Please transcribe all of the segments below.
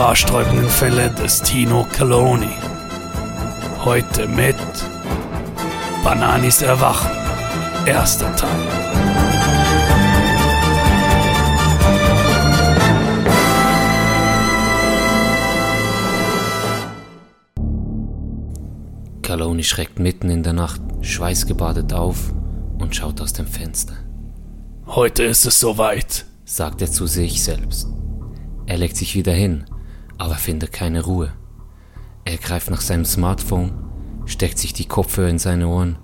haarsträubenden Fälle des Tino Caloni. Heute mit Bananis Erwachen. Erster Teil. Caloni schreckt mitten in der Nacht schweißgebadet auf und schaut aus dem Fenster. Heute ist es soweit, sagt er zu sich selbst. Er legt sich wieder hin, aber findet keine Ruhe. Er greift nach seinem Smartphone, steckt sich die Kopfhörer in seine Ohren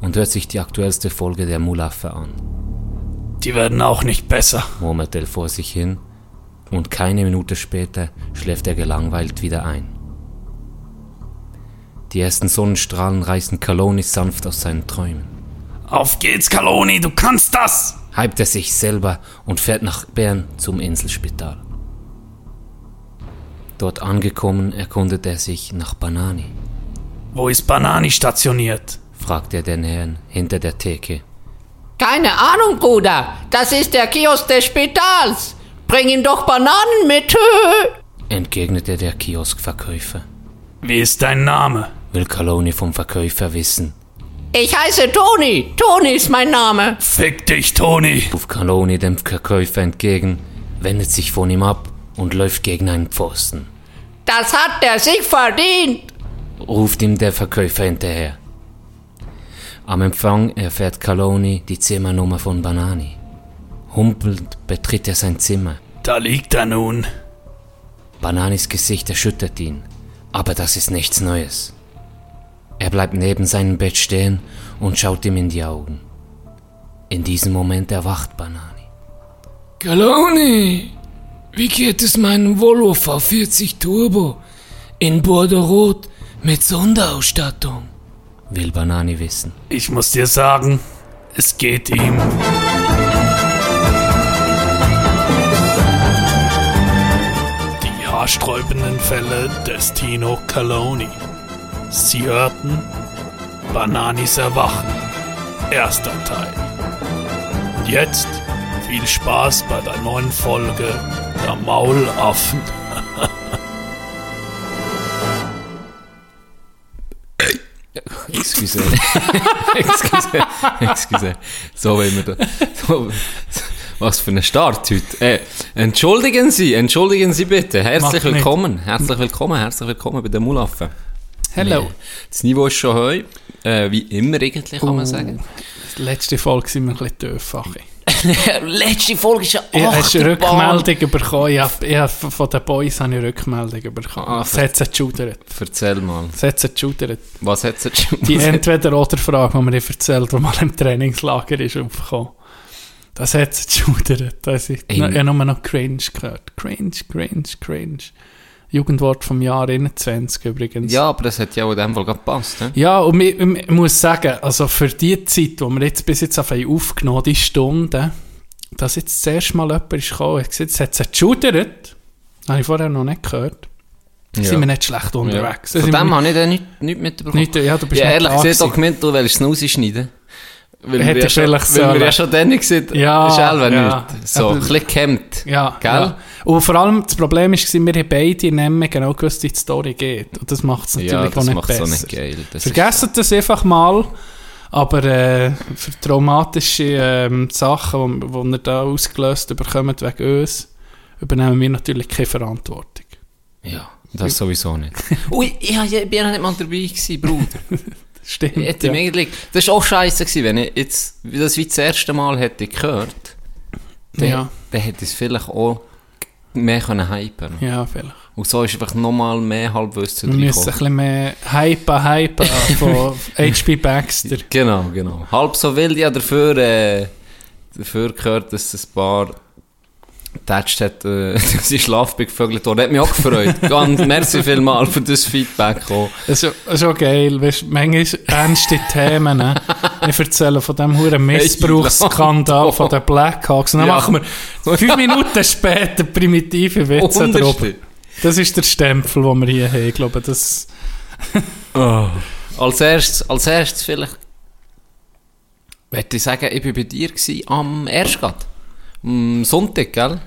und hört sich die aktuellste Folge der Mulaffe an. Die werden auch nicht besser, murmelt er vor sich hin, und keine Minute später schläft er gelangweilt wieder ein. Die ersten Sonnenstrahlen reißen Caloni sanft aus seinen Träumen. Auf geht's, Caloni, du kannst das! hypt er sich selber und fährt nach Bern zum Inselspital. Dort angekommen erkundet er sich nach Banani. Wo ist Banani stationiert? fragt er den Herrn hinter der Theke. Keine Ahnung, Bruder. Das ist der Kiosk des Spitals. Bring ihm doch Bananen mit. entgegnete der Kioskverkäufer. Wie ist dein Name? will Caloni vom Verkäufer wissen. Ich heiße Toni. Toni ist mein Name. Fick dich, Toni, ruft Caloni dem Verkäufer entgegen, wendet sich von ihm ab und läuft gegen einen Pfosten. Das hat er sich verdient, ruft ihm der Verkäufer hinterher. Am Empfang erfährt Caloni die Zimmernummer von Banani. Humpelnd betritt er sein Zimmer. Da liegt er nun. Bananis Gesicht erschüttert ihn, aber das ist nichts Neues. Er bleibt neben seinem Bett stehen und schaut ihm in die Augen. In diesem Moment erwacht Banani. Caloni, wie geht es meinem Volvo V40 Turbo in Bordeaux mit Sonderausstattung? Will Banani wissen. Ich muss dir sagen, es geht ihm. Die haarsträubenden Fälle des Tino Caloni. Sie hörten Bananis Erwachen, erster Teil. Und jetzt viel Spaß bei der neuen Folge der Maulaffen. Excuse. excuse. Excuse. So wollen wir da. So, was für ein Start heute. Äh, entschuldigen Sie, entschuldigen Sie bitte. Herzlich willkommen. Herzlich willkommen, herzlich willkommen bei der Mulaffen. Hello. Das Niveau ist schon heu. Äh, wie immer eigentlich, kann man sagen. Die letzte Folge sind wir ein bisschen dürfach. letzte Folge ist ja Ich habe Rückmeldung bekommen. Ich habe, ich habe von den Boys habe ich Rückmeldung bekommen. Ah, Was hat sie geschudert? Erzähl mal. Was hat sie geschudert? Was hat sie geschudert? Die Entweder-Oder-Frage, die mir erzählt, die mal im Trainingslager ist aufgekommen. Das hat sie geschudert. Das ich habe nur noch Cringe gehört. Cringe, Cringe, Cringe. Jugendwort vom Jahr 21 übrigens. Ja, aber das hat ja auch in dem Fall gepasst. Ne? Ja, und ich, ich, muss sagen, also für die Zeit, die wir jetzt bis jetzt auf aufgenommen die Stunde, dass jetzt das erste Mal jemand ist gekommen und gesagt, es hat geschudert. Habe ich vorher noch nicht gehört. Ja. Sind wir nicht schlecht unterwegs. Ja. Von dem habe ich dann nichts nicht mitbekommen. Nicht, ja, du bist ja, ehrlich gesagt, Dokument, du willst es rausschneiden. Weil Hätte wir, ja schon, weil wir ja schon dann gesagt ja, ist selber ja. nicht. So, ein bisschen gehemmt. Ja, Gell? Ja. Und vor allem, das Problem ist, wir haben beide nicht genau gewusst, wie die Story geht. Und das macht es natürlich ja, auch nicht besser. Auch nicht geil. Das Vergesst das einfach mal. Aber äh, für traumatische ähm, Sachen, die ihr da ausgelöst bekommt wegen uns, übernehmen wir natürlich keine Verantwortung. Ja, das sowieso nicht. Ui, ja, ich bin ja nicht mal dabei gewesen, Bruder. Stimmt. Hätte ja. eigentlich, das war auch scheiße gewesen, wenn ich jetzt das wie das erste Mal hätte gehört. Dann, ja. dann hätte es vielleicht auch mehr können hypen Ja, vielleicht. Und so ist einfach nochmal mehr Halbwissen Wir müssen ein bisschen mehr hypen, hypen von H.P. Baxter. Genau, genau. Halb so wild ja dafür, äh, dafür gehört, dass ein paar Tätscht hat, äh, sie Schlafbeck gevögelt worden. Hat mich auch gefreut. Ganz merci vielmal für das Feedback. Das ist, auch geil. Weißt, manchmal ernste Themen. Ne? Ich erzähle von dem huren Missbrauchsskandal von den Blackhawks. Und dann ja. machen wir fünf Minuten später primitive Witze drüber. Das ist der Stempel, den wir hier haben. Ich glaube, das... oh. Als erstes, als erstes vielleicht... Möchte ich sagen, ich war bei dir am Erstgad. Am Sonntag, gell?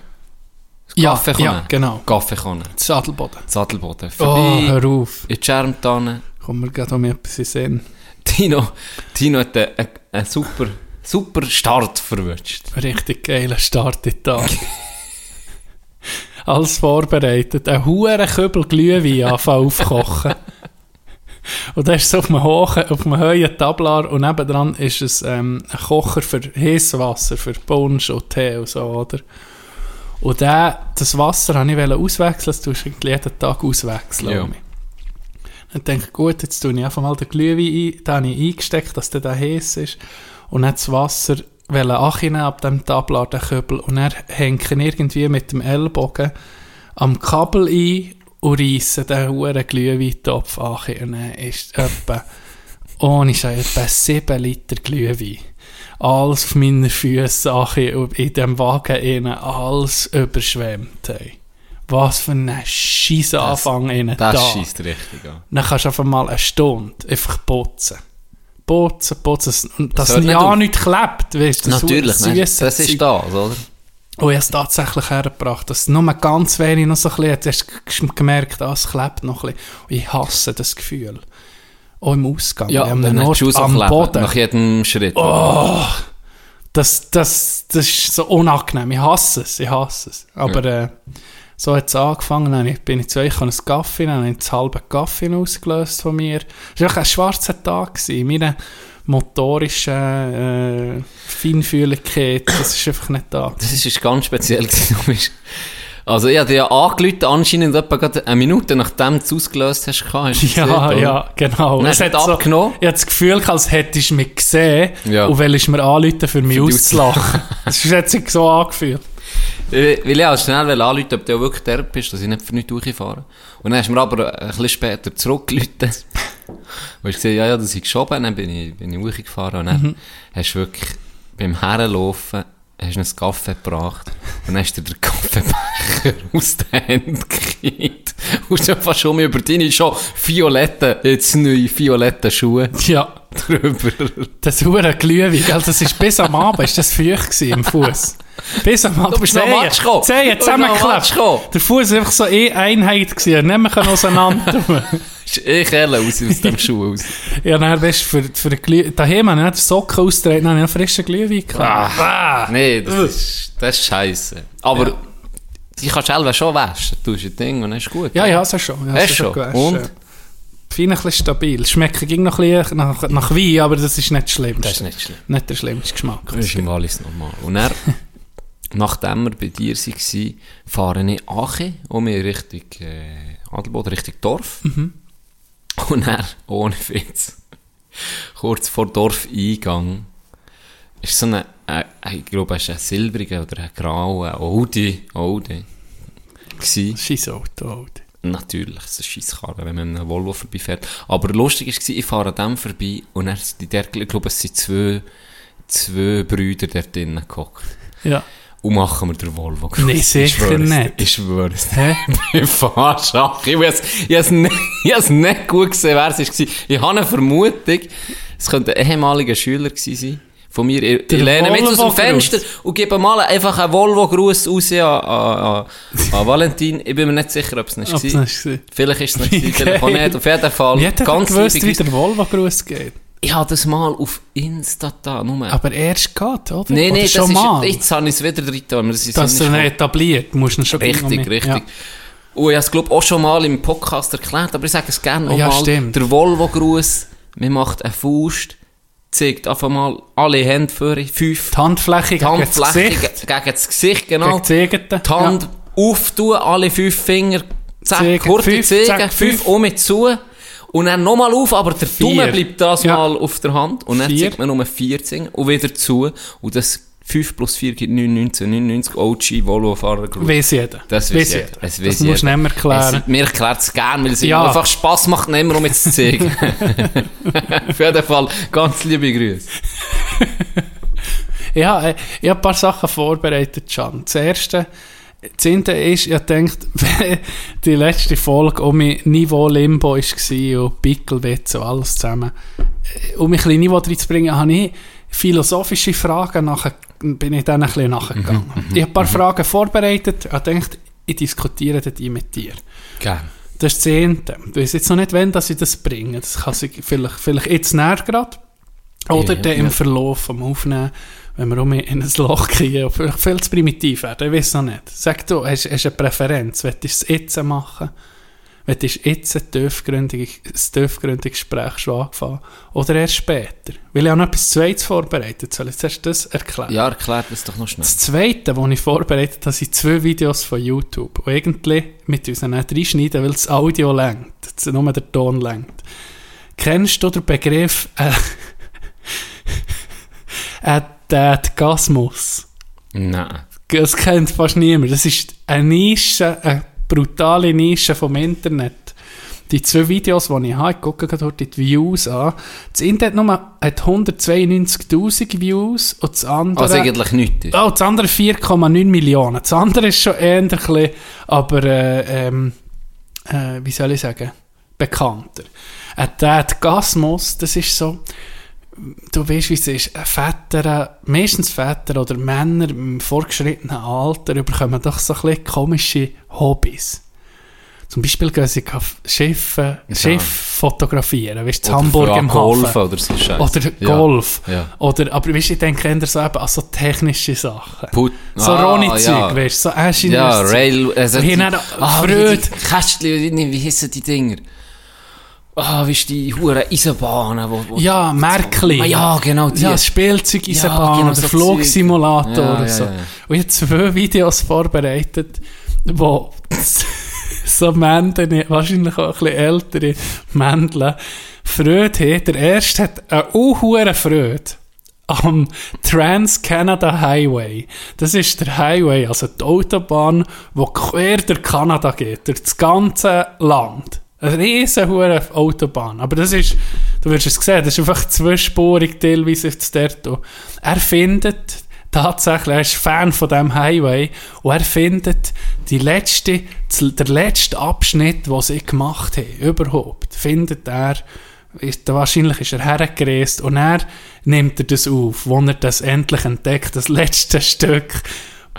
Ja, Kaffeekanne. ja, genau. Kaffeekanne. Sadelboden. Sattelboden. Oh, Vorbei, hör auf. in die Schermtanne. Kommt mir gerade um etwas in Sinn. Tino, Tino hat einen, einen, super, super Start verwünscht. Richtig geiler Start in Tag. Alles vorbereitet. Ein hoher Kübel Glühwein anfangen aufkochen. Und dann ist es auf einem, hohen, auf einem hohen Tablar und nebendran ist es ähm, ein Kocher für heißes Wasser, für Punsch und Tee und so, oder? Und der, das Wasser wollte ich auswechseln, das tust du jeden Tag auswechseln. Ja. Dann denke gut, jetzt tue ich einfach mal den Glühwein ein, den habe ich eingesteckt, dass der da heiß ist. Und dann das Wasser wollen annehmen ab dem Tablar, den Kübel. Und hänge ich irgendwie mit dem Ellbogen am Kabel ein und reisse den hohen Glühweintopf an. Und dann ist etwa, ohne Scheiß, etwa 7 Liter Glühwein. Alles auf meinen Füßen und in dem Wagen innen, alles überschwemmt. Hey. Was für ein scheiß Anfang Das Tag. schießt richtig an. Dann kannst du einfach mal eine Stunde einfach putzen. Putzen, putzen. Und dass nicht ja auf. nicht klebt, weißt du. das Natürlich, süßes das Zeug. ist das, oder? Und ich habe es tatsächlich hergebracht, dass nur ganz wenig noch so ein bisschen, hast du g- gemerkt, ah, es klebt noch ein bisschen. Und ich hasse das Gefühl. Auch im Ausgang. Ja, hast Ort am Boden. nach jedem Schritt. Das, das, das ist so unangenehm. Ich hasse es, ich hasse es. Aber äh, so hat es angefangen. Dann ich- bin ich zu euch an einen Kaffee, dann habe ich das halbe Kaffee ausgelöst von mir. Es war ein schwarzer Tag. Gewesen. Meine motorische äh, Feinfühligkeit, das ist einfach nicht da. Das ist, ganz speziell. Also ich dir ja angerufen, anscheinend etwa gerade eine Minute nachdem du es ausgelöst hast. Hast Ja, gesehen, ja, genau. Es hat so, ich hatte das Gefühl, als hättest du mich gesehen Ja. und willst mir anrufen, für mich Für auszulachen. Das hat sich so angefühlt. Weil ich auch schnell anrufen ob du wirklich der bist, dass ich nicht für nichts durchfahre. Und dann hast du mir aber ein bisschen später zurückgerufen. Wo ich gesehen ja, ja, das ist geschoben. Dann bin ich, bin ich hochgefahren und dann Mhm. hast du wirklich beim Herrenlaufen hast du einen Kaffee gebracht und dann hast du dir den Kaffeebecher aus den Händen gekriegt. Und schon fast schon über deine schon violetten, jetzt neue violetten Schuhe Ja, drüber. das hure Glühwein, gell? das ist bis am Abend, ist das feucht im Fuß. Bis am Abend. Du bist noch Matsch gekommen. Zehen gekommen. Der Fuß war einfach so eine Einheit gewesen, nicht mehr auseinander. Ist eh Kerle aus, aus dem Schuh aus. Ja, dann weißt du, für, für Glühwein, daheim habe ich nicht Socken ausgetreten, dann habe ich frischen Glühwein gehabt. Ah. Nee, das ist, das ist scheiße. Aber die kannst du selber schon waschen. Du hast ein Ding und dann ist gut. Ja, ja, so schon. Ja, so schon? gewaschen. Und? Fein ein bisschen stabil. Schmeckt ging noch ein bisschen nach, nach Wein, aber das ist nicht schlimm. Das ist nicht schlimm. Nicht der schlimmste Geschmack. Das ist im Wallis normal. Und dann, nachdem wir bei dir waren, fahre ich Ache um mich Richtung äh, Adelboden, Richtung Dorf. Und dann, ohne Witz, kurz vor Dorfeingang, ist so eine, äh, ich glaube, es ist ein silbriger oder ein grauer Audi, Audi. Scheiß Auto. Alter. Natürlich, es ist ein Scheisskarre, wenn man an einem Volvo vorbeifährt. Aber lustig war, ich fahre an dem vorbei und sind die der, ich glaube, es sind zwei, zwei Brüder dort drinnen gehockt. Ja. Und machen wir den Volvo. Nee, Ich sicher nicht. Ich schwöre es. Hä? Ich fahre Schach. Ich habe es ich nicht, ich gut gesehen, wer es war. Ich habe eine Vermutung, es könnte ein ehemaliger Schüler gewesen sein. Von mir, ich, ich lehne mich aus dem. Fenster und gebe mal einfach einen Volvo-Gruß raus an, an, an, Valentin. Ich bin mir nicht sicher, ob es nicht war. Vielleicht ist es nicht, vielleicht auch nicht. Auf jeden Fall. Er ganz gewusst, wie der Volvo-Gruß geht? Ich habe das mal auf Insta da, nur. Aber erst geht, oder? nee, das schon ist, mal. jetzt habe ich es wieder drin, aber das ist du ihn etabliert, musst du schon Richtig, richtig. Ja. Und ich habe es, glaube auch schon mal im Podcast erklärt, aber ich sage es gerne noch Ja, mal. stimmt. Der Volvo-Gruß, man macht eine Faust, zeigt einfach mal alle Hände vor, fünf, Die Handfläche die gegen das Handfläche Gesicht, ge- gegen das Gesicht, genau. gegen die. Die Hand auftun, alle fünf Finger, zack, kurze fünf, Ziegen, zack, fünf, fünf. um mit zu. Und dann nochmal auf, aber der Vier. Daumen bleibt das Ja. mal auf der Hand. Und dann Vier. zeigt man vier Zingen und wieder zu. Und das 5 plus 4 gibt 9, 1999 OG Volvo-Fahrer Ja. Weiss jeder. das Weiss jeder. Es Das weiss musst du nicht mehr erklären. Es, mir erklärt es gerne, weil es Ja. einfach Spass macht, nicht mehr um jetzt zu zeigen. Auf jeden Fall ganz liebe Grüße. Ja, äh, ich habe ein paar Sachen vorbereitet schon. Das erste, eine ist, ich denkt, die letzte Folge um mein Niveau Limbo war und Pickelwitz und alles zusammen. Um mich ein bisschen Niveau reinzubringen, habe ich philosophische Fragen nachher, bin ich dann ein bisschen nachgegangen. ich habe ein paar Fragen vorbereitet und gedacht, ich diskutiere die mit dir. Gern. Das ist das Zehnte. Ich weiß jetzt noch nicht, wann dass ich das bringe. Das kann sich vielleicht, vielleicht jetzt näher gerade. Oder Ja, dann im ja. Verlauf vom Aufnehmen, wenn wir um in ein Loch kriegen. Vielleicht viel zu primitiv werden. Ich weiß noch nicht. Sag du, hast, hast du eine Präferenz? Willst du es jetzt machen? Willst du jetzt ein tiefgründiges, tiefgründiges Gespräch schon angefangen? Oder erst später? Weil ich habe noch etwas Zweites vorbereitet. Soll ich zuerst das erklären? Ja, erklär das doch noch schnell. Das Zweite, was ich vorbereitet habe, sind zwei Videos von YouTube. Und irgendwie mit uns nicht reinschneiden, weil das Audio lenkt. Das nur der Ton lenkt. Kennst du den Begriff äh, äh, Gasmus? Nein. Das kennt fast niemand. Das ist eine Nische, eine brutale Nische vom Internet. Die zwei Videos, die ich habe, ich gucke gerade heute die Views an. Das Internet nur hat 192'000 Views und das andere... Also eigentlich nichts. Oh, das andere 4,9 Millionen. Das andere ist schon eher ein bisschen, aber, äh, ähm, äh, wie soll ich sagen, bekannter. Äh, der Gasmus, das ist so, du weißt, wie es ist, Väter, meistens Väter oder Männer im vorgeschrittenen Alter bekommen doch so ein bisschen komische Hobbys. Zum Beispiel gehen sie auf Schiffe, Ja. Schiff fotografieren, weißt du, Hamburg im Golf Hafen. oder so Scheiße. Oder Ja. Golf. Ja. Oder, aber weißt, ich denke eher so eben an so technische Sachen. Put So Ah, Roni-Zeug, ja. weißt du, so Ja, Ingenieurs. Rail... Also die, ah, Freude. die Kästchen, wie heissen die Dinger? Ah, wie ist die hure Eisenbahnen? Wo, wo Ja, Märkli. Ah, ja, genau, die. Ja, das Spielzeug, Ja, Eisenbahn, genau, der Flugsimulator. Ja, oder ja, so. ja. Und ich habe zwei Videos vorbereitet, wo so Männchen, wahrscheinlich auch ein bisschen ältere Männchen, Freude haben. Der erste hat eine unhure Freude am Trans-Canada Highway. Das ist der Highway, also die Autobahn, die quer durch Kanada geht, durch das ganze Land. Eine riesen hure Autobahn. Aber das ist, du wirst es sehen, das ist einfach zweispurig teilweise das Derto. Er findet tatsächlich, er ist Fan von dem Highway und er findet die letzte, der letzte Abschnitt, den sie gemacht haben, überhaupt, findet er, ist, wahrscheinlich ist er hergereist und er nimmt er das auf, wo er das endlich entdeckt, das letzte Stück,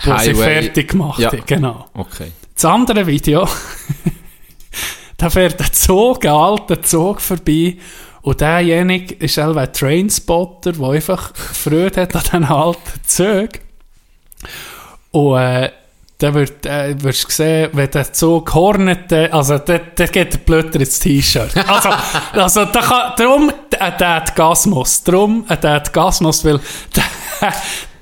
wo sie fertig gemacht Ja. haben. Genau. Okay. Das andere Video, da fährt ein Zug, ein alter Zug vorbei und derjenige ist auch ein Trainspotter, der einfach Freude hat an diesen alten Zug. Und äh, dann wird, äh, wirst du sehen, wenn der Zug hornet, äh, also der, der geht der Blöder ins T-Shirt. Also, also da kann, darum äh, der Gasmus, darum äh, der Gasmus, weil der,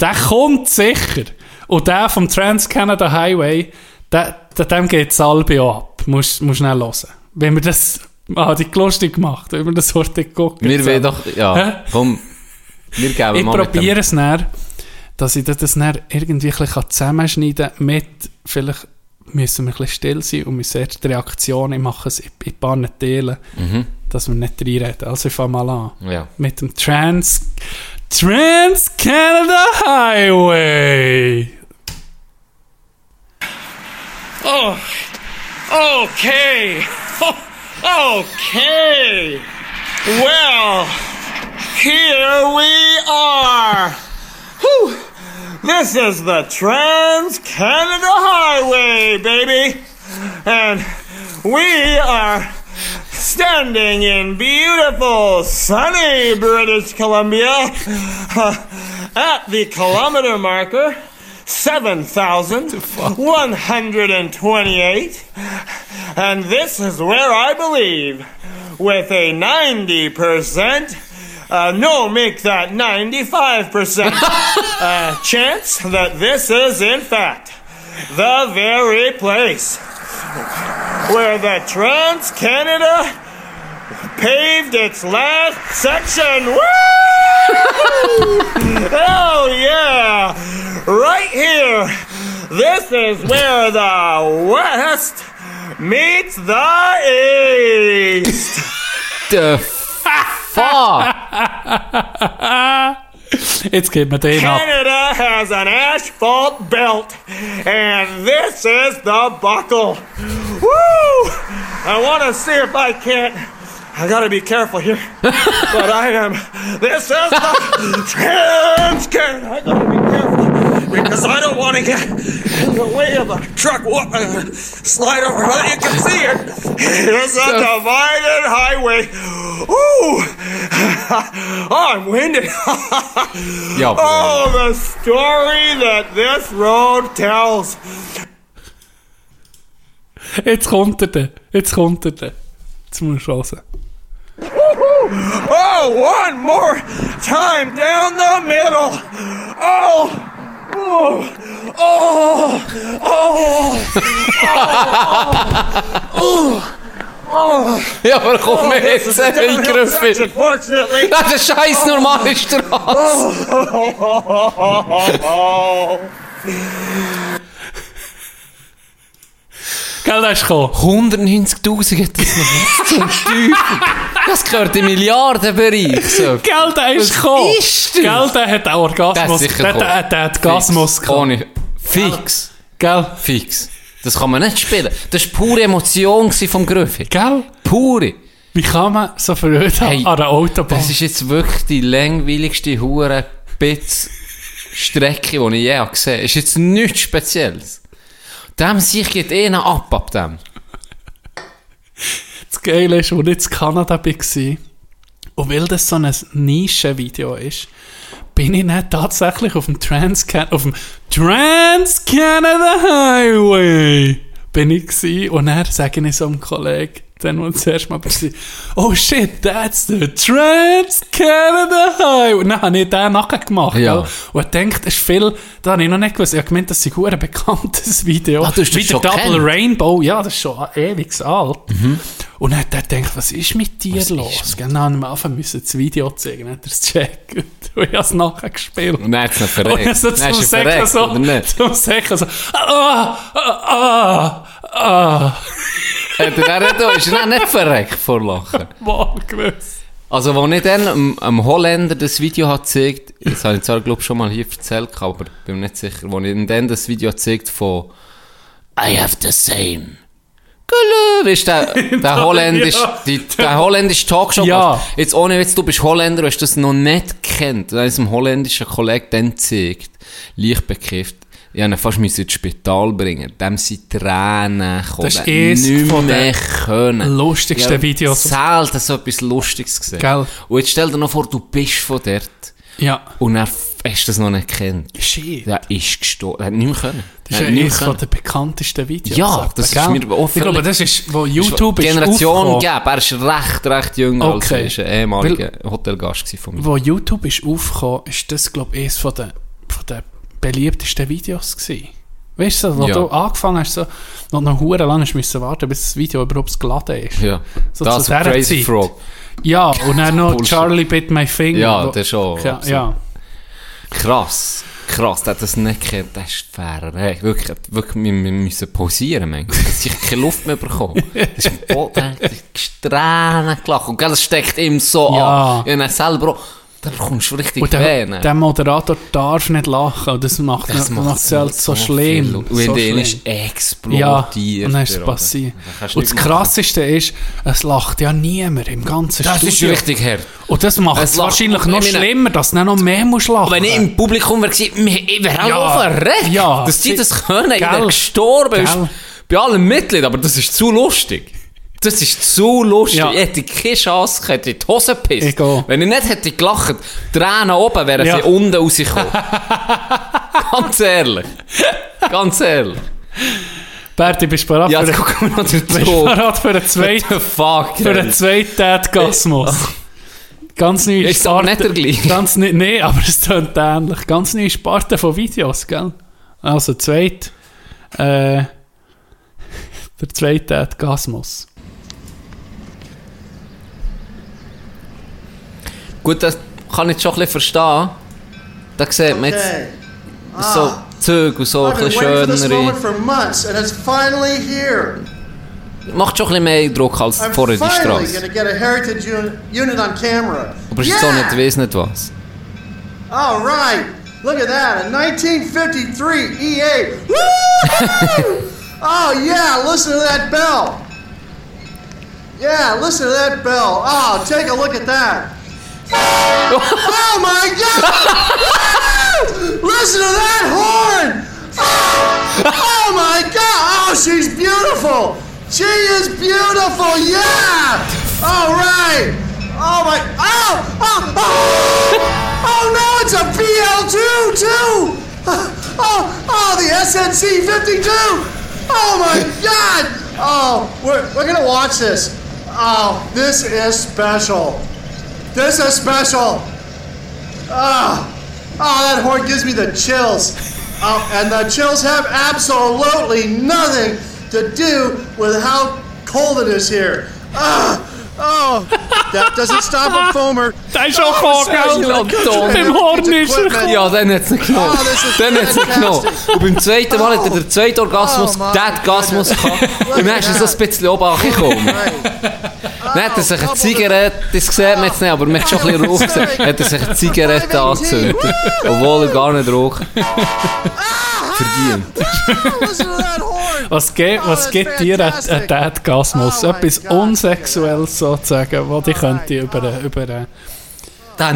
der kommt sicher. Und der vom Trans-Canada Highway, der, der, dem geht das Albio ab. Musst, musst schnell hören. Wenn wir das, ah, die lustig gemacht, wenn wir das heute gucken. Wir wollen doch... Ja, komm. Wir geben Ich probiere es dann, dass ich das dann irgendwie ein bisschen zusammenschneiden kann mit, vielleicht müssen wir ein bisschen still sein und müssen erst die Reaktion, ich mache es in, in ein paar Teilen, Mhm. dass wir nicht reinreden. Also ich fange mal an. Ja. Mit dem Trans, Trans Canada Highway. Oh, okay. okay. Well, here we are. Whew. This is the Trans Canada Highway, baby. And we are standing in beautiful, sunny British Columbia uh, at the kilometer marker. 7,128. And this is where I believe, with a 90%, uh, no, make that 95% uh, chance that this is, in fact, the very place where the Trans Canada paved its last section. Woo! Hell yeah! Right here. This is where the West meets the East. The fuck? Jetzt geht mir. Canada has an asphalt belt, and this is the buckle. Woo! I want to see if I can't I gotta be careful here. but I am. This is the trans can. I gotta be careful because I don't want to get in the way of a truck wa- uh, slide over. But you can see it. It's a divided highway. Ooh, oh, I'm winded. Ja, oh, the story that this road tells. Jetzt kommt er. Jetzt kommt er. Jetzt muss ich hören. Oh, one more time down the middle. Oh, oh, oh, oh. Ja, aber komm This is jetzt a in den downhill Griff. section, fortunately. Das ist eine scheiß normale Straße. Gell, der ist gekommen. 190.000 hat das noch zum Teufel. Das gehört im Milliardenbereich. So. Gell, der ist gekommen. ist das? Gell, der hat auch Der Orgasmus. Der, der, gekommen. der hat Gasmus Fix. gehabt. Ohne. Fix. Gell? Fix. Das kann man nicht spielen. Das war pure Emotion vom Griffith. Gell? Pure. Wie kann man so verrückt Hey, an einer Autobahn? Das ist jetzt wirklich die langweiligste hure Bitz Strecke, die ich je gesehen habe. Ist jetzt nichts Spezielles. Dem sich geht eh noch ab ab dem. Das Geile ist, als ich in Kanada war, und weil das so ein Nischenvideo ist, bin ich nicht tatsächlich auf dem Trans auf dem Trans Canada Highway bin ich gsi und dann sage ich so einem Kollegen, dann wo zuerst mal war, oh shit, that's the Trans Canada Highway. Und dann habe ich den nachher gemacht. Ja. Und ich dachte, das ist viel, da habe ich noch nicht gewusst, ich habe gemeint, das ist ein bekanntes Video. Ah, du hast das Wie der Double kennt? Rainbow, ja, das ist schon ewig alt. Und dann hat er gedacht, was ist mit dir los? Genau, dann am Anfang müssen das Video zeigen, dann hat er es gecheckt. Und ich habe es nachher gespielt. Und dann hat es noch Und verreckt. dann so Dann zum ist er Säcken so, zum Säcken so, ah, ah, ah, ah, Hat er dann da ist er nicht verreckt vor Lachen. gewusst. Also, als ich dann einem, Holländer das Video hat gezeigt, das habe ich zwar, glaube schon mal hier erzählt, aber bin mir nicht sicher, als ich ihm dann das Video gezeigt von I have the same. Weißt du, der, der holländisch, die, der holländische Talkshow. Ja. Jetzt ohne Witz, du bist Holländer, du hast das noch nicht kennt. Dann es einem holländischen Kollegen dann gezeigt, leicht bekifft. Ich musste ihn fast müssen ins Spital bringen. Dem sind Tränen gekommen. Das ist eines von mehr den können. lustigsten Videos. Selten so etwas Lustiges gesehen. Gell? Und jetzt stell dir noch vor, du bist von dort Ja. und er hast das noch nicht gekannt. Shit. Der ist gestorben. Er hat nicht mehr können. Das Er ist eines von den bekanntesten Videos. Ja, das ist mir auch Ich glaube, das ist, wo YouTube ist Generation gegeben. Er ist recht, recht jung. Okay. ist ein ehemaliger Hotelgast von mir. Wo YouTube ist aufgekommen, ist das, glaube ich, eines von den beliebtesten Videos gewesen. Weißt du, wo Ja. du angefangen hast, so, noch noch hure lang müssen warten, bis das Video überhaupt geladen ist. Ja. So das zu Crazy Zeit. Frog. Ja, und dann noch. Charlie Bit My Finger. Ja, das schon. Ja, ja. Krass. Krass, der hat das nicht gekannt. Das ist fair. Hey, wirklich, wirklich, wir, wir müssen pausieren, manchmal. Ich keine Luft mehr bekomme. Das ist ein Boden, der hat Tränen gelacht. Und das steckt ihm so Ja. an. Ja, dann selber auch. Da bekommst du richtig Und der, der Moderator darf nicht lachen. Das macht, das macht es halt so, schlimm. Und so schlimm. ist explodiert. Ja, und dann ist es passiert. Und das machen. Krasseste ist, es lacht ja niemand im ganzen Das ist Studio. richtig hart. Und das macht Es wahrscheinlich ich noch schlimmer, dass du noch mehr musst lachen. Wenn ich im Publikum wäre, ich wäre auch Ja. ja. verreckt, Ja. dass die Sie- das können. Ich Gell. wäre gestorben. Gell. Ist bei allen Mitgliedern, aber das ist zu lustig. Das ist zu lustig. Ja. Ich hätte keine Chance gehabt, in die Hose gepisst. Wenn ich nicht hätte gelacht, Tränen oben, wären Ja. sie unten rausgekommen. Ganz ehrlich. Ganz ehrlich. Berti, bist du bereit Ja, für, noch den bist bereit für den zweiten, Fuck. für den zweiten Erdgasmus? Ganz neue Ist aber nicht der gleiche. Ganz ne, nee, aber es tönt ähnlich. Ganz neue Sparte von Videos, gell? Also, zweit, äh, der zweite Erdgasmus. Gut, das kann ich schon ein bisschen verstehen. Da sieht man jetzt so Züge und so ein bisschen schönere. Macht schon ein bisschen mehr Eindruck als vorher die Straße. Aber es ist so nicht, weiss nicht was. All right. Look at that. A 1953 EA. Woo! oh, yeah. Listen to that bell. Yeah, listen to that bell. Oh, take a look at that. Oh my God! listen to that horn! Oh, my God! Oh, she's beautiful! She is beautiful! Yeah! All right! Oh my! Oh! Oh! Oh! Oh no! It's a PL2 too! Oh! Oh! The SNC 52! Oh my God! Oh, we're, we're gonna watch this. Oh, this is special. This is special. Ah, oh, that horn gives me the chills. Oh, and the chills have absolutely nothing to do with how cold it is here. Ah, oh, that doesn't stop a foamer. Der ist auch gekommen, gell? Beim Horn ist er gekommen. Ja, dann hat's nicht genommen. Oh, das ist dann hat's nicht genommen. fantastic. Und beim zweiten Mal hat er den zweiten Orgasmus, Oh, my den Orgasmus gehabt. Und dann ist er so ein bisschen oben angekommen. Dann hat er sich eine Zigarette, das sieht man jetzt nicht, aber man hat schon ein bisschen Rauch gesehen, hat er sich eine Zigarette angezündet. Obwohl er gar nicht raucht. Verdient. Was, ge Oh, was gibt dir ein. Dadgasmus? Oh Etwas. Unsexuelles sozusagen, wo die my könnte über, über,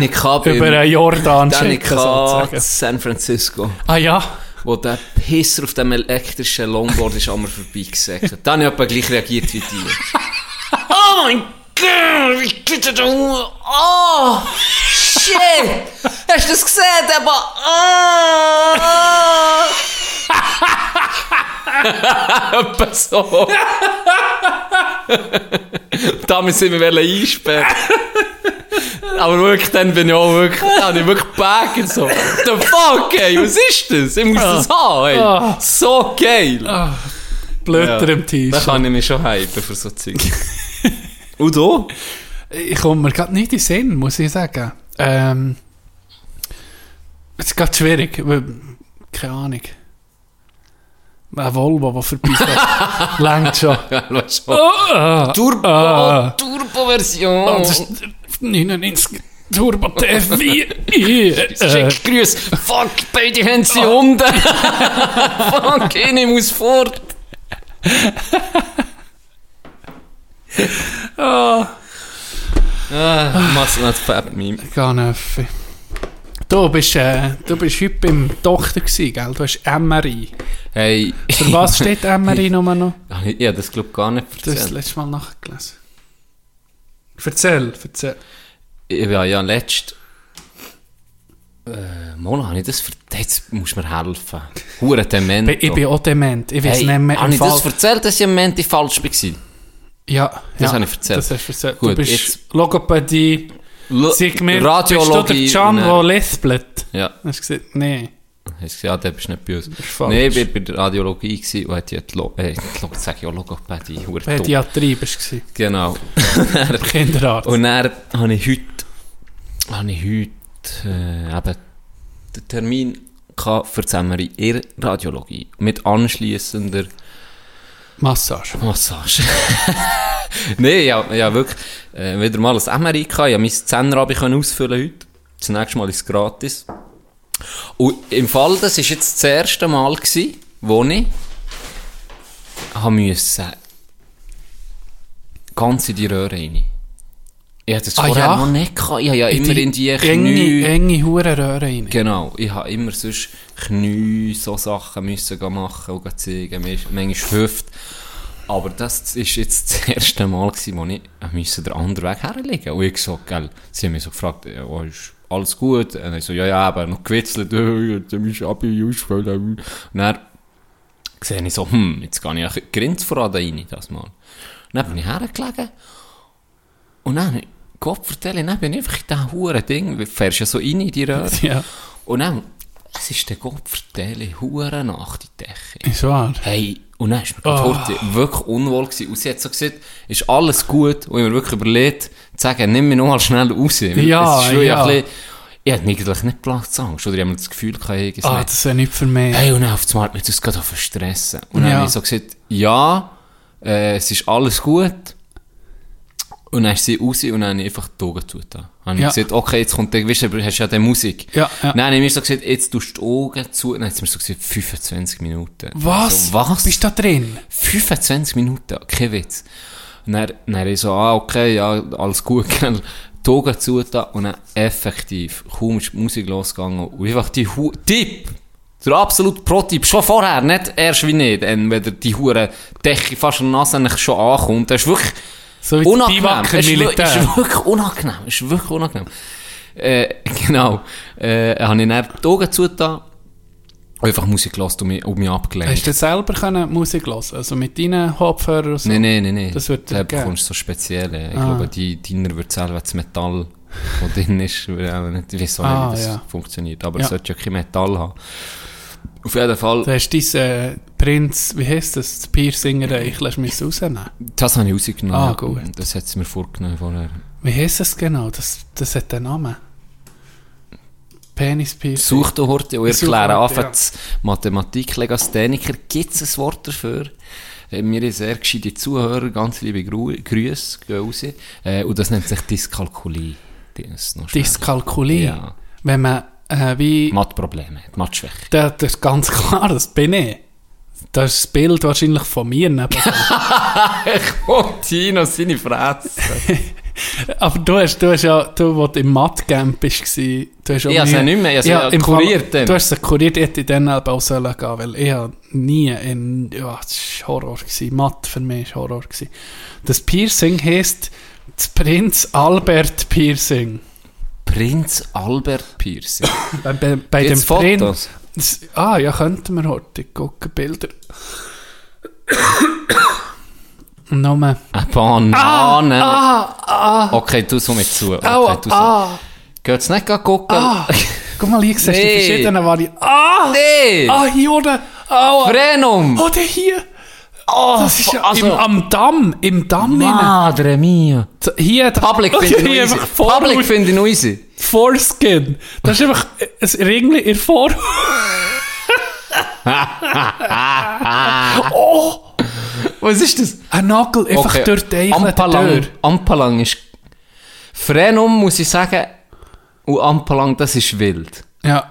ich gehabt über Jordan den ich schicken gehabt sozusagen. San Francisco. Ah ja, wo der Pisser auf dem elektrischen Longboard ist an mir vorbeigesäckelt. Dann habe ich etwa gleich reagiert wie die. Oh mein Gott, wie geht das da? Oh, shit! Hast du das gesehen? Aber, ah! Etwa so. Damals sind wir einsperren. Aber wirklich, dann bin ich auch wirklich, dann habe ich wirklich gebacken, so. The fuck, ey, was ist das? Ich muss das haben, ey. Ah. So geil. Blöder Ja. im Da T-Shirt. kann ich mich schon hypen für so Zeug. Und du? Ich komme mir gerade nicht in den Sinn, muss ich sagen. Ähm, es ist gerade schwierig, weil, keine Ahnung. Ein Volvo, der vorbeifährt, längt schon. Ah, Turbo, Ah. Turbo-Version. Oh, das ist 99 Turbo T4. Äh, Schick Grüß. Fuck, beide haben sie unten. Fuck, ich muss fort. Ah, mach's nicht fett, Meme. Ganeffi. Du bist, äh, du bist heute beim Doktor gewesen, gell? Du hast MRI. Hey. Für was steht MRI nochmal noch? Habe das, glaube gar nicht Du hast das erzählt. letzte Mal nachgelesen. Erzähl, erzähl. Ich war ja letzt... Äh, Mona, habe ich das? Jetzt musst du mir helfen. Hure dement. Ich bin auch dement. Ich weiß Hey, nicht mehr habe ich das erzählt, dass ich am Mente falsch war? Ja, Das ja, habe ich erzählt. Das hast du erzählt. Gut, du bist jetzt- Logopädie. Lo- Sag mir, Radiologie. bist du der Can, der lispelt? Ja, Hast du gesagt, nee. hast du gesagt, ja, der bist nicht bei uns. Nein, ich war bei der Radiologie gewesen und hatte ja die Lo äh, die sag ich auch Logopädie. Pädiatrie bist du. Genau. Kinderarzt. Und dann habe ich heute, habe ich heute äh, eben den Termin für die MRI in Radiologie mit anschliessender Massage. Massage. Nein, ja, ja wirklich äh, wieder mal ein gehabt. Ich konnte mein Zehnerabend ausfüllen heute. Das nächste Mal ist es gratis. Und im Fall, das war jetzt das erste Mal, gewesen, wo ich habe müssen ganz in die Röhre rein. Ich hatte das Ah, vorher ja? noch nicht gehabt. Ich habe ja immer in die Knie... enge Hurenröhre rein. Genau, ich habe immer sonst Knie, so Sachen müssen machen und zeigen, manchmal Hüfte. Aber das ist jetzt das erste Mal gewesen, wo ich müssen den anderen Weg herlegen Und ich so, gell, sie haben mich so gefragt, ja, oh, ist alles gut? Und ich so, ja, ja, aber noch gewitzelt, äh, jetzt ist Abi ausgefallen. Und dann sehe ich so, hm, jetzt gehe ich ein Grinz voran da rein, das mal. Und dann bin ich hergelegen und dann, Gott vertelle, dann bin ich einfach in diesem huren Ding, du fährst ja so rein in die Röhre. Ja, Und dann, es ist der Gott vertelle, hure nach die Decke. ist wahr. Hey, und dann ist mir oh. Wirklich unwohl gewesen. Und sie hat so gesagt, ist alles gut? Und ich mir wirklich überlegt, zu sagen, nimm mich noch mal schnell raus. Ja, es ist schon ja. ein bisschen, ich hatte eigentlich nicht Platzangst. Oder ich habe mir das Gefühl ich Ah, das ist nicht für mich. Hey, und dann auf einmal hat mich das gerade verstressen. Und dann Ja. habe ich so gesagt, ja, äh, es ist alles gut. Und dann ist sie raus und dann habe ich einfach die Augen zugetan. Dann habe Ja. ich gesagt, okay, jetzt kommt der, weißt du, hast ja die Musik. Ja, ja. Dann habe ich mir so gesagt, jetzt tust du die Augen zu. Dann hat sie mir so gesagt, 25 Minuten. Was? So, was? Bist du da drin? 25 Minuten, kein Witz. Und dann, dann ich so, ah, okay, ja, alles gut. Die Augen zu und dann effektiv, kaum ist die Musik losgegangen und einfach die Hu Tipp! Der absolute Pro-Tipp, schon vorher, nicht erst wie nicht, wenn die hure Decke fast an der Nase schon ankommt. Das ist wirklich So wie das unangenehm. Im Es ist, Militär. ist wirklich unangenehm. Es ist wirklich unangenehm. Äh, genau. Äh, habe ich dann die Augen zugetan einfach Musik gelassen und mich, und mich abgelenkt. Hast du selber können Musik hören Also mit deinen Kopfhörern und so? Nein, nein, nein, nein. Das wird dir bekommst du so spezielle. Ich Ah. glaube, die, deiner wird selber das Metall, das drin ist, ich auch nicht weiß, auch Ah, nicht, wie das ja. funktioniert. Aber Ja. es sollte ja kein Metall haben. Auf jeden Fall, Du hast dein äh, Prinz, wie heisst das, das Piercing-Reich, lässt mich rausnehmen. das habe ich rausgenommen. Ah, gut. Das hat sie mir vorgenommen vorher. Wie heisst das genau? Das, das hat einen Namen. Penis-Piercing. Such du heute und Ich suche erkläre heute, einfach ja. Mathematik-Legastheniker. Gibt es ein Wort dafür? Äh, Mir sehr gescheite Zuhörer, ganz liebe Gru Grüße, gehen raus. Äh, und das nennt sich Dyskalkulie. Das. Dyskalkulie. Ja. Wenn man äh, wie... Mathprobleme, Mathschwäche. Da, das ist ganz klar, das bin ich. Das ist das Bild wahrscheinlich von mir neben. Oh, Tino, seine Fresse. Aber du hast, du hast ja, du, wo du im Math-Camp warst, du hast Ich habe sie nicht mehr, ich habe sie ja kuriert dann. Du hast sie kuriert, ich hätte dann aber auch sollen gehen, weil ich habe nie in, ja, das war Horror gewesen. Mathe für mich war Horror gewesen. Das Piercing heisst das Prinz Albert Piercing. Prinz Albert Piercing. Bei, bei, bei dem Gibt's Prinz... Ah, ja, könnten wir heute gucken, Bilder. Nochmal. Eine Banane. Ah, Okay, du so mit zu. Okay, Aua, du so. ah, Geht's nicht gucken? ah. Guck mal, hier siehst du die Nee. verschiedenen Varianten. Ah, Nee! ah, hier unten. Aua. Frenum! Oh, der hier. Oh, Das ist ja also, im, am Damm, im Damm innen. Madre mia. Hier, da- Public Okay, finde ich vor- Public finde ich noch easy. Foreskin. Das ist einfach ein Ringli in der Vor... oh, Was ist das? ein Nagel einfach durch die Eichel Ampalang. Ampalang ist... Frenum, muss ich sagen, und Ampalang, das ist wild. Ja.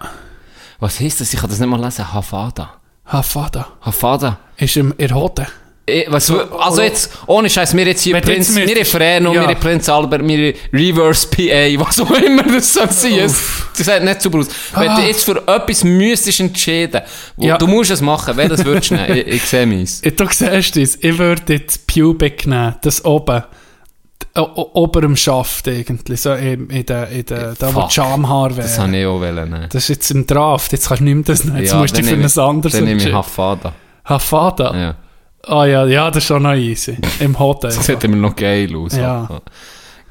Was heisst das? Ich kann das nicht mal lesen. Hafada. Hafada. Hafada. Ist im in. Eh, Was, also jetzt, ohne Scheiß, wir jetzt hier Wenn Prinz, jetzt wir müsstest- Frenum, Ja. wir Prinz Albert, wir Reverse PA, was auch immer das soll sein. Es- Das hat nicht super aus. Wenn du jetzt für etwas müsstest entscheiden, wo, Ja. du musst es machen, welches würdest du nehmen? Ich, ich sehe meins. Du siehst es, ich würde jetzt Pubic nehmen, das oben. Oberem Schaft irgendwie, so in, in der, in der, da wo die Schamhaar Das wären. habe ich auch wollen nehmen. Das ist jetzt im Draft, jetzt kannst du nicht mehr das nehmen, jetzt Ja, musst du für ein anderes Dann nehme ich. Hafada. Hafada? Ja. Ah ja, ja, das ist schon noch easy. Im Hotel. Das sieht immer noch geil aus. Ja.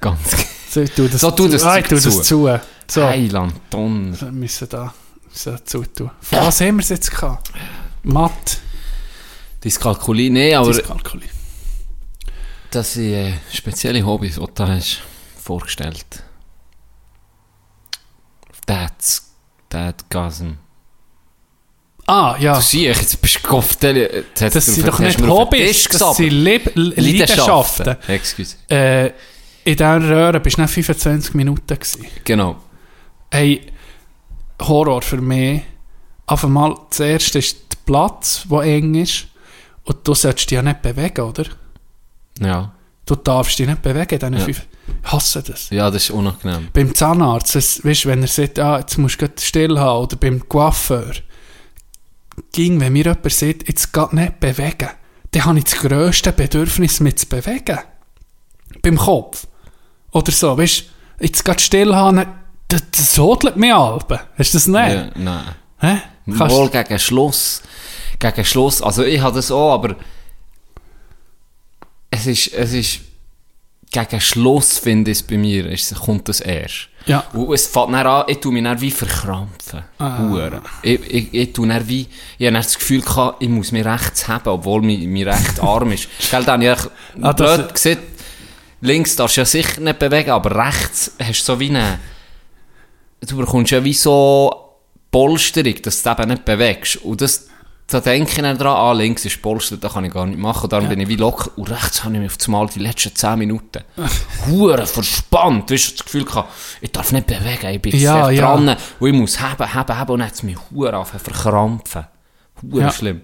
Ganz geil. So, tu das So, tu das zu. Ah, tu das zu. zu. So, Heiland, Donner. wir müssen da so zutun. Von was haben wir es jetzt gehabt? Matt, Dyskalkulie, nee, aber Dyskalkulie. Das sind äh, spezielle Hobbys, die du hast vorgestellt. That's, Dadgasm. Ah, ja. Du siehst, jetzt bist du Kopf, Das du- sind doch nicht Hobbys, das sind Leb Leidenschaften. Excuse. Äh, in dieser Röhre bist du nicht 25 Minuten gewesen. Genau. Hey, Horror für mich. Auf einmal, zuerst ist der Platz, der eng ist. Und du solltest dich ja nicht bewegen, oder? Ja. Du darfst dich nicht bewegen, dann Ja. fünf. Ich hasse das. Ja, das ist unangenehm. Beim Zahnarzt, das, weißt, wenn er sagt, ah, jetzt musst du still haben, oder beim Coiffeur, ging, wenn mir jemand sagt, jetzt geht nicht bewegen, dann habe ich das grösste Bedürfnis, mich zu bewegen. Beim Kopf. Oder so, weißt du, jetzt geht still haben, das, das hodelt mich Alben. Hast du das nicht? Ja, nein. Hä? Wohl gegen Schluss. Gegen Schluss. Also ich habe das auch, aber es ist, es ist gegen Schluss, finde ich es bei mir, ist, kommt das erst. Ja. Und es fängt dann an, ich tue mich dann wie verkrampfen. Hure. Ich, ich, ich tue dann wie, ich habe das Gefühl gehabt, ich muss mich rechts haben, obwohl mein, mein rechter Arm ist. Gell, dann habe ich Ah, blöd gesehen, links darfst du ja sicher nicht bewegen, aber rechts hast du so wie eine, du bekommst ja wie so Polsterung, dass du eben nicht bewegst. Und das, da denke ich dann dran, ah, links ist Polster, da kann ich gar nicht machen. Darum bin ich wie locker. Und rechts habe ich mich auf einmal die letzten 10 Minuten hure verspannt. Du hast das Gefühl gehabt, ich darf nicht bewegen, ich bin Ja, sehr ja. dran. Und ich muss haben, haben, haben. Und dann hat es mich hure auf verkrampfen. Hure Ja. schlimm.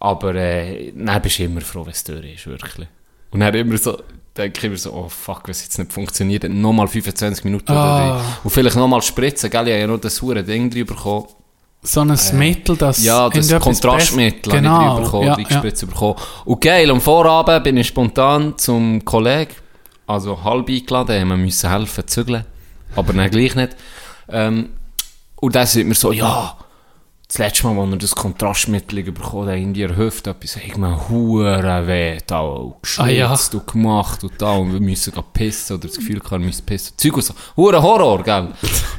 Aber, äh, dann bist du immer froh, wenn es durch ist, wirklich. Und dann immer so, denke ich immer so, oh fuck, was jetzt nicht funktioniert, nochmal 25 Minuten oder Ah. drei. Und vielleicht nochmal spritzen, gell, ich habe ja noch das hure Ding drüber bekommen. So ein Mittel, das Äh, Ja, das Kontrastmittel habe ich genau, drüber bekommen, ja, die ja. gespritzt bekommen. Und geil, am Vorabend bin ich spontan zum Kollegen, also halb eingeladen, haben wir müssen helfen, zügeln. Aber dann gleich nicht. Ähm, und dann sagt mir so, ja, das letzte Mal, als er das Kontrastmittel bekommen hat, in der Hüfte, etwas, hat mir hure weh, da, und Ah, ja. geschwitzt und gemacht und da, und wir müssen pissen, oder das Gefühl wir müssen pissen. Zeug und so. Hure Horror, gell?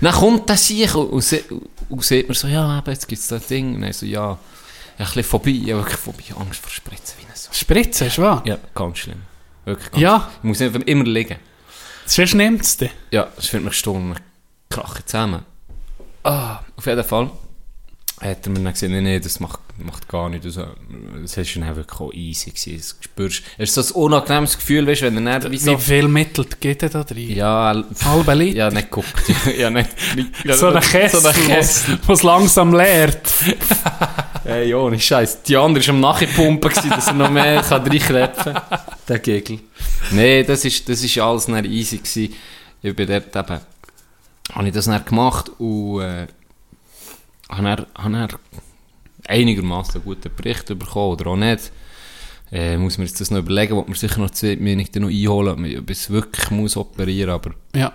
dann kommt der sich und, und, se- und sieht mir so, ja, eben, jetzt gibt's das Ding. Und dann so, ja, ein bisschen Phobie, ich habe wirklich Phobie, Angst vor Spritzen, wie so. Spritzen, ist wahr? Ja, ganz schlimm. Wirklich ganz Ja. schlimm. Ich muss einfach immer liegen. Sonst nimmt es dich. Ja, das wird mich Stunden krachen zusammen. Ah, auf jeden Fall hat er mir dann gesagt, nee, nee, das macht, macht gar nicht. Also, das war dann wirklich auch easy. Gewesen. Das spürst, es ist so ein unangenehmes Gefühl, weißt, wenn er dann wie so... Wie viel Mittel geht denn da drin? Ja, Halbe Liter? ja, nicht geguckt. ja, nicht, nicht, so eine Kessel, So Kessel. was langsam leert. Ey, ohne Scheiß. Die andere war am Nachpumpen, dass er noch mehr kann reinklepfen kann. Der Gegel. Nee, das ist, das ist alles easy gewesen. Ich bin dort eben, habe ich das dann gemacht und, äh, habe dann, habe dann einigermaßen guten Bericht bekommen oder auch nicht. Äh, muss man jetzt das noch überlegen, ob man sicher noch zwei Minuten noch einholen, ob ich es wirklich muss operieren, aber Ja.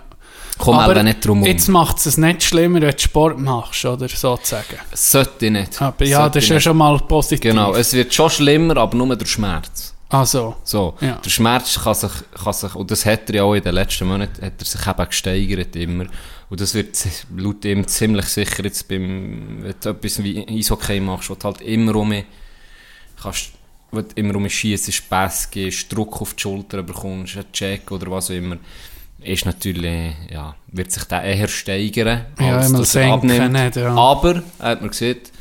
komm Aber nicht drum um. Jetzt macht es nicht schlimmer, wenn du Sport machst, oder sozusagen. Sollte ich nicht. Aber ja, Sollte das ist ja schon mal positiv. Genau, es wird schon schlimmer, aber nur der Schmerz. Also, So, Ja. der Schmerz kann sich, kann sich, und das hat er ja auch in den letzten Monaten, hat er sich eben gesteigert immer. Und das wird laut ihm ziemlich sicher jetzt beim, wenn du etwas wie Eishockey machst, wo du halt immer um mich, kannst, wo du immer um schiessest, Pass gibst, Druck auf die Schulter bekommst, einen Check oder was auch immer, ist natürlich, ja, wird sich der eher steigern, Ja, als einmal dass er abnimmt. nicht, ja. Aber, er hat mir gesagt,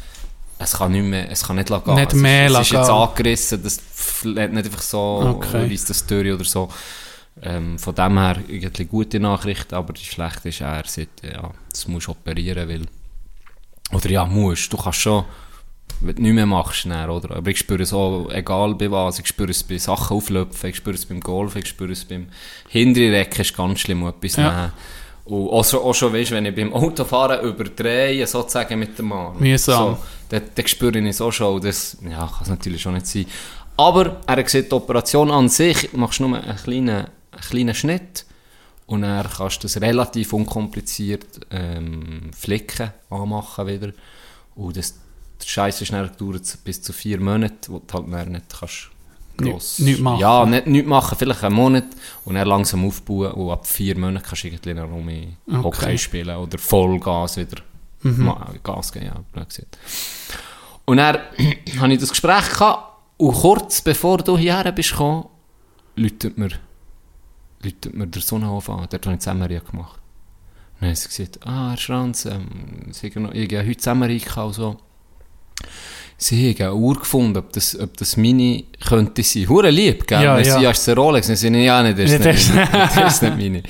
es kann nicht mehr, es kann nicht gehen. Nicht es mehr ist, es ist jetzt angerissen, das lädt nicht einfach so, Okay. okay. das durch oder so. Ähm, von dem her irgendwie gute Nachricht, aber die schlechte ist, er sagt, ja, das musst du operieren, weil, oder ja, musst, du kannst schon, wenn du nicht mehr machst, dann, oder? Aber ich spüre es auch, egal bei was, ich spüre es bei Sachen auflöpfen, ich spüre es beim Golf, ich spüre es beim Hinterrecken, ist ganz schlimm, etwas Ja. nehmen. Und auch, so, auch schon, weißt, wenn ich beim Autofahren überdrehe, sozusagen mit dem Arm. Mühsam. So, dann, dann spüre ich es auch schon. Das ja, kann es natürlich schon nicht sein. Aber er gesagt, die Operation an sich machst du nur einen kleinen, einen kleinen Schnitt und dann kannst du das relativ unkompliziert ähm, flicken, anmachen wieder. Und das, der Scheiß ist dann dauert bis zu vier Monate, wo du halt dann nicht kannst gross... Nicht- nicht machen. Ja, nicht, nicht machen, vielleicht einen Monat und dann langsam aufbauen und ab vier Monaten kannst du irgendwie noch Rumi Okay. Hockey spielen oder Vollgas wieder ma- Gas geben, ja, blöd gesagt. Und dann hatte ich das Gespräch gehabt und kurz bevor du hierher bist gekommen, läutet mir, läutet mir der Sonnenhof an. Dort habe ich Zusammenrieh gemacht. Und dann hat sie gesagt, ah, Herr Schranz, ähm, Sie haben noch- ich habe heute gehabt und so. Sie haben eine Uhr gefunden, ob das, ob das meine könnte sein. Hure lieb, gell? Ja, Dann ja. sie, es eine Rolex? Dann sind ja, nicht, das ist nicht meine. Das ist nicht meine.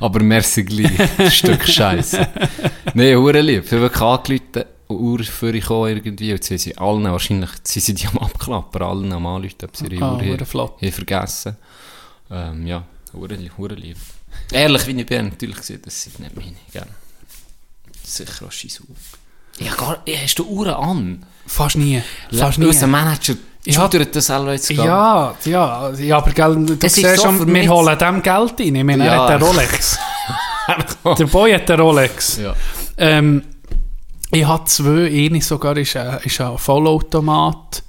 Aber merci gleich. Ein Stück Scheiße. Nein, hure lieb. Ich habe wirklich angerufen, Uhr für ich gekommen irgendwie. Und sie sind allen, wahrscheinlich, sie sind die am Abklappern, allen am Anrufen, ob sie ihre Ah, Uhr hier, hier vergessen. Ähm, ja, hure, hure lieb. Ehrlich, wie ich bin, natürlich gesehen, das sind nicht meine, gell? Sicher auch scheiß. Ja, gar, hast du Uhren an? fast nie. Fast nie. Unser Manager Ja. schudert das selber jetzt gar Ja, ja, ja, aber gell, du Das ist siehst so schon, für wir holen dem Geld rein. Ich meine, er Ja. hat einen Rolex. Der Boy hat einen Rolex. Ja. Ähm, ich habe zwei, eine sogar ist ein, ist ein Vollautomat.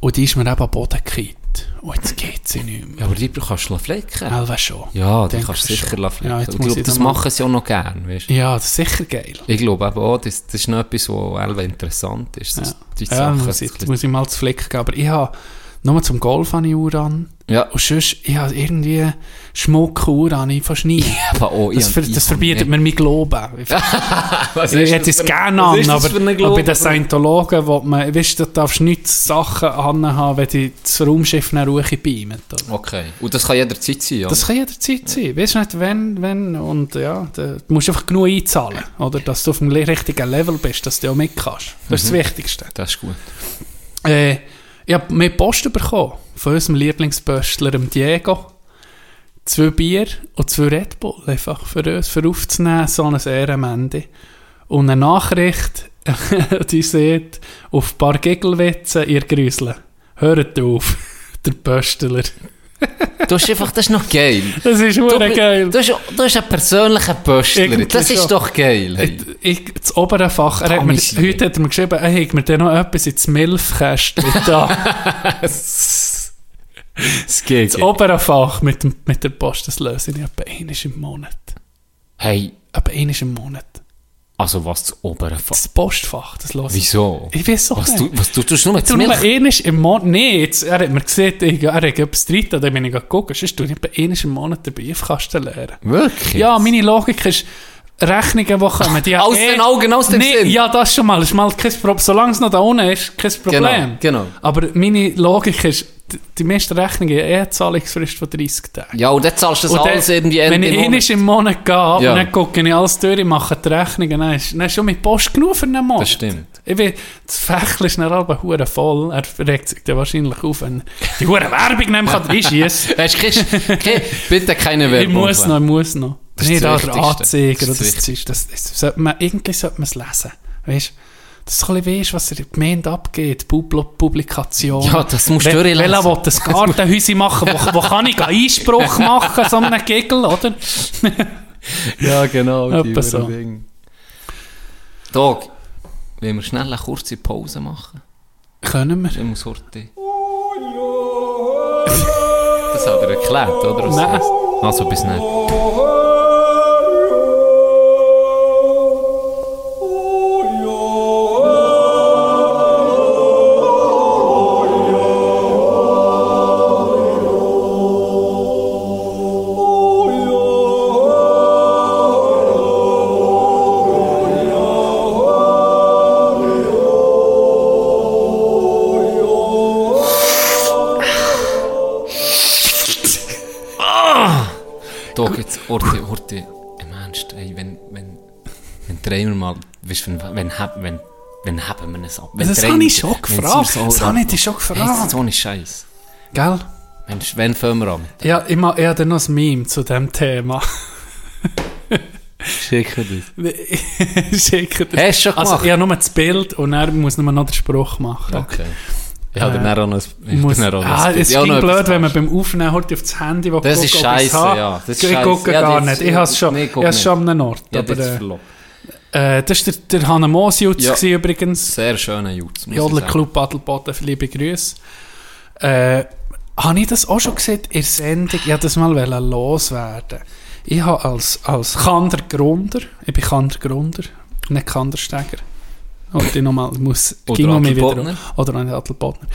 Und die ist mir eben am Boden gekippt. Und jetzt geht sie nicht mehr. Ja, aber die kannst du flecken. Ja, schon. Ja, die Denk kannst du sicher schon. flecken. Ja, ich glaube, das machen sie auch noch gern, weißt du? Ja, das ist sicher geil. Ich glaube eben auch, das, das ist noch etwas, was Elva interessant ist. Das, die Ja, Sachen, muss ich, muss ich mal zu Flick geben. Aber ich habe nur zum Golf eine Uhr an. ja, Und sonst, ich habe irgendwie Schmuckuhr an, ich fast nie. aber auch, Das, ich ver, das ich verbietet mir mein Glauben. Was Ich ist hätte es gerne an, ist aber, aber bei den Scientologen, wo man, weißt du, darfst nicht Sachen anhaben, wenn die das Raumschiff nach Ruhe beamen. Okay, und das kann jederzeit sein, ja? Das kann jederzeit sein. Weißt du nicht, wenn, wenn, und ja, du musst einfach genug einzahlen, oder? Dass du auf dem richtigen Level bist, dass du auch mit kannst. Das ist Mhm. das Wichtigste. Das ist gut. Äh, Ich habe mehr Post bekommen von unserem Lieblingsböstler, Diego. Zwei Bier und zwei Red Bull einfach für uns, für aufzunehmen, so ein Ehrenmende. Und eine Nachricht, die sieht, auf ein paar Gegelwitze, ihr Grüsle. Hört auf, der Böstler. Du hast einfach, das ist noch geil. Das ist Du, geil. du, hast, du hast einen persönlichen Pöstler. Das ist schon. doch geil. Hey. Ich, ich, das obere Fach, er hat mir, heute hat er mir geschrieben, er hat mir noch etwas ins Milfkästchen da. Das geht. Das obere Fach mit, dem, mit der Post, das löse ich etwa einmal im Monat. Hey, Etwa einmal im Monat. Also was das obere Fach. Das Postfach, das ich. Wieso? Ich weiß auch Was nicht. du, was du tust nur mit Du nur Milch? einmal im Monat, nee, jetzt, er hat mir gesehen, ich, er hat etwas drin, dann bin ich geguckt, sonst tue ich etwa einmal im Monat den Briefkasten leeren. Wirklich? Ja, meine Logik ist, Rechnungen, die kommen, die Aus den Augen, aus dem nee, Sinn. Ja, das schon mal, ist mal kein Problem. Solange es noch da unten ist, kein Problem. Genau, genau. Aber meine Logik ist, die, meisten Rechnungen haben eh eine Zahlungsfrist von 30 Tagen. Ja, und dann zahlst du das Und alles dann, irgendwie wenn Ende ich Monat. einmal im Monat gehe, Ja. und dann gucke ich alles durch, mache die Rechnungen, dann ist, dann ist schon mit Post genug für einen Monat. Das stimmt. Ich will, das Fächel ist dann aber hure voll. Er regt sich dann wahrscheinlich auf, wenn die hure Werbung nehmen kann, kein- kein- bitte keine Ich Werbung. muss noch, ich muss noch. Das ist Nicht das an der Wichtigste. Anzeiger. Das Das, ist das, ist, das, das, sollte man, irgendwie sollte man es lesen. Weißt dass du ein bisschen weißt, was in der Gemeinde abgeht. Pub Publikation. Ja, das musst du durchlesen. Welcher will das Gartenhäuschen machen? Wo, wo kann ich Einspruch machen, so einen Gegel, oder? Ja, genau. Etwa so. Dog, wollen wir schnell eine kurze Pause machen? Können wir? Ich muss heute... Das hat er erklärt, oder? Was- Nein. Also, bis nicht. Orte, im Ernst, ey, wenn, wenn, wenn drehen wir mal, weißt du, wenn, wenn, wenn, wenn haben wir es ab? Wenn Das habe ich schon gefragt. so Das habe ich dich schon Hey, gefragt. so ein Scheiß. Gell? Mensch, wenn fangen wir an? Ja, ich, ma- ich habe noch ein Meme zu diesem Thema. Schicken das. Schicken das. Hast du schon Also, gemacht? ich habe nur das Bild und er muss nur noch den Spruch machen. Okay. Ich habe dann auch noch ein, Muss, dann auch noch ah, es ging blöd, wenn man beim Aufnehmen heute auf das Handy will Das ist gucken, habe. ja. Das ist ich gucke Ja, gar nicht. Ich habe es schon, nee, ich schon an einem Ort. Ja, aber, äh, äh, das war der, der Hanne Mosiutz Ja. gewesen übrigens. Sehr schöner Jutz, Jodler. Club Adelboden, liebe Grüße. Äh, habe ich das auch schon gesehen in der Sendung? Ich wollte das mal loswerden. Ich habe als, als Kandergründer, ich bin Kandergründer, nicht Kandersteiger. Und ich nochmal muss, Oder wieder. Oder nicht Adelbodner.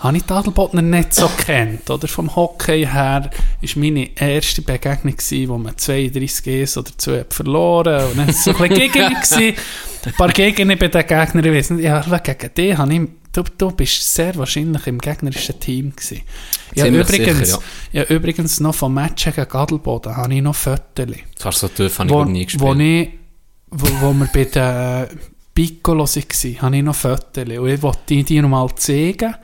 Habe ich die Adelbodner nicht so kennt, oder? Vom Hockey her war meine erste Begegnung, gewesen, wo man 32 Gs oder 2 hat verloren und dann war so ein bisschen. Ein paar Gegner bei den Gegnern, ich nicht, ja, gegen dich habe ich, du, du bist sehr wahrscheinlich im gegnerischen Team gewesen. Ich habe übrigens, sicher, ich habe übrigens noch vom Match gegen Adelboden habe ich noch Fotos. Zwar so tief habe ich nie gespielt. wo, ich, wo, wo wir bei den Piccolos waren, habe ich noch Fotos. Und ich wollte die, die noch mal zeigen,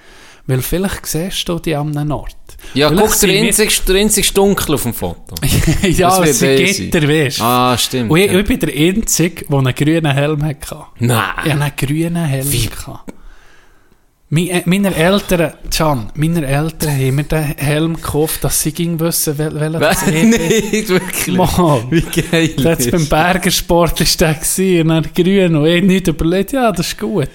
weil vielleicht siehst du die an einem Ort. ja, vielleicht guck, der einzige, der einzige Dunkel auf dem Foto. ja, Das es sein. Gitter, weißt du. Ah, stimmt. Und ich, ja. ich bin der Einzige, der einen grünen Helm hatte. Nein. Ich hatte einen grünen Helm. gehabt. Mi- äh, Meine Eltern, Can, meine Eltern haben mir den Helm gekauft, dass sie ging wissen, wel, welcher das ist. Nicht wirklich. Mal. Wie geil. Das beim Bergersport war der gewesen, und dann grün und ich nicht überlegt, ja, das ist gut.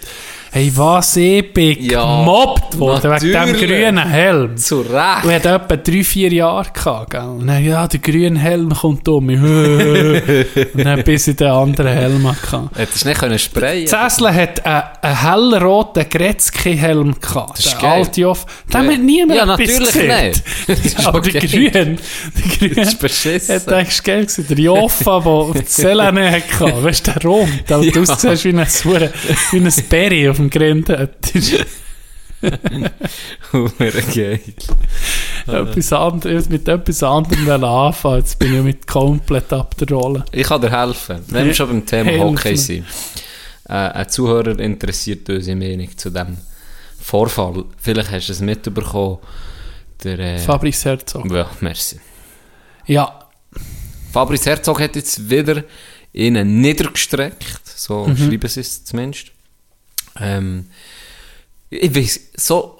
Hey, was ich bin Ja, gemobbt worden wegen dem grünen Helm. Zu Und Recht. ich hatte etwa drei, vier Jahre gehabt, gell? Und dann, ja, der grüne Helm kommt um mich. und dann bis ich den anderen Helm hatte. Hättest du nicht können sprayen Cessla hat einen, einen hellroten Gretzky-Helm gehabt. Das ist geil. alte Joff. Den hat niemand Ja, natürlich gesehen. nicht. Ja, aber der okay. Grün, der Grün Das ist beschissen. hat eigentlich geil gewesen. Der Joffa, der Selene hatte. Weißt du, der Rum. Der Ja. du aussiehst wie ein, Hure- wie ein Berry auf dem Grinden. Hure geil. etwas anderes, mit etwas anderem anfangen. Jetzt bin ich mit komplett ab der Rolle. Ich kann dir helfen. Wenn wir schon beim Thema Hilf Hockey sind. Äh, ein Zuhörer interessiert unsere Meinung zu dem Vorfall. Vielleicht hast du es mitbekommen. Der, äh, Fabrice Herzog. ja, merci. Ja, Fabrice Herzog hat jetzt wieder ihnen niedergestreckt. So Mhm. schreiben sie es zumindest. Ähm, ich weiß so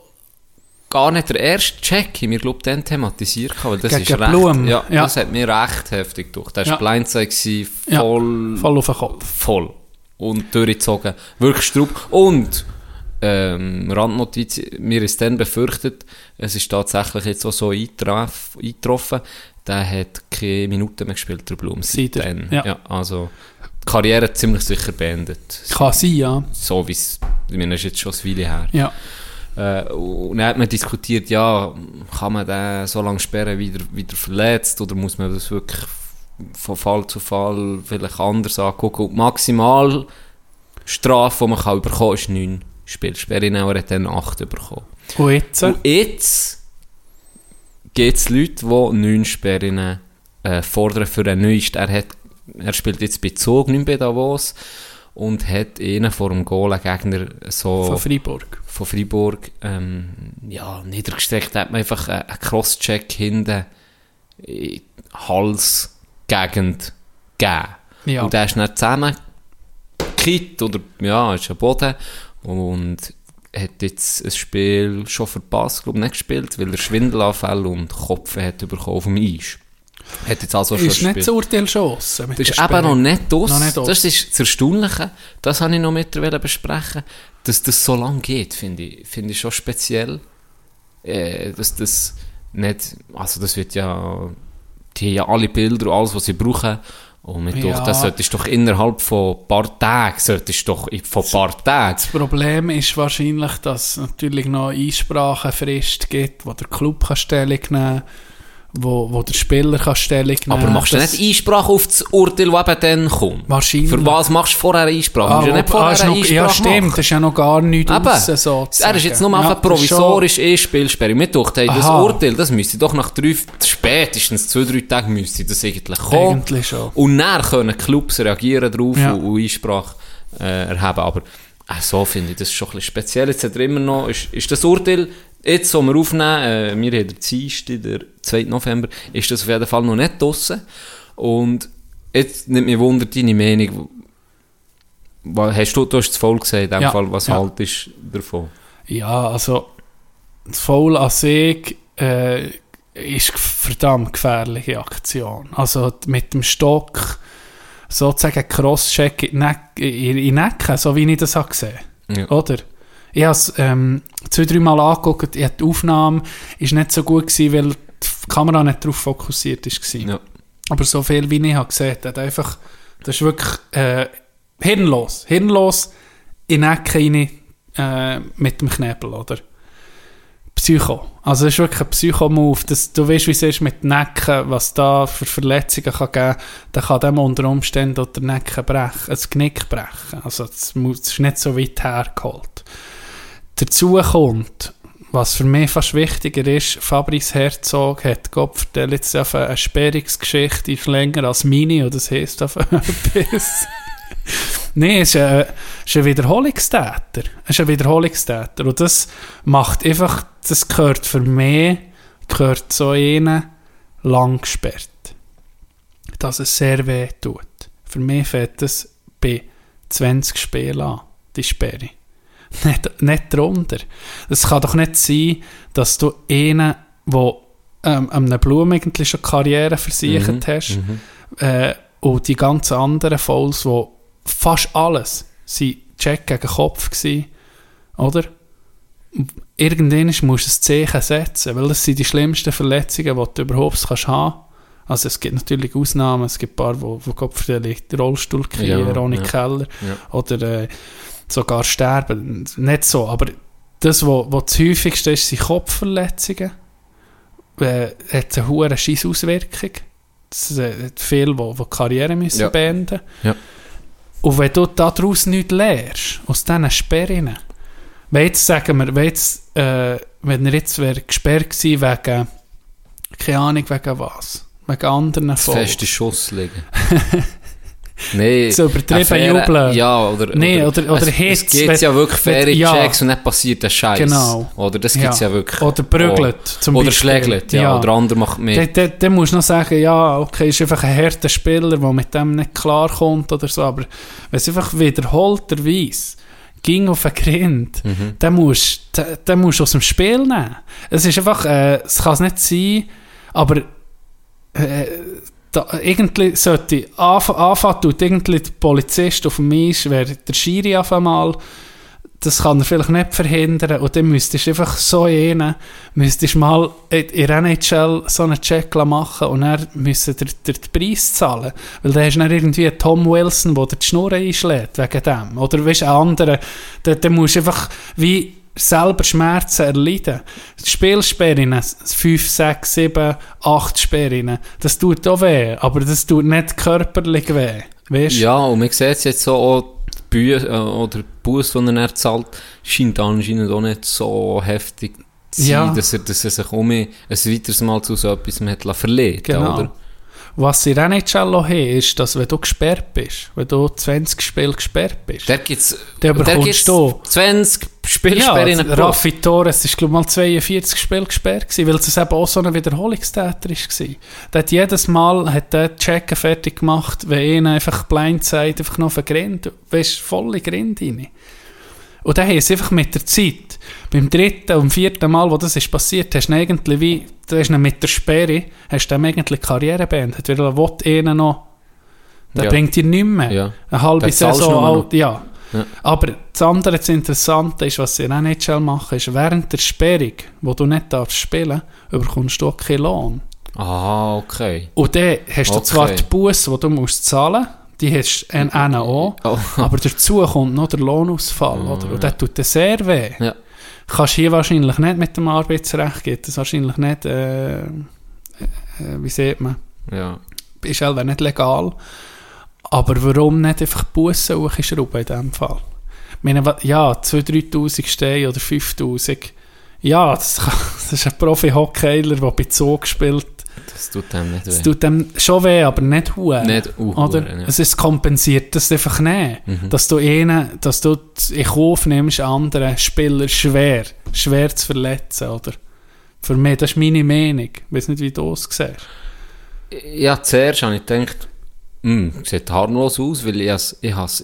gar nicht der erste Check, den wir glaube dann thematisiert haben, weil das Gegen ist recht, Blum, ja, ja. das hat mir recht heftig durch. Das war Ja. Blindside, gewesen, Ja, voll, voll auf den Kopf. voll und durchgezogen. Wirklich Strupp. Und ähm, Randnotiz, mir ist dann befürchtet, es ist tatsächlich jetzt auch so eintraf, eingetroffen, der hat keine Minuten mehr gespielt, der Blum. Seitdem. ja. ja. Also, Karriere ziemlich sicher beendet. Kann sein, ja. So wie es, ich meine, das ist jetzt schon eine Weile her. Ja, Äh, und dann hat man diskutiert, ja, kann man den so lange sperren, wieder, wieder verletzt, oder muss man das wirklich von Fall zu Fall vielleicht anders angucken? Und die Maximalstrafe, die man kann bekommen kann, ist 9 Spielsperre. Er hat dann 8 bekommen. und jetzt? Und jetzt gibt es Leute, die 9 Sperren äh, fordern für einen Neuest. Er, hat, er spielt jetzt bei Zug, nicht bei Davos, und hat ihnen vor dem Goal einen Gegner so Von Freiburg. von Freiburg ähm, ja, niedergestreckt hat man einfach einen einen Crosscheck hinten in Halsgegend gegeben. Ja. Und der ist dann zusammengekippt oder ja, ist am Boden und hat jetzt ein Spiel schon verpasst, glaube nicht gespielt, weil er Schwindelanfälle und Kopf hat bekommen auf dem Eis. Hat jetzt also Ist nicht das Urteil schon Das ist eben noch nicht aus. Noch nicht aus. Das ist das Erstaunliche. Das habe ich noch mit dir besprechen. Dass das so lange geht, finde ich, finde ich schon speziell. Äh, dass das nicht, also das wird ja, die haben ja alle Bilder und alles, was sie brauchen. Und mit Ja. das solltest du doch innerhalb von ein paar Tagen, solltest du doch von ein paar Tagen. Das Problem ist wahrscheinlich, dass es natürlich noch Einsprachenfrist gibt, wo der Club kann Stellung nehmen kann, wo, wo der Spieler kann Stellung nehmen Aber machst du nicht Einsprache auf das Urteil, das eben dann kommt? Wahrscheinlich. Für was machst du vorher Einsprache? Ah, du wo- nicht ah, vorher eine noch, ja, Einsprache stimmt, machen? das ist ja noch gar nichts Eben. raus, sozusagen. Er ist jetzt nur Ja, einfach provisorisch E-Spielsperre. Mir dachte, hey, das. Urteil, das müsste doch nach drei, spätestens zwei, drei Tagen müsste das eigentlich kommen. Eigentlich schon. Und dann können Clubs reagieren darauf Ja. und Einsprache äh, erheben. Aber äh, so finde ich das schon ein bisschen speziell. Jetzt hat er immer noch, ist, ist das Urteil, jetzt, wo wir aufnehmen, äh, wir haben den Dienstag, der 2. November, ist das auf jeden Fall noch nicht draussen. Und jetzt nimmt mich wunder deine Meinung. Was- Hast du, du hast es voll gesehen, in dem Ja, Fall, was ja. haltest du davon? Ja, also das Foul an sich äh, ist eine verdammt gefährliche Aktion. Also mit dem Stock sozusagen Crosscheck in in die Necken, so wie ich das habe gesehen Ja. Oder? Ich habe es ähm, zwei, drei Mal angeguckt, ich die Aufnahme ist nicht so gut gewesen, weil die Kamera nicht darauf fokussiert war. Ja. Aber so viel wie ich habe gesehen, hat einfach, das ist wirklich äh, hirnlos. Hirnlos in die Ecke rein äh, mit dem Knebel, oder? Psycho. Also das ist wirklich ein Psycho-Move. Du weißt, wie es ist mit Necken, was da für Verletzungen kann geben kann. Dann kann dem unter Umständen auch der Necken brechen, das Knick brechen. Also das ist nicht so weit hergeholt. Dazu kommt, was für mich fast wichtiger ist, Fabrice Herzog hat Gott vertellt jetzt eine Sperrungsgeschichte, ist länger als meine, und das heisst auf etwas. Nein, es ist ein, es ist ein Wiederholungstäter. Es ist ein Wiederholungstäter. Und das macht einfach, das gehört für mich, gehört so einen lang gesperrt. Dass es sehr weh tut. Für mich fängt das bei 20 Spielen an, die Sperre. Nicht, nicht drunter. Es kann doch nicht sein, dass du einen, der ähm, einem Blum eigentlich schon Karriere versichert hast, äh, und die ganzen anderen Fouls, wo fast alles sind Check gegen Kopf gsi, oder? Irgendwann musst du ein Zeichen setzen, weil das sind die schlimmsten Verletzungen, die du überhaupt kannst haben. Also es gibt natürlich Ausnahmen, es gibt ein paar, wo, wo Kopf den Rollstuhl kriegen, Ja, ohne ja. Keller, Ja. oder äh, sogar sterben. Nicht so, aber das, was wo, wo das häufigste ist, sind Kopfverletzungen. Äh, hat eine hohe Scheissauswirkung. Es äh, hat viele, die, die Karriere müssen beenden Ja. Und wenn du daraus nichts lernst, aus diesen Sperren, wenn jetzt, sagen wir, wenn, jetzt, äh, wenn er jetzt wäre gesperrt gewesen wegen, keine Ahnung wegen was, wegen anderen Fouls. feste Schuss liegen. Nee, So übertrieben faire- jubeln. Ja, oder, Nee, oder- oder es, Hits, Es wenn- ja wirklich faire ja. Checks und dann passiert der Scheiß. Genau. Oder das gibt's ja, wirklich. Oder prügelt, Oh. zum Oder schlägelt, ja. Ja. Oder andere macht mit. Dann, dann, dann musst du noch sagen, ja, okay, ist einfach ein harter Spieler, der mit dem nicht klarkommt oder so, aber wenn es einfach wiederholterweise ging auf einen Grind, Mhm. dann musst du den- musst aus dem Spiel nehmen. Es ist einfach, äh, es kann es nicht sein, aber äh, da, irgendwie sollte anf- anfangen, irgendwie der Polizist auf dem Eis, wäre der Schiri auf einmal, das kann er vielleicht nicht verhindern und dann müsstest du einfach so einen, müsstest mal in der NHL so einen Check machen und dann müssen dir, dir den Preis zahlen, weil dann hast du dann irgendwie einen Tom Wilson, der dir die Schnur einschlägt wegen dem, oder weißt du, einen anderen, dann, dann musst du einfach wie selber Schmerzen erleiden. Spielsperren, 5, 6, 7, 8 Sperren, das tut auch weh, aber das tut nicht körperlich weh. Weißt? Ja, und man sieht es jetzt so, auch die äh, oder die Busse, die er zahlt, scheint anscheinend auch nicht so heftig zu sein, Ja. dass, er, dass er sich um ein weiteres Mal zu so etwas hat verlegen Genau. oder? Was sie auch nicht schon haben, ist, dass wenn du gesperrt bist, wenn du 20 Spiele gesperrt bist, Da gibt's, Der da bekommst du. 20 Spielsperren ja, Raffi Torres ist glaube mal 42 Spiele gesperrt gewesen, weil es eben auch so ein Wiederholungstäter. Der hat jedes Mal hat der Checken fertig gemacht, wenn ihn einfach Blindside einfach noch vergrinnt, weißt volle Grind rein. Und dann haben sie einfach mit der Zeit, beim dritten und vierten Mal, wo das ist passiert, hast du irgendwie wie, du hast mit der Sperre, hast du die Karriere beendet, weil er will ihn noch, der Ja. bringt dir nicht mehr. Ja. Eine halbe Saison alt, ja. Ja. Aber das andere, das Interessante ist, was sie in NHL machen, ist, während der Sperrung, wo du nicht darfst spielen, bekommst du auch keinen Lohn. Ah, okay. Und dann hast du Okay. zwar die Busse, die du musst zahlen die hast du einen auch, Oh. aber dazu kommt noch der Lohnausfall, oder? Und das tut dir sehr weh. Ja. Kannst hier wahrscheinlich nicht mit dem Arbeitsrecht, geht das wahrscheinlich nicht, äh, äh, wie sieht man, Ja. ist halt nicht legal. Aber warum nicht einfach Bussen hochschrauben in diesem Fall? Ich meine, ja, 2'000, 3'000 stehen oder 5'000. Ja, das, kann, das ist ein Profi-Hockeyer, der bei Zoo gespielt Das tut dem nicht Es weh. tut dem schon weh, aber nicht hure. Nicht uh, Oder? ja. Es ist kompensiert das einfach nicht. Mhm. Dass du einen, dass du in Kauf nimmst, anderen Spieler schwer, schwer zu verletzen, oder? Für mich, das ist meine Meinung. Ich weiß nicht, wie du es siehst. Ja, zuerst habe ich gedacht, hm, sieht harmlos aus, weil ich has, ich has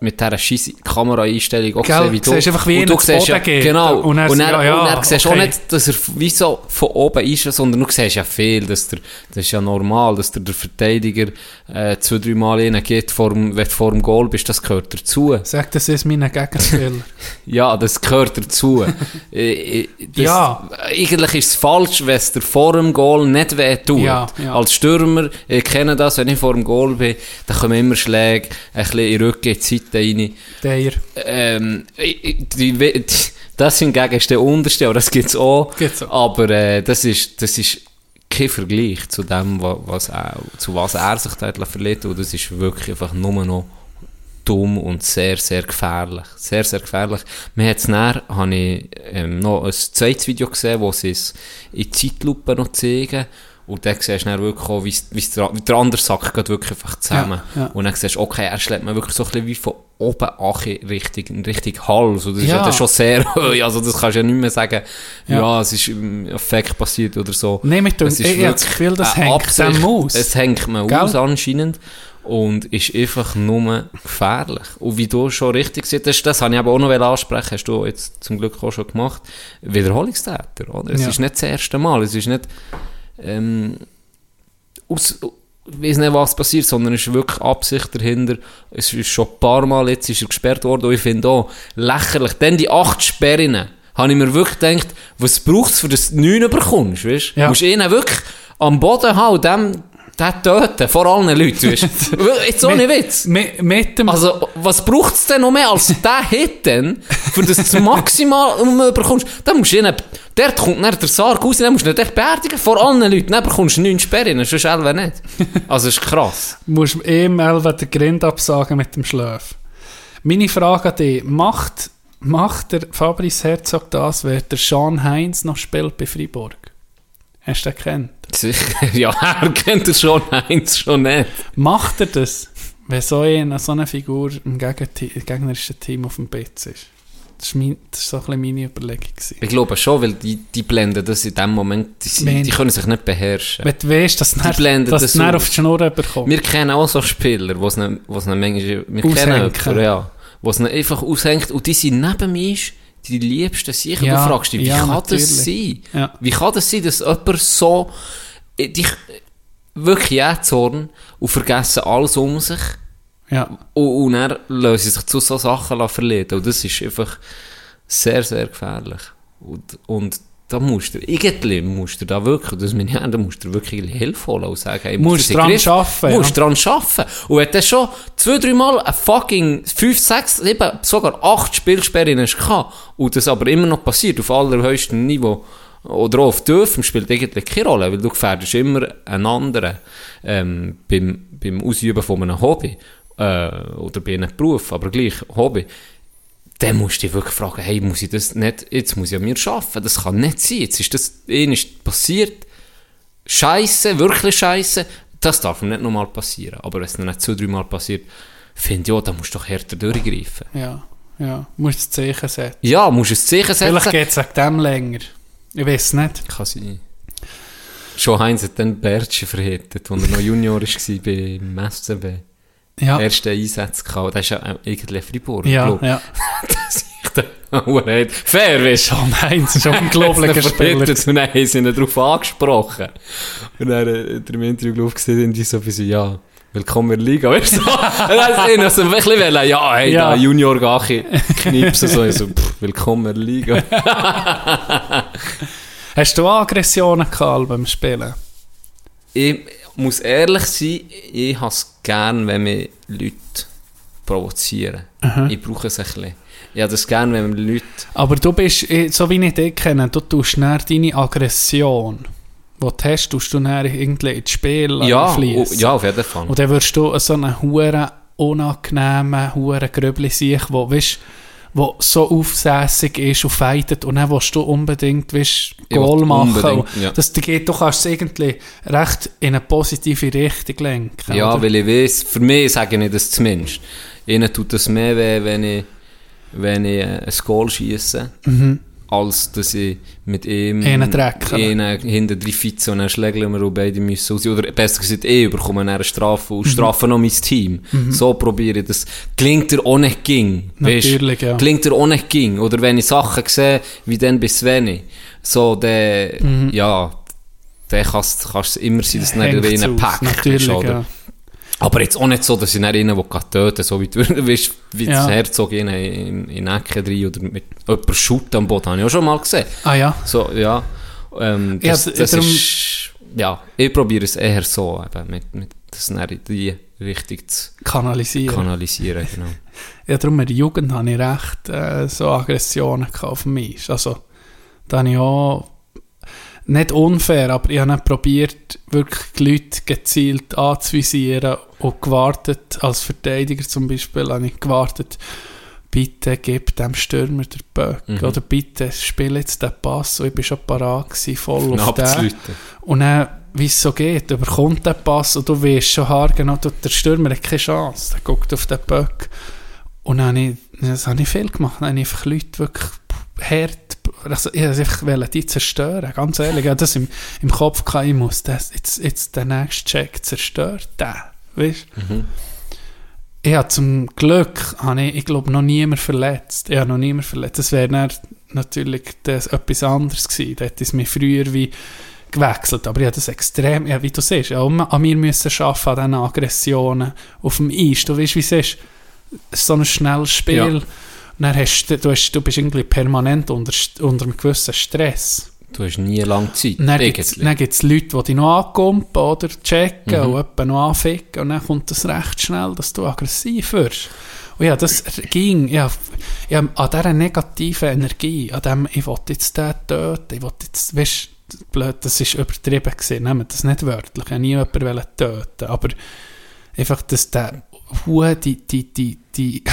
mit dieser scheiß Kameraeinstellung auch Gell, gesehen, wie du siehst einfach, wie und du siehst ja, geht. Genau, Und und er dann, sagt, ja, ja, und dann siehst du auch okay. nicht, dass er wie so von oben ist, sondern du siehst ja viel, dass der, das ist ja normal, dass der, der Verteidiger äh, zwei, drei Mal rein geht, vor dem, wenn du vor dem Goal bist, das gehört dazu. Sag, das ist mein Gegenspieler. Ja, das gehört dazu. Äh, äh, das, Ja. Eigentlich ist es falsch, wenn es dir vor dem Goal nicht weh tut. Ja, ja. Als Stürmer, ich kenne das, wenn ich vor dem Goal bin, dann kommen immer Schläge, ein bisschen in Rücken, in die Rein. Der. Ähm, die, die, das hingegen ist der unterste, aber das gibt es auch. Gibt's auch. Aber äh, das, ist, das ist kein Vergleich zu dem, wa- was er, zu was er sich dort verliert. Und das ist wirklich einfach nur noch dumm und sehr, sehr gefährlich. Sehr, sehr gefährlich. Mir hat's näher, habe ich ähm, noch ein zweites Video gesehen, wo sie es in Zeitlupe noch zeigen. Und dann siehst du dann wirklich auch, wie's der, wie der andere Sack geht wirklich einfach zusammen. Ja, ja. Und dann siehst du, okay, er schlägt mir wirklich so ein bisschen wie von oben an Richtung, Richtung Hals. Und das ist Ja. ja dann schon sehr hoch. Also das kannst du ja nicht mehr sagen, ja, Ja. es ist im Effekt passiert oder so. Nein, mit dem, Es ich, ist habe das Gefühl, hängt Absicht. dem aus. Es hängt mir Gell? aus anscheinend und ist einfach nur gefährlich. Und wie du schon richtig gesagt hast, das habe ich aber auch noch ansprechen, hast du jetzt zum Glück auch schon gemacht, Wiederholungstäter, oder? Es Ja. ist nicht das erste Mal, es ist nicht ähm, aus, ich weiß nicht, was passiert, sondern es ist wirklich Absicht dahinter. Es ist schon ein paar Mal jetzt ist er gesperrt worden und ich finde auch lächerlich. Dann die acht Sperren, habe ich mir wirklich gedacht, was braucht es, für das du neun bekommst, weißt? Ja. Du musst ihn wirklich am Boden haben und dem, den töten, vor allen Leuten, weißt? jetzt ohne Witz. Mit, mit dem, Also, was braucht es denn noch mehr als den Hit denn, für das du das Maximum bekommst? Dann musst du ihn, dort kommt dann der Sarg raus, dann musst du dort beerdigen, vor allen Leuten, dann bekommst du neun Sperren, sonst selber nicht. Also, das ist krass. musst du ihm Elva den Grind absagen mit dem Schlaf. Meine Frage an dich, macht, macht der Fabrice Herzog das, wenn der Sean Heinz noch spielt bei Freiburg? Hast du den kennt? Sicher, ja, er kennt es schon, eins schon nicht. Macht er das? wenn so eine, so eine Figur im gegnerischen Team auf dem Bitz ist. Das ist, mein, das ist so ein meine Überlegung. Gewesen. Ich glaube schon, weil die, die blenden das in dem Moment, die, Wenn- die können sich nicht beherrschen. Wenn du weißt, dass du dann- dass das dann auf die Schnur bekommst. Wir kennen auch so Spieler, die es nicht, manchmal, wir kennen Aushängen. jemanden, ja, wo es einfach aushängt und die sind neben mir die liebsten sicher. Ja, du fragst dich, wie ja, kann natürlich. das sein? Ja. Wie kann das sein, dass jemand so äh, dich wirklich jähzorn und vergessen alles um sich Ja. und, und dann lassen sie sich zu so Sachen verleiten und das ist einfach sehr, sehr gefährlich. Und, und da musst du, irgendwie musst du da wirklich, das meine ich, da musst du wirklich Hilfe holen und sagen, hey, Musst in dran Griff- arbeiten, Musst dran arbeiten. Und wenn du schon zwei, drei Mal ein fucking fünf, sechs, sieben, sogar acht Spielsperren hast gehabt und das aber immer noch passiert, auf allerhöchstem Niveau, oder auch auf dürfen, spielt eigentlich keine Rolle, weil du gefährdest immer einen anderen ähm, beim, beim Ausüben von einem Hobby äh, oder bei einem Beruf, aber gleich Hobby dann musst du dich wirklich fragen, hey, muss ich das nicht, jetzt muss ich an mir arbeiten, das kann nicht sein, jetzt ist das, ihnen ist passiert, Scheiße, wirklich Scheiße, das darf mir nicht nochmal passieren. Aber wenn es nicht zwei, drei Mal passiert, finde ich, ja, da musst du doch härter durchgreifen. Ja. Ja. Du musst das Zeichen setzen. Ja, musst du ein Zeichen setzen. Vielleicht geht es wegen dem länger. Ich weiß nicht. Kann sein. Schon Heinz hat dann Bertschi verhittet, als er noch Junior war beim FCB. Ja. Erste Einsätze gehabt. Das ist ja irgendwie Fribourg. Ja, glaub. ja. dass ich da Hurenheit- Fair, weißt du. Schon Heinz ist ein unglaublicher Spieler. Und dann haben sie ihn darauf angesprochen. Und dann äh, hat er im Interview gesehen, und die so ein bisschen, ja, willkommen in der Liga, weißt du? so. Und dann hat ihn so ein bisschen wollen, ja, hey, Ja. da Junior Gachi knipsen, so, ich so, pff, willkommen in der Liga. Hast du Aggressionen gehabt beim Spielen? ich muss ehrlich sein, ich habe es gern, wenn mich Leute provozieren. Ich brauche es ein bisschen. Ich habe das gern, wenn mir Leute... Aber du bist, eh, so wie ich dich kenne, du tust dann deine Aggression, die du hast, tust du dann irgendwie ins Spiel Ja, fließen. oh, ja, auf jeden Fall. Und dann würdest du so einen huren unangenehmen, huren Gröbli sein, wo, weißt, wo so aufsässig ist und fightet und dann willst du unbedingt, weißt, Goal machen. ja. das geht, du kannst es irgendwie recht in eine positive Richtung lenken. Ja, oder? weil ich weiß, für mich sage ich das zumindest. Ihnen tut es mehr weh, wenn ich, wenn ich äh, ein Goal schiesse, als dass ich mit ihm Einen hinten drei Fitze und dann schlägeln wir und beide müssen raus. Oder besser gesagt, ich bekomme dann eine Strafe und strafe noch mein Team. So probiere ich das. Klingt er auch nicht ging. Natürlich, ja. Klingt er auch nicht ging. Oder wenn ich Sachen sehe, wie dann bei Sveni, so, der, ja, dann kannst du immer sein, dass du nicht aus, Pack natürlich, bist, oder? ja. Aber jetzt auch nicht so, dass ich nicht einen will töten so wie du weißt, wie Ja. das Herzog in, in, in den Ecken rein oder mit jemandem shooten am Boden, habe ich auch schon mal gesehen. Ah ja, So, ja. Ähm, Ja, das, d- das darum- ist, ja, ich probiere es eher so, eben, mit, mit das dann in die Richtung zu kanalisieren. kanalisieren, genau. Ja, darum in der Jugend hatte ich recht äh, so Aggressionen auf mich. Also, da habe ich auch, nicht unfair, aber ich habe probiert, wirklich die Leute gezielt anzuvisieren und gewartet, als Verteidiger zum Beispiel, habe ich gewartet, bitte gib dem Stürmer den Böck, Mhm. oder bitte spiel jetzt den Pass, und ich war schon parat gewesen, voll auf den. Und dann, wie es so geht, überkommt der Pass und du weißt schon haargenau, der Stürmer hat keine Chance. Der guckt auf den Böck. Und dann habe ich, das habe ich viel gemacht. Dann habe ich einfach Leute wirklich hart, also ich wollte einfach die zerstören, ganz ehrlich. Ich hatte das im, im Kopf, gehabt, ich muss das, jetzt, jetzt den nächsten Check zerstört, den, weißt Ich habe zum Glück, habe ich, ich glaube, noch niemand verletzt. Ich habe noch niemand verletzt. Das wäre natürlich das etwas anderes gewesen. Da hätte es mich früher wie gewechselt. Aber ich habe das extrem, ja, wie du siehst, auch an mir müssen arbeiten, an diesen Aggressionen auf dem Eis. Du weißt, wie es ist. So ein schnelles Spiel. Ja. Und dann hast du, du, hast, du bist irgendwie permanent unter, unter einem gewissen Stress. Du hast nie lange Zeit. Dann gibt es. Leute, die dich noch ankumpen oder checken Mhm. und jemanden noch anficken und dann kommt das recht schnell, dass du aggressiv wirst. Und ja, das ging, ja, ja, an dieser negativen Energie, an dem, ich will jetzt den töten, ich will jetzt, weißt blöd, das ist übertrieben gewesen, nehmen das nicht wörtlich, ich wollte nie jemanden töten, aber einfach, dass der die, die, die, die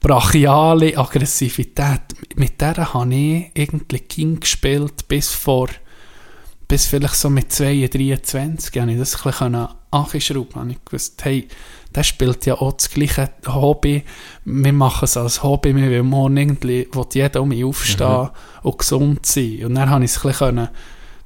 brachiale Aggressivität, mit der habe ich irgendwie King gespielt bis vor, bis vielleicht so mit 22, 23, habe ich das ein bisschen anschrauben habe ich gewusst, hey, der spielt ja auch das gleiche Hobby. Wir machen es als Hobby, wir wollen morgen irgendwie, will jeder um mich aufstehen und gesund sein. Und dann habe ich es ein bisschen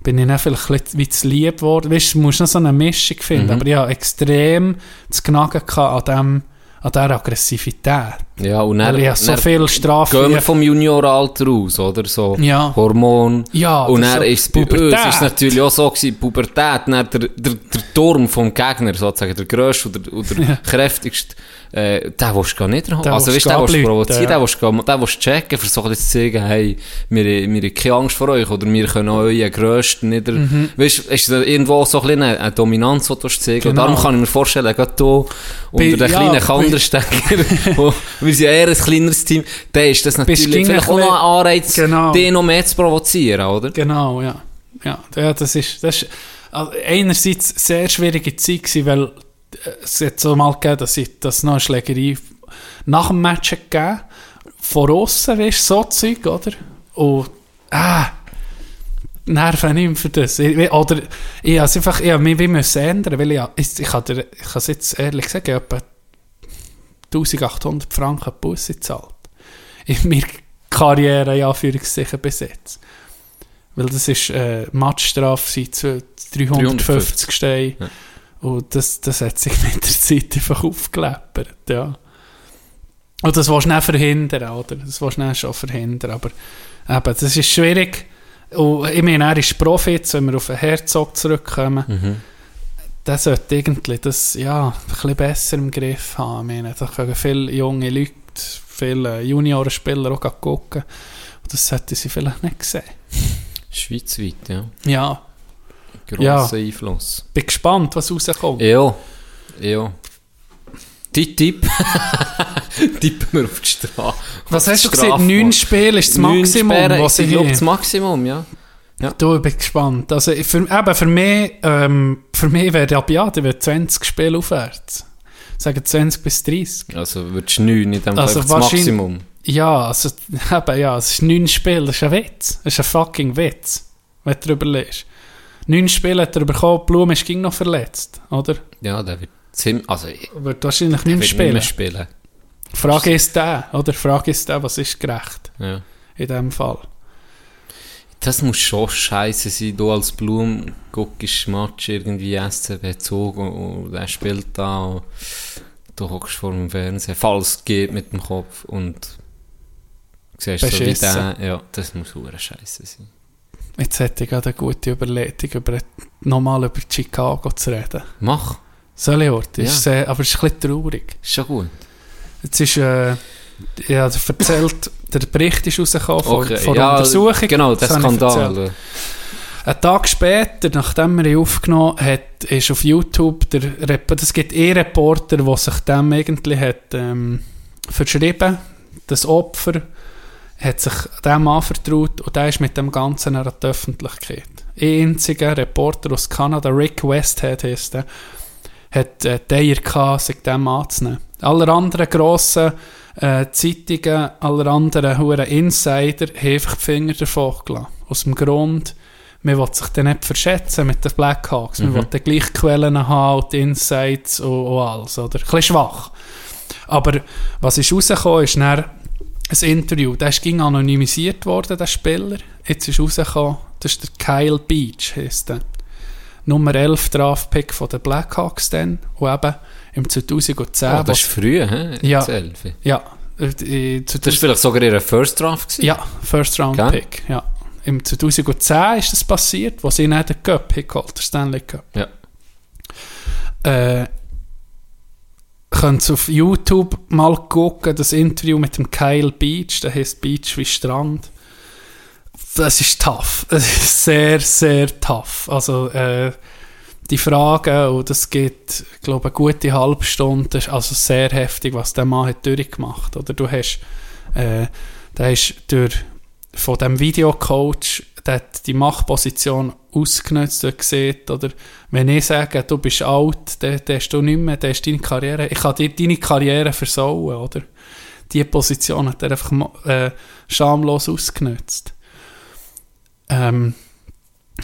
bin ich dann vielleicht ein bisschen wie zu lieb geworden. Weißt du, du musst noch so eine Mischung finden, aber ich habe extrem zu gehabt an dem, an dieser Aggressivität. Ja, und dann, habe so viel Strafe. gehen wir vom Junioralter aus, oder? So Ja. Hormon. Ja, und dann so ist bei uns ist natürlich auch so gewesen, Pubertät, dann der, der, der Turm vom Gegner, sozusagen, der grösste oder, oder kräftigste, äh, den willst du gar nicht haben. Also, weißt du den willst du provozieren, ja. den willst du, den willst du checken, bisschen zu sagen, hey, wir, wir haben keine Angst vor euch, oder wir können euren grössten nieder, weißt du, ist irgendwo so ein bisschen eine, eine Dominanz, die du zeigen Mhm. Genau. Und darum kann ich mir vorstellen, gerade hier, unter den ja, kleinen Kanderstecker, wo, wir sind ja eher ein kleineres Team, dann ist das natürlich vielleicht auch noch ein Anreiz, Genau. den noch mehr zu provozieren, oder? Genau, ja. Ja, ja das ist, das ist also einerseits eine sehr schwierige Zeit gewesen, weil äh, es hat so mal gegeben, dass ich das noch eine Schlägerei nach dem Match gegeben von aussen, weißt du, so Zeug, oder? Und, ah, Nerven nicht mehr für das. Ich, oder, ich habe einfach, ich habe mich wie müssen ändern, weil ich, ich, ich, kann dir- ich kann es jetzt ehrlich sagen, ich habe 1800 Franken Busse gezahlt. In meiner Karriere, in Anführungszeichen, bis jetzt. Weil das ist äh, Matchstrafe seit zu- 350 Steine. Ja. Und das, das hat sich mit der Zeit einfach aufgeleppert, ja. Und das willst du nicht verhindern, oder? Das willst du nicht schon verhindern, aber eben, das ist schwierig. Und ich meine, er ist Profi, wenn wir auf den Herzog zurückkommen, Mhm. Der sollte irgendwie das, ja, ein bisschen besser im Griff haben. Ich meine, da können viele junge Leute, viele Juniorenspieler auch gucken. Und das sollten sie vielleicht nicht sehen. Schweizweit, ja. Ja, Grosser Ja. Einfluss. bin gespannt, was rauskommt. Ja, ja. Die Tipp. Tippen wir auf die Straße. Was hast du gesagt? Neun Spiele ist das Maximum, was ich glaube, das Maximum, ja. Du, ich bin gespannt. Also, für, eben, für mich, ähm, für mich wäre ab ja, der wird 20 Spiele aufwärts. Sagen 20 bis 30. Also würdest du neun in dem Also das Maximum. Ja, also, eben, ja, es ist neun Spiele, das ist ein Witz. Das ist ein fucking Witz, wenn du darüber liest. Neun Spiele hat er bekommen, Blum ist ging noch verletzt, oder? Ja, der wird ziemlich... Also, Wird wahrscheinlich nicht mehr spielen. spielen. Frage ist der, oder? Frage ist der, was ist gerecht Ja. in dem Fall? Das muss schon scheiße sein. Du als Blum guckst Match irgendwie SCB Zug und, und er spielt da und du hockst vor dem Fernsehen, falls es geht mit dem Kopf und siehst so wie Beschissen. der, ja, das muss hure scheiße sein. Jetzt hätte ich gerade eine gute Überlegung, über, nochmal über Chicago zu reden. Mach, Soll ich heute? Ja. Ist sehr, aber es ist ein bisschen traurig. ist schon gut. Jetzt ist, äh, ich habe erzählt, der Bericht ist rausgekommen von, Okay, von der ja, Untersuchung. Genau, der. Skandal. Ein Tag später, nachdem er ihn aufgenommen hat, ist auf YouTube der das gibt eh Reporter, der sich dem irgendwie hat ähm, verschrieben. Das Opfer hat sich dem anvertraut und der ist mit dem Ganzen an die Öffentlichkeit. Ein einziger Reporter aus Kanada, Rick Westhead heisst der, hat äh, die Eier gehabt, sich dem anzunehmen. Alle anderen grossen äh, Zeitungen, alle anderen huren Insider haben einfach die Finger davon gelassen. Aus dem Grund, man will sich dann nicht verschätzen mit den Blackhawks. Man will dann gleich Quellen haben und Insights und, und alles. Oder? Ein bisschen schwach. Aber was ist rausgekommen, ist dann ein Interview. Der ist ging anonymisiert worden, der Spieler. Jetzt ist rausgekommen, das ist der Kyle Beach, heisst der. Nummer 11 Draftpick von den Blackhawks dann. Und eben im 2010... Oh, das ist früh, hä? Ja. Ja, äh, zu Das war vielleicht sogar ihre First Draft gewesen? ja, First Round Gell? Pick. Ja. Im 2010 ist das passiert, wo sie dann den Cup geholt, den Stanley Cup. Ja. Äh, könnt ihr auf YouTube mal gucken, das Interview mit dem Kyle Beach, der heißt Beach wie Strand. Das ist tough. Das ist sehr, sehr tough. Also, äh, die Fragen, und das geht, ich glaube, eine gute halbe Stunde, ist also sehr heftig, was der Mann hat durchgemacht. Oder du hast, äh, der ist durch, von dem Videocoach, der hat die Machtposition ausgenutzt und gesehen, oder wenn ich sage, du bist alt, dann, dann hast du nicht mehr, dann ist deine Karriere, ich kann dir deine Karriere versauen, oder? Die Position hat er einfach äh, schamlos ausgenutzt. Ähm,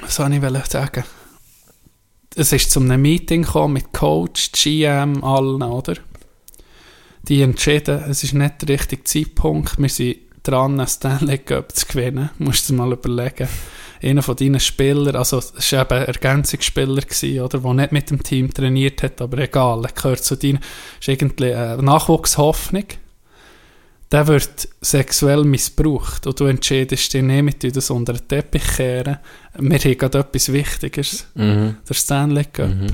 was soll ich sagen? Es ist zu einem Meeting gekommen mit Coach, GM, allen, oder? Die entschieden, es ist nicht der richtige Zeitpunkt, wir sind dran, einen Stanley Cup zu gewinnen. Musst du dir mal überlegen. Einer von deinen Spielern, also es war eben ein Ergänzungsspieler, gewesen, oder, der nicht mit dem Team trainiert hat, aber egal, er gehört zu deinen, ist irgendwie eine Nachwuchshoffnung. Der wird sexuell missbraucht und du entscheidest dich nicht, mit dir das unter den Teppich kehren. Wir haben gerade etwas Wichtiges, Mhm. der Stanley Cup. Mhm.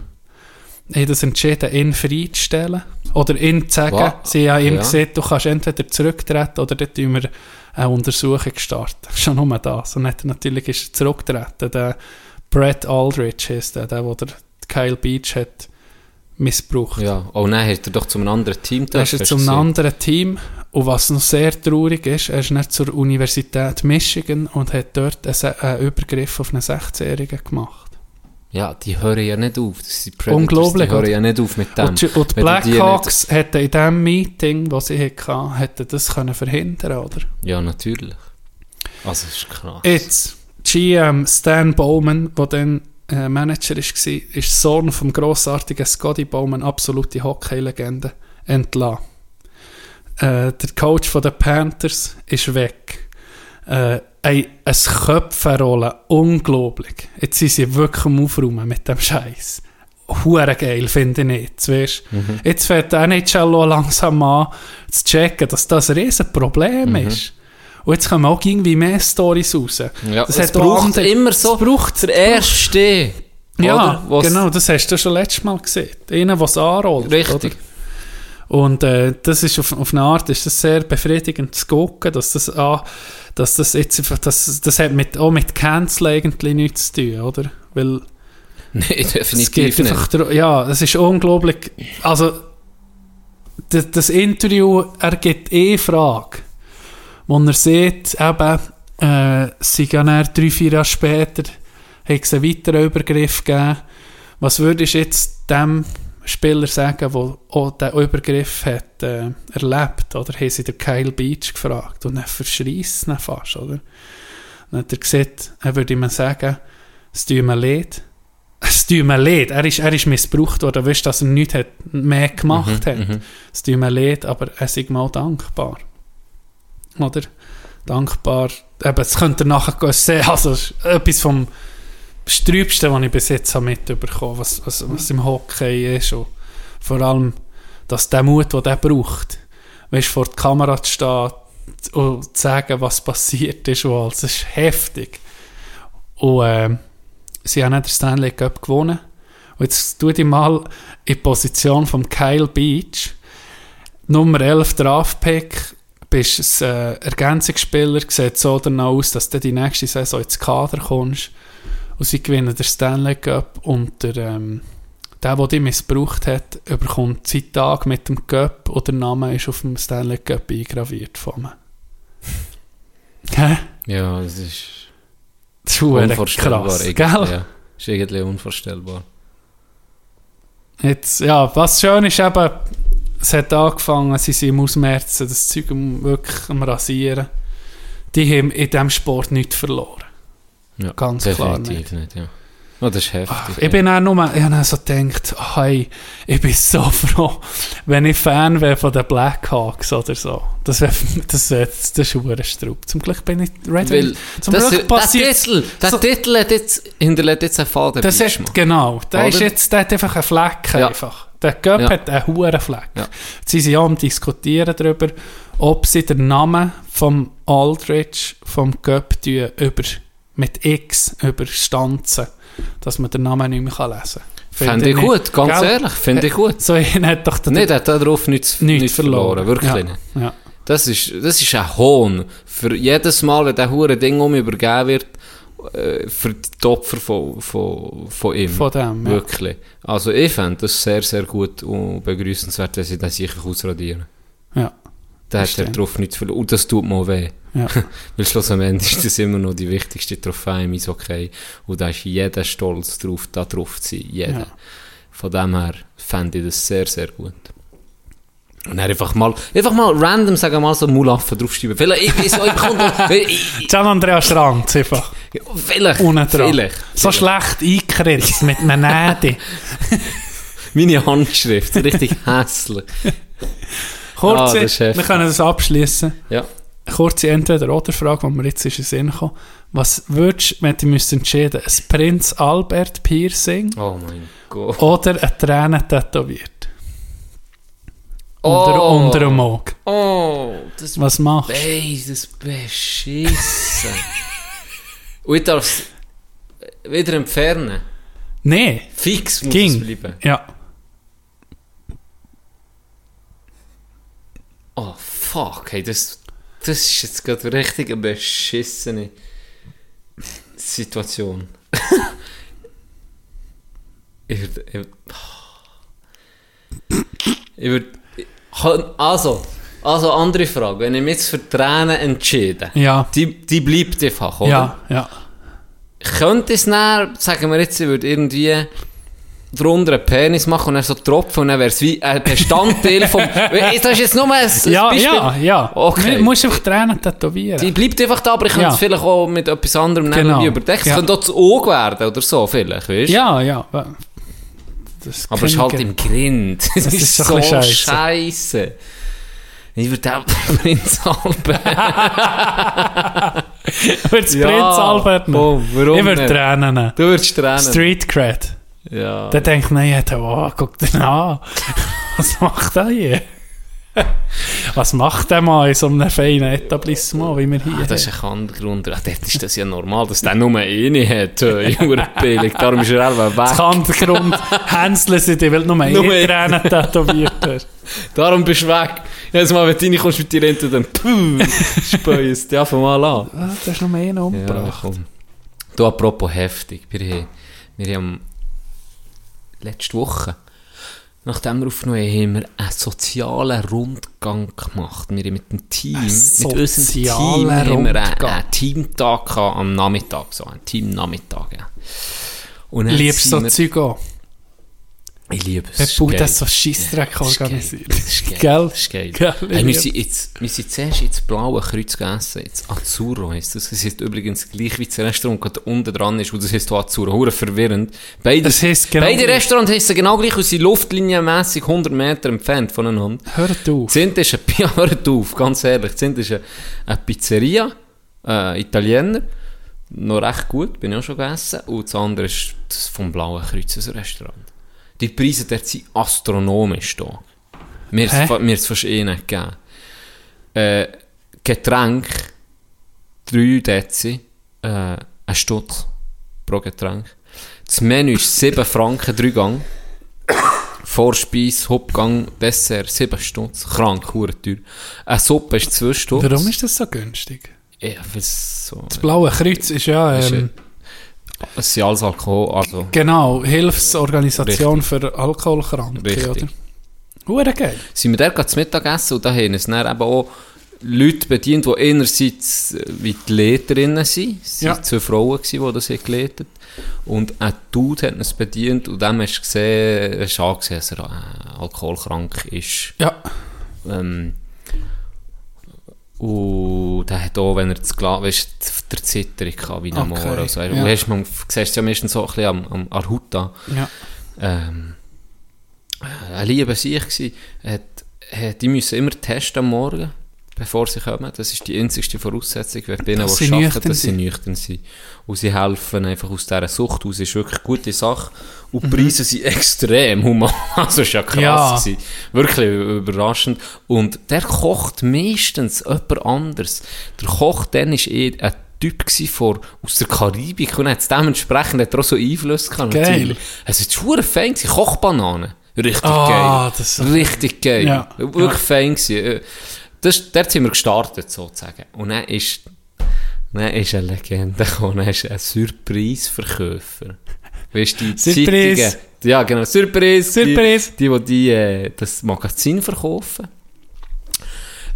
Ich habe das entschieden, ihn freizustellen. Oder ihn zu sagen, Wa- sie haben ihm ja. gesagt, du kannst entweder zurücktreten oder dort tun wir eine Untersuchung starten. Schon nur das. Und dann natürlich ist er zurückgetreten. Der Brett Aldridge ist der, der, der Kyle Beach hat missbraucht. Ja, oh nein, hat er doch zu einem anderen Team Er ist zu einem anderen Team. Und was noch sehr traurig ist, er ist nicht zur Universität Michigan und hat dort einen, Übergriff auf einen 16-Jährigen gemacht. Ja, die hören ja nicht auf. Das sind Predators, Unglaublich, Die hören ja nicht auf mit dem. Und, die- und die Blackhawks hätten in dem Meeting, das sie hatten, hätten das können verhindern oder? Ja, natürlich. Also, das ist krass. Jetzt, GM Stan Bowman, der dann äh, Manager war, ist Sohn vom grossartigen Scotty Bowman, absolute Hockey-Legende, entlassen. Äh, der Coach von den Panthers ist weg. Äh, ein, ein Köpfenrollen, unglaublich. Jetzt sind sie wirklich am Aufräumen mit dem Scheiß. Hure geil, finde ich nicht. Weißt? Jetzt fängt der NHL langsam an zu checken, dass das ein Riesenproblem ist. Und jetzt kommen auch irgendwie mehr Stories raus. Ja, das es braucht andere- immer so Es braucht, der Erste. ja, oder? Genau, das hast du schon letztes Mal gesehen. Einer, der es anrollt. Richtig. Oder? Und äh, das ist auf, auf eine Art ist das sehr befriedigend zu gucken, dass das, ah, dass das jetzt einfach, das, das hat mit, auch mit Cancel eigentlich nichts zu tun, oder? Weil Nein, es definitiv geht nicht. einfach, ja, es ist unglaublich, also das, das Interview, er gibt eh Frage, wo er sieht, eben, äh, es sind ja dann drei, vier Jahre später, hat es einen weiteren Übergriff gegeben. Was würdest du jetzt dem Spieler sagen, der auch diesen Übergriff hat äh, erlebt, oder? Haben sie den Kyle Beach gefragt und er verschreisst ihn fast, oder? Dann hat er gesagt, er würde ihm sagen, es tut mir leid, es tut mir leid. Er ist, er ist missbraucht worden. Weißt dass er nichts hat, mehr gemacht hat. Es tut mir leid, aber er ist mal dankbar. Oder? Dankbar. Eben, es könnte er nachher sehen. Also, etwas vom Sträubsten, was ich bis jetzt habe mitbekommen was, was, was im Hockey ist. Und vor allem, dass der Mut, den der braucht, weißt, vor der Kamera zu stehen und zu sagen, was passiert ist, und alles. das ist heftig. Und ähm, sie haben nicht den Stanley Cup gewonnen. Und jetzt tu dich mal in die Position von Kyle Beach. Nummer 11 Draftpick, bist ein äh, Ergänzungsspieler, sieht so danach aus, dass du die nächste Saison ins Kader kommst. Und sie gewinnen den Stanley Cup und der, ähm, der, der dich missbraucht hat, überkommt seinen Tag mit dem Cup und der Name ist auf dem Stanley Cup eingraviert von mir. Hä? Ja, das ist Das ist unvorstellbar. krass, gell? Ja, ist irgendwie unvorstellbar. Jetzt, ja, was schön ist eben, es hat angefangen, sie sind im Ausmerzen, das Zeug wirklich am Rasieren. Die haben in diesem Sport nichts verloren. Ja, Ganz klar definitiv nicht. ja. Oh, das ist heftig. Ich bin auch nur, ich habe so gedacht, oh, hey, ich bin so froh, wenn ich Fan wäre von den Blackhawks oder so. Das wäre, das wäre, das ist ein. Zum Glück bin ich Red Weil. Zum das, Glück der passiert Titel, der so- Titel hat jetzt, hinterlässt jetzt einen Faden Das hat, genau, der ist jetzt, der hat einfach einen Fleck Ja. einfach. Der Göpp Ja. hat einen hohen Fleck. Ja. Sie sind ja am diskutieren darüber, ob sie den Namen vom Aldridge, vom Göpp über, mit X überstanzen, dass man den Namen nicht mehr lesen kann. Finde ich gut, ganz Gell? ehrlich, finde ich gut. So hat doch den Nicht, er hat darauf nichts, nichts nichts verloren, wirklich ja. nicht. Ja. Das ist, das ist ein Hohn. Für jedes Mal, wenn der hure Ding um übergeben wird, äh, für die Opfer von, von, von ihm. Von dem, ja. Wirklich. Also ich fände das sehr, sehr gut und begrüßenswert, wenn sie das sicher ausradieren. Ja. Der hat stimmt. darauf nichts verloren. Und das tut mir weh. Ja. Weil schlussendlich ist das immer noch die wichtigste Trophäe im Eishockey. Und da ist jeder stolz drauf, da drauf zu sein. Jeder. Ja. Von dem her fände ich das sehr, sehr gut. Und dann einfach mal, einfach mal random, sagen wir mal, so Mulaffen draufschreiben. Vielleicht, ich, so, ich, bekomme- Gian Andrea Stranz einfach. vielleicht, Unten dran. vielleicht. So schlecht eingekritzt mit einem Nädi. Meine Handschrift, so richtig hässlich. Kurze, Ah, wir können das abschließen. Ja. Kurze Entweder-Oder-Frage, die mir jetzt in den Sinn gekommen. Was würdest du, wenn du müsst entscheiden ein Prinz Albert Piercing Oh mein Gott. oder eine Träne tätowiert? Unter, Oh. unter dem Auge. Oh, das Was machst du? beides beschissen. Und ich darf es wieder entfernen. Nee, Fix muss es ging. bleiben. Ja. Oh, fuck, hey, das, das ist jetzt gerade richtig eine beschissene Situation. ich würde... Ich, ich würde... Also, also andere Frage. Wenn ich mich jetzt für Tränen entschieden, Ja. die, die bleibt einfach, oder? Ja, ja. Könnte es dann, sagen wir jetzt, ich würde irgendwie drunter einen Penis machen und dann so tropfen und dann wäre es wie ein Bestandteil vom... Das ist jetzt nur ein, ein Ja, Beispiel. ja, ja. Okay. Du musst einfach Tränen tätowieren. Die bleibt einfach da, aber ich könnte Ja. es vielleicht auch mit etwas anderem Genau. überdecken. Es Ja. könnte auch das Auge werden oder so, vielleicht, weißt du? ja, ja. Das Aber es ist halt im Grind. Das, ist ist so scheiße. Ich würde auch Prinz Albert. Würdest Ja. Prinz Albert nehmen? Oh, warum Ich würde? Tränen nehmen. Du würdest Tränen. Street Cred. Ja. Der denkt, nein, oh, guck den an. Was macht er hier? Was macht der mal in so einem feinen Etablissement, wie wir hier Ah, das ist ein anderer Grund. Ach, dort ist das ja normal, dass der nur eine hat. äh, billig. Darum ist er einfach Das weg. kann der Grund hänseln sie dich, weil nur eine. Tränen tätowiert hast. Darum bist du weg. Jedes Mal, wenn du reinkommst mit dir dann puh, späust du einfach mal an. Ah, du hast noch mehr Ja, umgebracht. komm. Du, apropos heftig. Wir haben, wir haben letzte Woche, nachdem wir aufgenommen haben, haben wir einen sozialen Rundgang gemacht. Wir haben mit dem Team, Ein mit unserem Team, haben wir einen, einen Teamtag am Nachmittag, so ein Teamnachmittag, ja. Liebst sind so Zeug auch? Ich liebe es. Ist baut geil. das so Scheissdreck Das geil. organisiert? Das ist geil. Das ist geil. Ich Hey, wir, sind jetzt, wir sind zuerst ins Blaue Kreuz gegessen, jetzt Azzurro heisst das. Das ist übrigens gleich wie das Restaurant, das unten dran ist, wo das heisst Azzurro. Hure verwirrend. Beide, Das heisst genau beide. Restaurants heissen genau gleich und sind luftlinienmässig 100 Meter entfernt voneinander. Hört auf. Das eine ist eine, ja, hört auf, ganz ehrlich, das eine ist eine, eine Pizzeria, äh, Italiener, noch recht gut, bin ich auch schon gegessen, und das andere ist das vom Blauen Kreuz, ein Restaurant. Die Preise dort sind astronomisch da. Mir ist ist fast eh nicht gegeben. Äh, Getränk, 3 Dezi, äh, ein Stutz pro Getränk. Das Menü ist 7 Franken, 3 Gang. Vorspeise, Hauptgang, Dessert, 7 Stutz. Krank, hure teuer. Eine Suppe ist 2 Stutz. Warum ist das so günstig? Ja, es so... Das Blaue Kreuz ist ja, Ist ähm, Es ist alles Alkohol, also... genau, Hilfsorganisation für Alkoholkranke, Richtig. oder? Hure geil. sind wir dort gerade zum Mittagessen und da haben es dann eben auch Leute bedient, die einerseits äh, wie die Leiterinnen sind. Es Ja. waren zwei Frauen, gewesen, die das haben geleitet Und ein Dude hat uns bedient und dem hast du gesehen, hast du angesehen, dass er äh, alkoholkrank ist. Ja. Ähm, und der hat auch, wenn er das Glas, weißt der Zitterung gehabt, wie ein Okay, Moor. Also, ja. Du hast, man siehst es ja meistens so ein bisschen am, am, an der Haut an Ja. ähm, eine liebe sich gsi. Hat, hat, die müssen immer testen am Morgen, bevor sie kommen. Das ist die einzigste Voraussetzung, wenn sie arbeiten, nüchtern dass sie nüchtern sind. Und sie helfen einfach aus dieser Sucht aus. ist wirklich eine gute Sache. Und die Mhm. Preise sind extrem human. Also, ist ja krass. Ja. Wirklich überraschend. Und der kocht meistens jemand anderes. Der Koch dann ist eh ein Typ vor, aus der Karibik und hat dementsprechend hat er auch so Einfluss gehabt. Geil. natürlich. Es ist schwer fein. Kochbananen. Richtig Ah, geil. das so- Richtig geil. Ja, Wirklich ja. fein gewesen. Das, dort sind wir gestartet, sozusagen. Und dann ist, dann ist eine Legende gekommen. Dann ist ein Surprise-Verkäufer. Weißt du, die Surprise. Zeitungen- Ja, genau. Surprise. Surprise. Die, die, die, die äh, das Magazin verkaufen.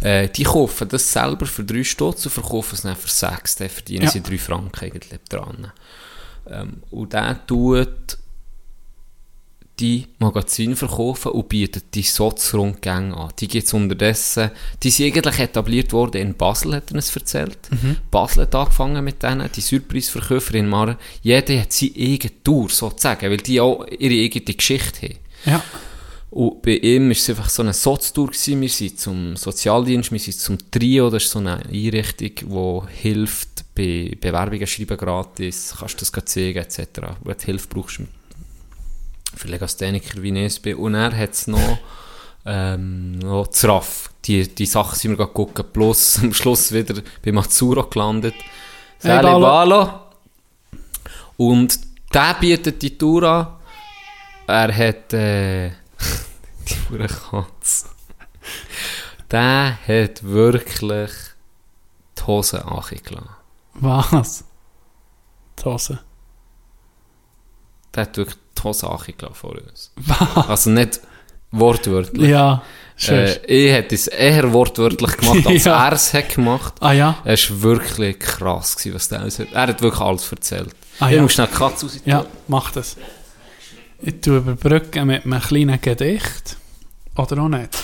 Äh, die kaufen das selber für 3 Stutz und verkaufen es dann für 6. Dann verdienen Ja. sie 3 Franken eigentlich dran. Ähm, und der tut die Magazine verkaufen und bieten die Soz-Rundgänge an. Die gibt es unterdessen, die sind eigentlich etabliert worden in Basel, hat er uns erzählt. Basel hat angefangen mit denen, die Surprise-Verkäufer in Maren. Jeder hat seine eigene Tour, sozusagen, weil die auch ihre eigene Geschichte haben. Ja. Und bei ihm war es einfach so eine Soz-Tour. Wir sind zum Sozialdienst, wir sind zum Trio, das ist so eine Einrichtung, die hilft bei Bewerbungen schreiben gratis, kannst du das zeigen, etc. Wo du Hilfe brauchst für Legastheniker wie ich bin. Und er hat es noch, ähm, noch RAF. Die, die Sachen sind wir gerade gucken, plus am Schluss wieder bei Mazzuro gelandet. Hey, Balo. Und der bietet die Tour an. Er hat, äh, die Katze. Der hat wirklich die Hose angelassen. Was? Die Hose. Der hat wirklich die Hose angelassen vor uns. Also nicht wortwörtlich. Ja, schön. Äh, ich hätte es eher wortwörtlich gemacht, als Ja. er es hat gemacht. ah ja? Es war wirklich krass, gewesen, was der uns hat. Er hat wirklich alles erzählt. Ah, ich ja. muss schnell die Katze raus. Ja, mach das. Ich tue überbrücken mit einem kleinen Gedicht. Oder auch nicht.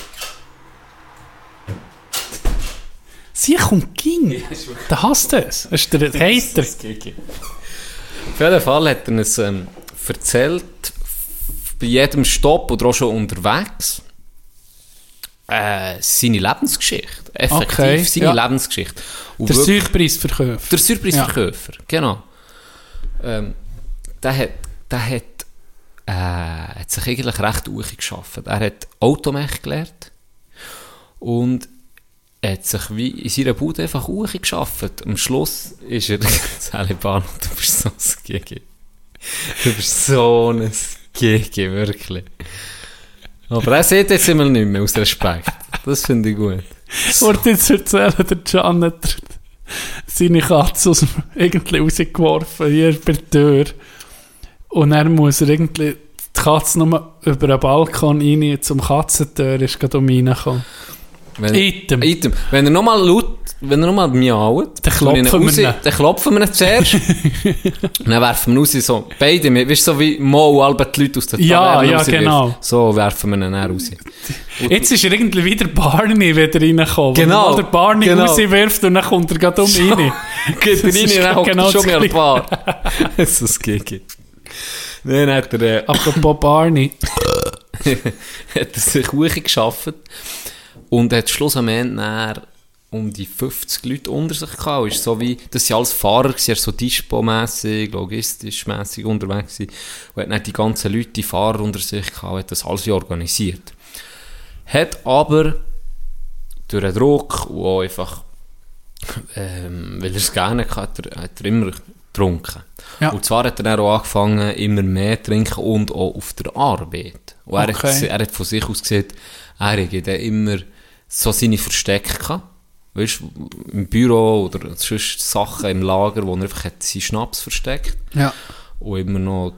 Sie kommt ging. Der hasst es. Das ist der Hater. Auf jeden Fall hat er uns ähm, erzählt, bei jedem Stopp oder auch schon unterwegs, äh, seine Lebensgeschichte. Effektiv, Okay, seine ja. Lebensgeschichte. Und Der Surpreisverkäufer. Der Surprise-Verkäufer, genau. Ähm, der hat, der hat, äh, hat sich eigentlich recht uchi geschaffen. Er hat Automech gelernt und hat sich wie in seiner Bude einfach uchi geschaffen. Am Schluss ist er, bist so ein GG. Du bist so ein GG, wirklich. Aber er sieht jetzt immer nicht mehr, aus Respekt. Das finde ich gut. Wollte jetzt erzählen, der Can hat seine Katze aus dem irgendwie rausgeworfen, hier bei der Tür. Und er muss er irgendwie die Katze nur über den Balkon rein zum Katzentür ist gerade um reingekommen. Wenn, Item. Item. Wenn er nochmal laut, wenn er nochmal miaut, Dann klopfen wir raus, ihn. Dann klopfen wir ihn zuerst. und dann werfen wir ihn raus, so, beide weißt du, so wie Mo, alle die Leute aus der Ja, Taverne ja, genau. So werfen wir ihn dann raus. Jetzt ist er irgendwie wieder Barney wieder reingekommen. Genau, Wo der Barney genau. rauswirft und dann kommt er gerade um rein. Geht er rein, dann hockt genau er schon mehr Gleiche. Paar. das ist das Gigi. Dann hat er, äh, Apropos Barney. hat er sich hochgeschafft und hat schluss am Ende um die 50 Leute unter sich gehabt. Ist so wie, das sind alles Fahrer, gewesen, so dispo-mässig, logistisch-mässig unterwegs gewesen. und hat dann die ganzen Leute, die Fahrer unter sich gehabt, hat das alles organisiert. Hat aber durch den Druck und auch einfach, ähm, weil er es gerne hatte, hat er, hat er immer getrunken. Ja. Und zwar hat er dann auch angefangen, immer mehr zu trinken und auch auf der Arbeit. Und er, Okay. hat, er hat von sich aus gesehen, er dann immer so seine Verstecke gehabt. Weißt du, im Büro oder sonst Sachen im Lager, wo er einfach hat seinen Schnaps versteckt Ja. und immer noch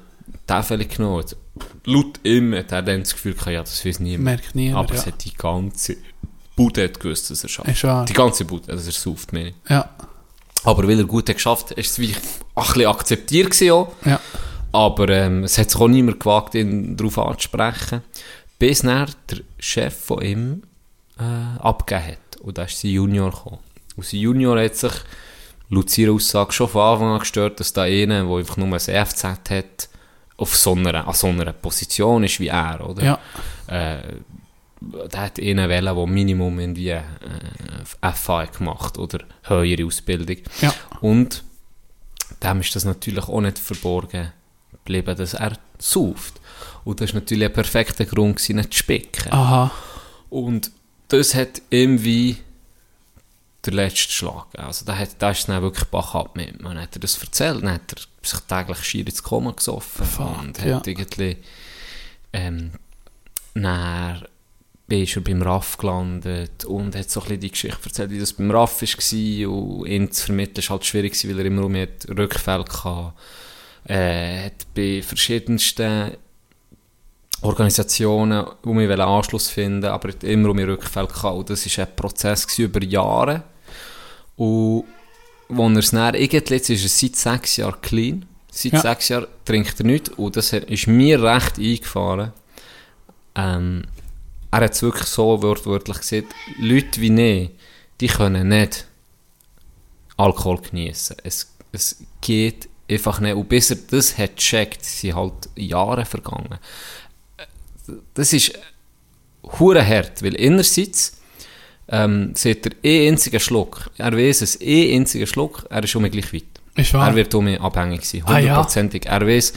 Tafel genommen hat. Laut ihm hat er dann das Gefühl gehabt, ja, das weiß niemand. Merkt niemand, Aber ja. es hat die ganze Bude hat gewusst, dass er schafft. Die ganze Bude, dass er sauft, meine ich. Ja. Aber weil er gut hat geschafft hat, ist es wie ein bisschen akzeptiert gewesen auch. Ja. Aber ähm, es hat sich auch niemand gewagt, ihn darauf anzusprechen. Bis dann der Chef von ihm äh, abgegeben hat. Und da ist sein Junior gekommen. Und sein Junior hat sich laut seiner Aussage schon von Anfang an gestört, dass da einer, der einfach nur ein EFZ hat, auf so einer, an so einer Position ist wie er, oder? Ja. Äh, der hat einen wählen, der Minimum irgendwie äh, FA gemacht oder höhere Ausbildung. Ja. Und dem ist das natürlich auch nicht verborgen geblieben, dass er sauft. Und das war natürlich ein perfekter Grund, gewesen, nicht zu spicken. Aha. Und das hat irgendwie der letzte Schlag. Also da, hat, da ist dann wirklich Bach ab mit. Man hat er das erzählt, dann hat er sich täglich schier ins Koma gesoffen Fuck, und ja. hat irgendwie ähm, dann ist er beim RAF gelandet und hat so ein bisschen die Geschichte erzählt, wie das beim RAF war und ihn zu vermitteln ist halt schwierig weil er immer um Rückfälle hatte. Äh, hat bei verschiedensten Organisationen um mich Anschluss finden, aber immer um Rückfälle gehabt. Das war ein Prozess über Jahre. Und wo er es dann irgendwie, ist er seit sechs Jahren clean, Seit Ja. sechs Jahren trinkt er nichts und das ist mir recht eingefahren. Ähm, er hat es wirklich so wortwörtlich gesagt, Leute wie ich, die können nicht Alkohol genießen. Es, es geht einfach nicht. Und bis er das hat gecheckt, sind halt Jahre vergangen. Das ist hure hart, weil einerseits ähm, sieht er eh einzigen Schluck. Er weiß es, eh einzigen Schluck, er ist schon mir gleich weit. Ist wahr. Er wird um mich abhängig sein, Ah, ja. hundertprozentig. Er weiß,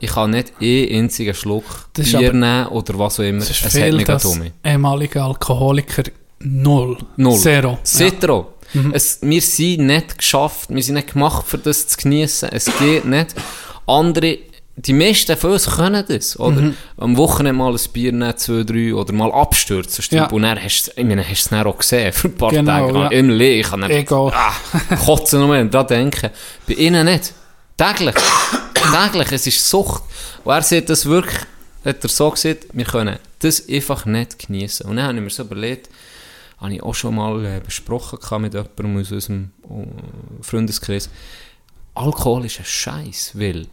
ich kann nicht eh einzigen Schluck Das Bier aber- nehmen oder was auch immer. Es ist Es hat viel, mich um mich. ehemalige Alkoholiker null. Null. Zero. Ja. Seht ihr auch? Es, wir sind nicht geschafft, wir sind nicht gemacht, für das zu genießen. Es geht nicht. Andere, die meisten von uns können das, oder? Mhm. Am Wochenende mal ein Bier nehmen, zwei, drei, oder mal abstürzen. stimmt. Ja. Und dann hast du ich meine, hast du es dann auch gesehen, für ein paar Genau, Tage. ja. Im Leben, ich kann nicht, Egal. ah, kotzen nur daran denken. Bei ihnen nicht. Täglich. Täglich, es ist Sucht. Und er sieht das wirklich, hat er so gesagt, wir können das einfach nicht genießen. Und dann habe ich mir so überlegt, habe ich auch schon mal äh, besprochen mit jemandem aus unserem äh, Freundeskreis. Alkohol ist ein Scheiß, weil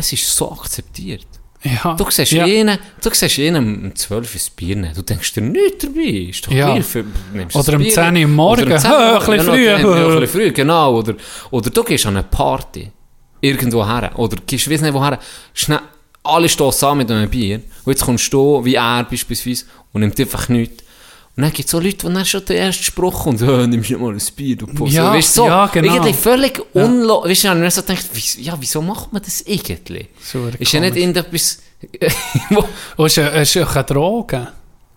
es ist so akzeptiert. Ja. Du siehst ja. einen, du siehst einen um 12 ein Bier nehmen, du denkst dir nichts dabei, ist doch Ja. Bier für, Oder ein um Bier. 10 Uhr am Morgen, Oder um 10 hä, Uhr ein bisschen genau, früh, ja, ein früh, genau, oder, oder du gehst an eine Party, irgendwo her, oder gehst, weiss nicht woher, schnell, alle stehen zusammen mit einem Bier, und jetzt kommst du, wie er beispielsweise, und nimmt einfach nichts. Und dann gibt es so Leute, die dann schon den ersten Spruch kommt, «Hä, nimmst nicht mal ein Bier, du Pussy.» Ja, weißt, so, ja, genau. Irgendwie völlig unlo... Weißt du, ich habe so gedacht, wieso, ja, wieso macht man das irgendwie? So ist ja nicht irgendetwas... wo- Und es ist, ist eine Droge.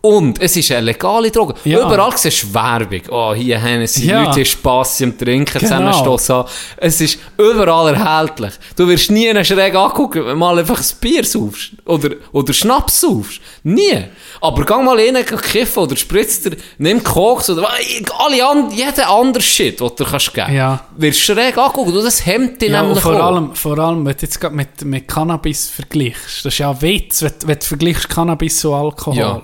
Und es ist eine legale Droge. Ja. Überall siehst du Werbung. Oh, hier haben sie Ja. Leute, Spass am Trinken, Genau. zusammenstossen. an. Es ist überall erhältlich. Du wirst nie einen schräg angucken, wenn du mal einfach ein Bier saufst. Oder, oder Schnaps saufst. Nie. Aber geh mal rein, kiffen oder spritz dir, nimm Koks oder alle an, jeden anderen Shit, den du kannst geben. Ja. Wirst schräg angucken. Du, das hemmt dich Ja, und nämlich vor auch. allem, vor allem, wenn du jetzt gerade mit, mit Cannabis vergleichst, das ist ja ein Witz, wenn, wenn du vergleichst Cannabis und Alkohol. Ja.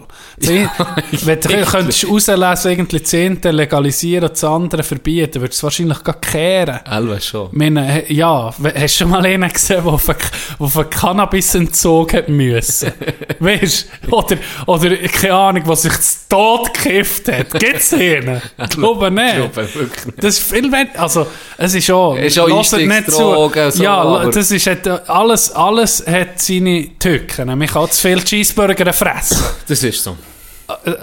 Wenn du könntest rauslesen, irgendwie das eine legalisieren und das andere verbieten, würdest du es wahrscheinlich gar kehren. Elva schon. Meine, ja, hast du schon mal einen gesehen, der auf einen, der auf einen Cannabis-Entzug hat müssen? weißt du? Oder, oder, keine Ahnung, was sich zu Tod gekifft hat. Gibt's einen? Ich glaube nicht. Ich glaube wirklich nicht. Das ist viel wenn, also es ist auch, Ist auch Einstiegsdrogen, so, ja, das ist hat, alles, alles hat seine Tücken. Man kann zu viel Cheeseburger fressen. Das ist so.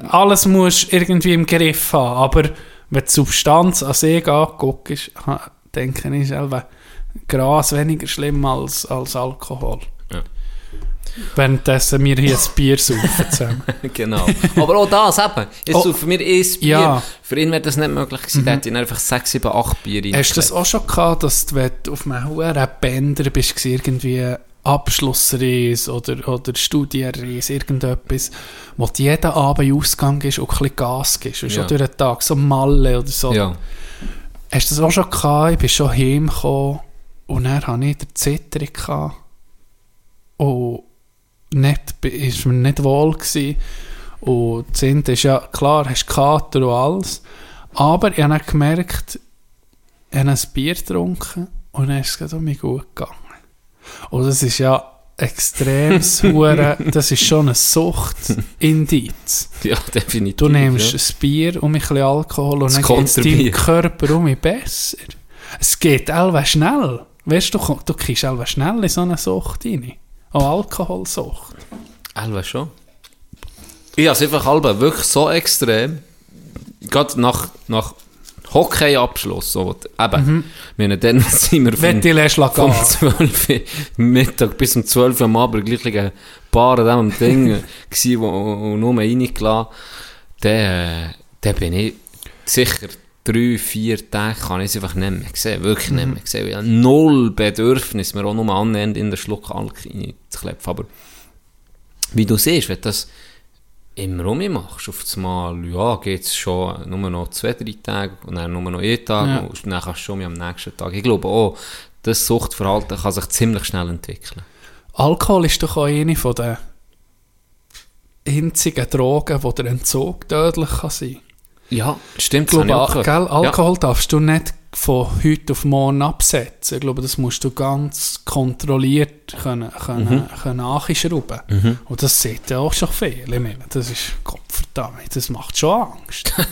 Alles musst du irgendwie im Griff haben, aber wenn die Substanz an sich anguckst, denke ich selber, Gras weniger schlimm als, als Alkohol. Ja. Währenddessen wir hier ein Bier saufen zusammen. genau. Aber auch das eben. Jetzt Oh, für mich ein Bier. ja. Mhm. Für ihn wäre das nicht möglich gewesen. Da hätte ich einfach 6, 7, 8 Bier rein. Hast du das auch schon gehabt, dass du, wenn du auf einem hohen Bänder bist, irgendwie Abschlussreise oder, oder Studienreise, irgendetwas, wo du jeden Abend Ausgang gehst und ein bisschen Gas gibst, und schon Ja. durch den Tag, so Malle oder so. Ja. Hast du das auch schon gehabt? Ich bin schon heimgekommen und dann hatte ich den Zitterung gehabt. Und nicht, ist mir nicht wohl gewesen. Und das Ende ist ja, klar, hast Kater und alles. Aber ich habe dann gemerkt, ich habe ein Bier getrunken und dann ist es mich gut gegangen. Und das ist ja extrem hure, das ist schon ein Suchtindiz. ja, definitiv. Du nimmst ja. ein Bier und ein bisschen Alkohol und Das dann geht es deinem. Körper um besser. Es geht allweil schnell. Weißt du, du, kriegst allweil schnell in so eine Sucht rein. Auch Alkoholsucht. Elva schon. Ich habe es einfach halb wirklich so extrem. Gerade nach, nach Hockey-Abschluss. So, eben. Wir haben dann sind wir vom gehen. 12 Uhr Mittag bis um 12 Uhr am Abend gleich ein Bar an diesem Ding gsi, wo, wo nur reingelassen. Dann, äh, dann bin ich sicher drei, vier Tage kann ich es einfach nicht mehr sehen. Wirklich nicht mehr sehen. Ich habe null Bedürfnis, mir auch nur annähernd in den Schluck Alk reinzuklepfen. Aber wie du siehst, wenn das immer um machst, auf das Mal, ja, geht es schon nur noch zwei, drei Tage und dann nur noch einen Tag Ja. und dann kannst du schon am nächsten Tag. Ich glaube auch, das Suchtverhalten kann sich ziemlich schnell entwickeln. Alkohol ist doch auch eine von den einzigen Drogen, wo der Entzug tödlich kann sein Ja, stimmt. Ich glaube, gell. Alkohol darfst du nicht von heute auf morgen absetzen. Ich glaube, das musst du ganz kontrolliert können, können, können anschrauben Und das sieht ja auch schon viel. Ich meine, das ist, Gott verdammt, das macht schon Angst.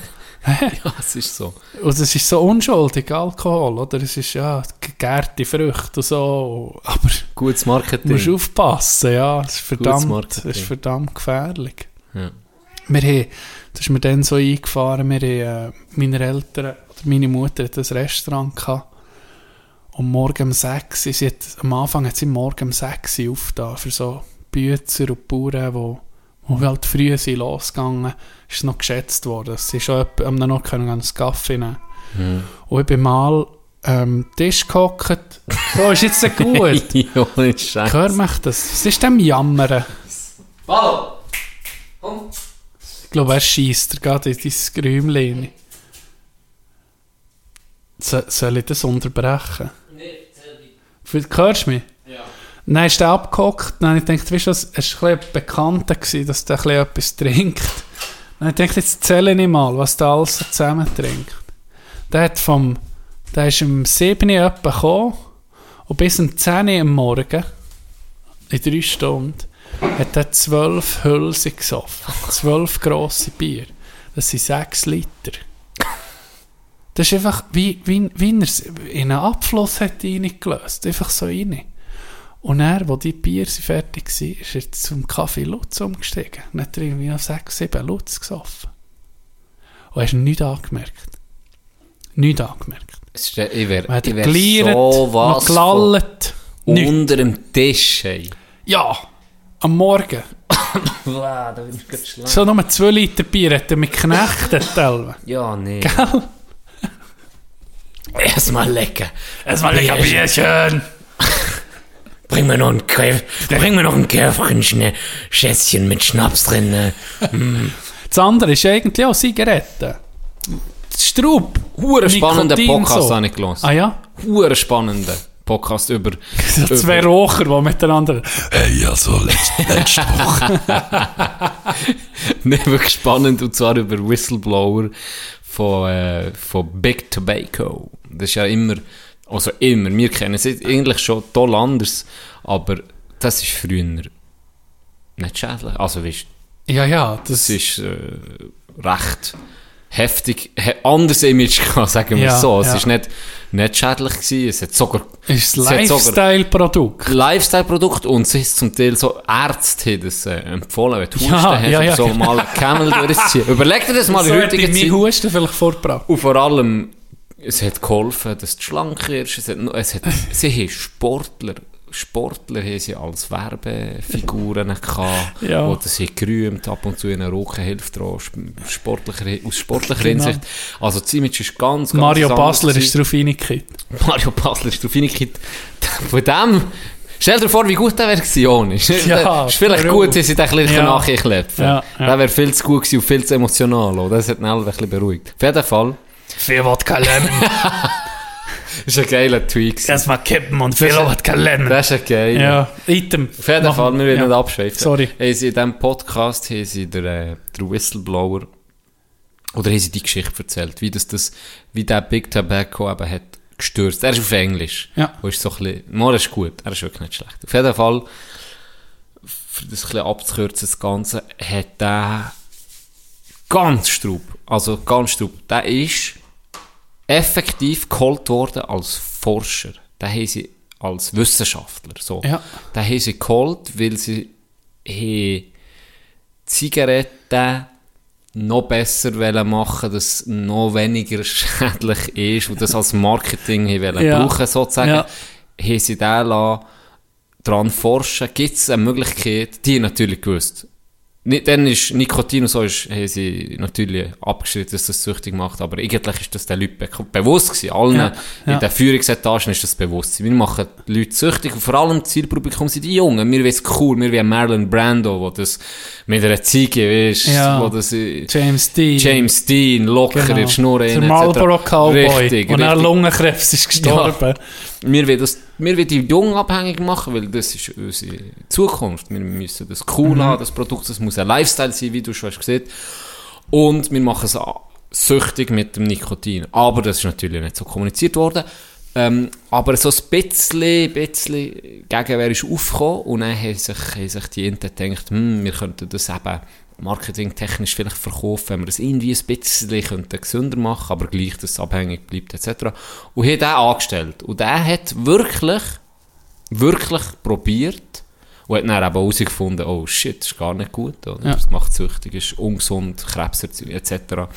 Ja, es ist so. Und es ist so unschuldig, Alkohol, oder? Es ist ja gegärte Früchte und so. Aber Gutes Marketing. musst aufpassen, ja. Es ist verdammt, es ist verdammt gefährlich. Ja. Wir haben, das ist mir dann so eingefahren, wir haben, äh, meine Eltern, meine Mutter hat ein Restaurant gehabt. Und morgen um 6 Uhr, sie hat, am Anfang hat sie morgen um 6 Uhr aufgetan für so Bützer und Bauern, wo, wo wir halt früh sind losgegangen, ist es noch geschätzt worden. Sie schon am noch können einen Kaffee nehmen. Und ich bin mal ähm, am Tisch gehockt. So, ist jetzt der gut. ja, nicht scheiße. Hört mich das? Was ist dem Jammern? Ich glaube, er schießt gerade in dein Gräumchen. So, soll ich das unterbrechen? Nein, Hörst du mich? Ja. Dann ist er abgehockt. Dann habe ich gedacht, weißt du es war ein bisschen Bekannter, gewesen, dass der ein etwas trinkt. Dann habe ich gedacht, jetzt zähle ich mal, was der alles zusammen trinkt. Der, hat vom, der ist um 7 Uhr gekommen und bis um 10 Uhr am Morgen, in drei Stunden, hat er zwölf Hülse gesoffen. Zwölf grosse Bier. Das sind sechs Liter. Das ist einfach, wie, wie, wie er es in einen Abfluss hat reingelöst. Einfach so rein. Und er, wo die Bier fertig waren, ist er zum Kaffee Lutz umgestiegen. Und hat er irgendwie noch sechs, sieben Lutz gesoffen. Und hast nichts angemerkt. Nichts angemerkt. Es ist, ich wäre Er wär so was gelallt. Unter dem Tisch. Ey. Ja, am Morgen. Wow, da bin ich gerade schlecht. So nur zwei Liter Bier hat er mit geknechtet, Telve. Ja, nee. Gell? Erstmal lecker. Erstmal lecker Bierchen. Bring mir noch ein, Käf bring mir noch ein Käferchen, Schätzchen mit Schnaps drin. ne? Das andere ist eigentlich auch Zigaretten. Straub. Hure spannender Podcast so. habe ich gehört. Ah ja? Hure spannender Podcast über... So zwei Rocher, die miteinander... Hey, also, letzte, letzte Woche. Nee, wirklich spannend, und zwar über Whistleblower von, äh, von Big Tobacco. Das ist ja immer, also immer, wir kennen es eigentlich schon toll anders, aber das ist früher nicht schädlich. Also weißt, Ja, ja, das das ist äh, recht heftig, he anders Image gehabt, sagen wir Ja, so. Es ja. ist nicht, nicht schädlich gewesen, es hat sogar ist Lifestyle-Produkt. Lifestyle-Produkt und es ist zum Teil so Ärzte haben das äh, empfohlen, wenn du Husten Ja, hast, ja, ja, so genau. mal Camel durchziehen. Überleg dir das mal So in heutiger mein Zeit. Husten vielleicht vorgebracht. Und vor allem, es hat geholfen, dass du schlank wirst. Es hat, es hat, sie haben Sportler, Sportler haben sie als Werbefiguren gehabt, Ja. wo das sie gerühmt, ab und zu in Rauchen hilft sportlicher, aus sportlicher Genau. Hinsicht. Also das Image ist ganz, ganz Mario Basler ist darauf reingekippt. Mario Basler ist drauf reingekippt. Von dem, stell dir vor, wie gut der wäre gewesen ohne. Ist, Ja, ist vielleicht warum? gut, dass sie den ein bisschen Ja. nachklepfen Ja, ja. Der wäre viel zu gut gewesen und viel zu emotional. auch. Das hat ihn alle ein bisschen beruhigt. Auf jeden Fall, Viel Wodka Lemon. ist ein geiler gewesen. Erstmal kippen und viel Wodka Lemon. Das ist ein geiler. Ja, Item. Auf jeden Machen- Fall, wir wollen ja. nicht abschweifen. Sorry. Sie in diesem Podcast haben sie der, äh, der Whistleblower oder haben sie die Geschichte erzählt, wie, das, das, wie der Big Tobacco eben hat gestürzt. Er ist auf Englisch. Ja. Wo ist so ein bisschen, mal ist gut, er ist wirklich nicht schlecht. Auf jeden Fall, für das ein bisschen abzukürzen, das Ganze, hat der ganz straub, also ganz straub, der ist effektiv geholt worden als Forscher. Den haben sie als Wissenschaftler. So. Ja. Den haben sie geholt, weil sie haben Zigaretten noch besser wollen machen, dass es noch weniger schädlich ist und das als Marketing wollen Ja. brauchen sozusagen. Ja. Haben sie daran forschen, gibt es eine Möglichkeit, die natürlich gewusst. Dann ist Nikotin und so, ist, haben sie natürlich abgeschrieben, dass das süchtig macht, aber eigentlich ist das den Leuten be bewusst gewesen. Allen Ja, ja. in den Führungsetagen ist das bewusst gewesen. Wir machen die Leute süchtig und vor allem das Zielpublikum sind die Jungen. Wir wissen cool, wir wie Marlon Brando, wo das mit einer Ziege, weißt, Ja. wo das, James Dean. James Dean, locker in Genau. der Schnur Der Marlboro. Cowboy. Richtig, und er richtig. Lungenkrebs ist gestorben. Wir wollen, das, wir wollen die Jungen abhängig machen, weil das ist unsere Zukunft. Wir müssen das cool haben, das Produkt, das muss ein Lifestyle sein, wie du schon hast gesehen. Und wir machen es süchtig mit dem Nikotin. Aber das ist natürlich nicht so kommuniziert worden. Ähm, aber so ein bisschen, bisschen Gegenwehr ist aufgekommen und dann haben sich, haben sich die Inten gedacht, hm, wir könnten das eben marketingtechnisch vielleicht verkaufen, wenn wir das irgendwie ein bisschen gesünder machen aber gleich, dass es abhängig bleibt, etc. Und haben den angestellt. Und der hat wirklich, wirklich probiert und hat dann eben herausgefunden, oh shit, das ist gar nicht gut, oder? Ja. das macht süchtig, ist ungesund, Krebserzeugung, etc.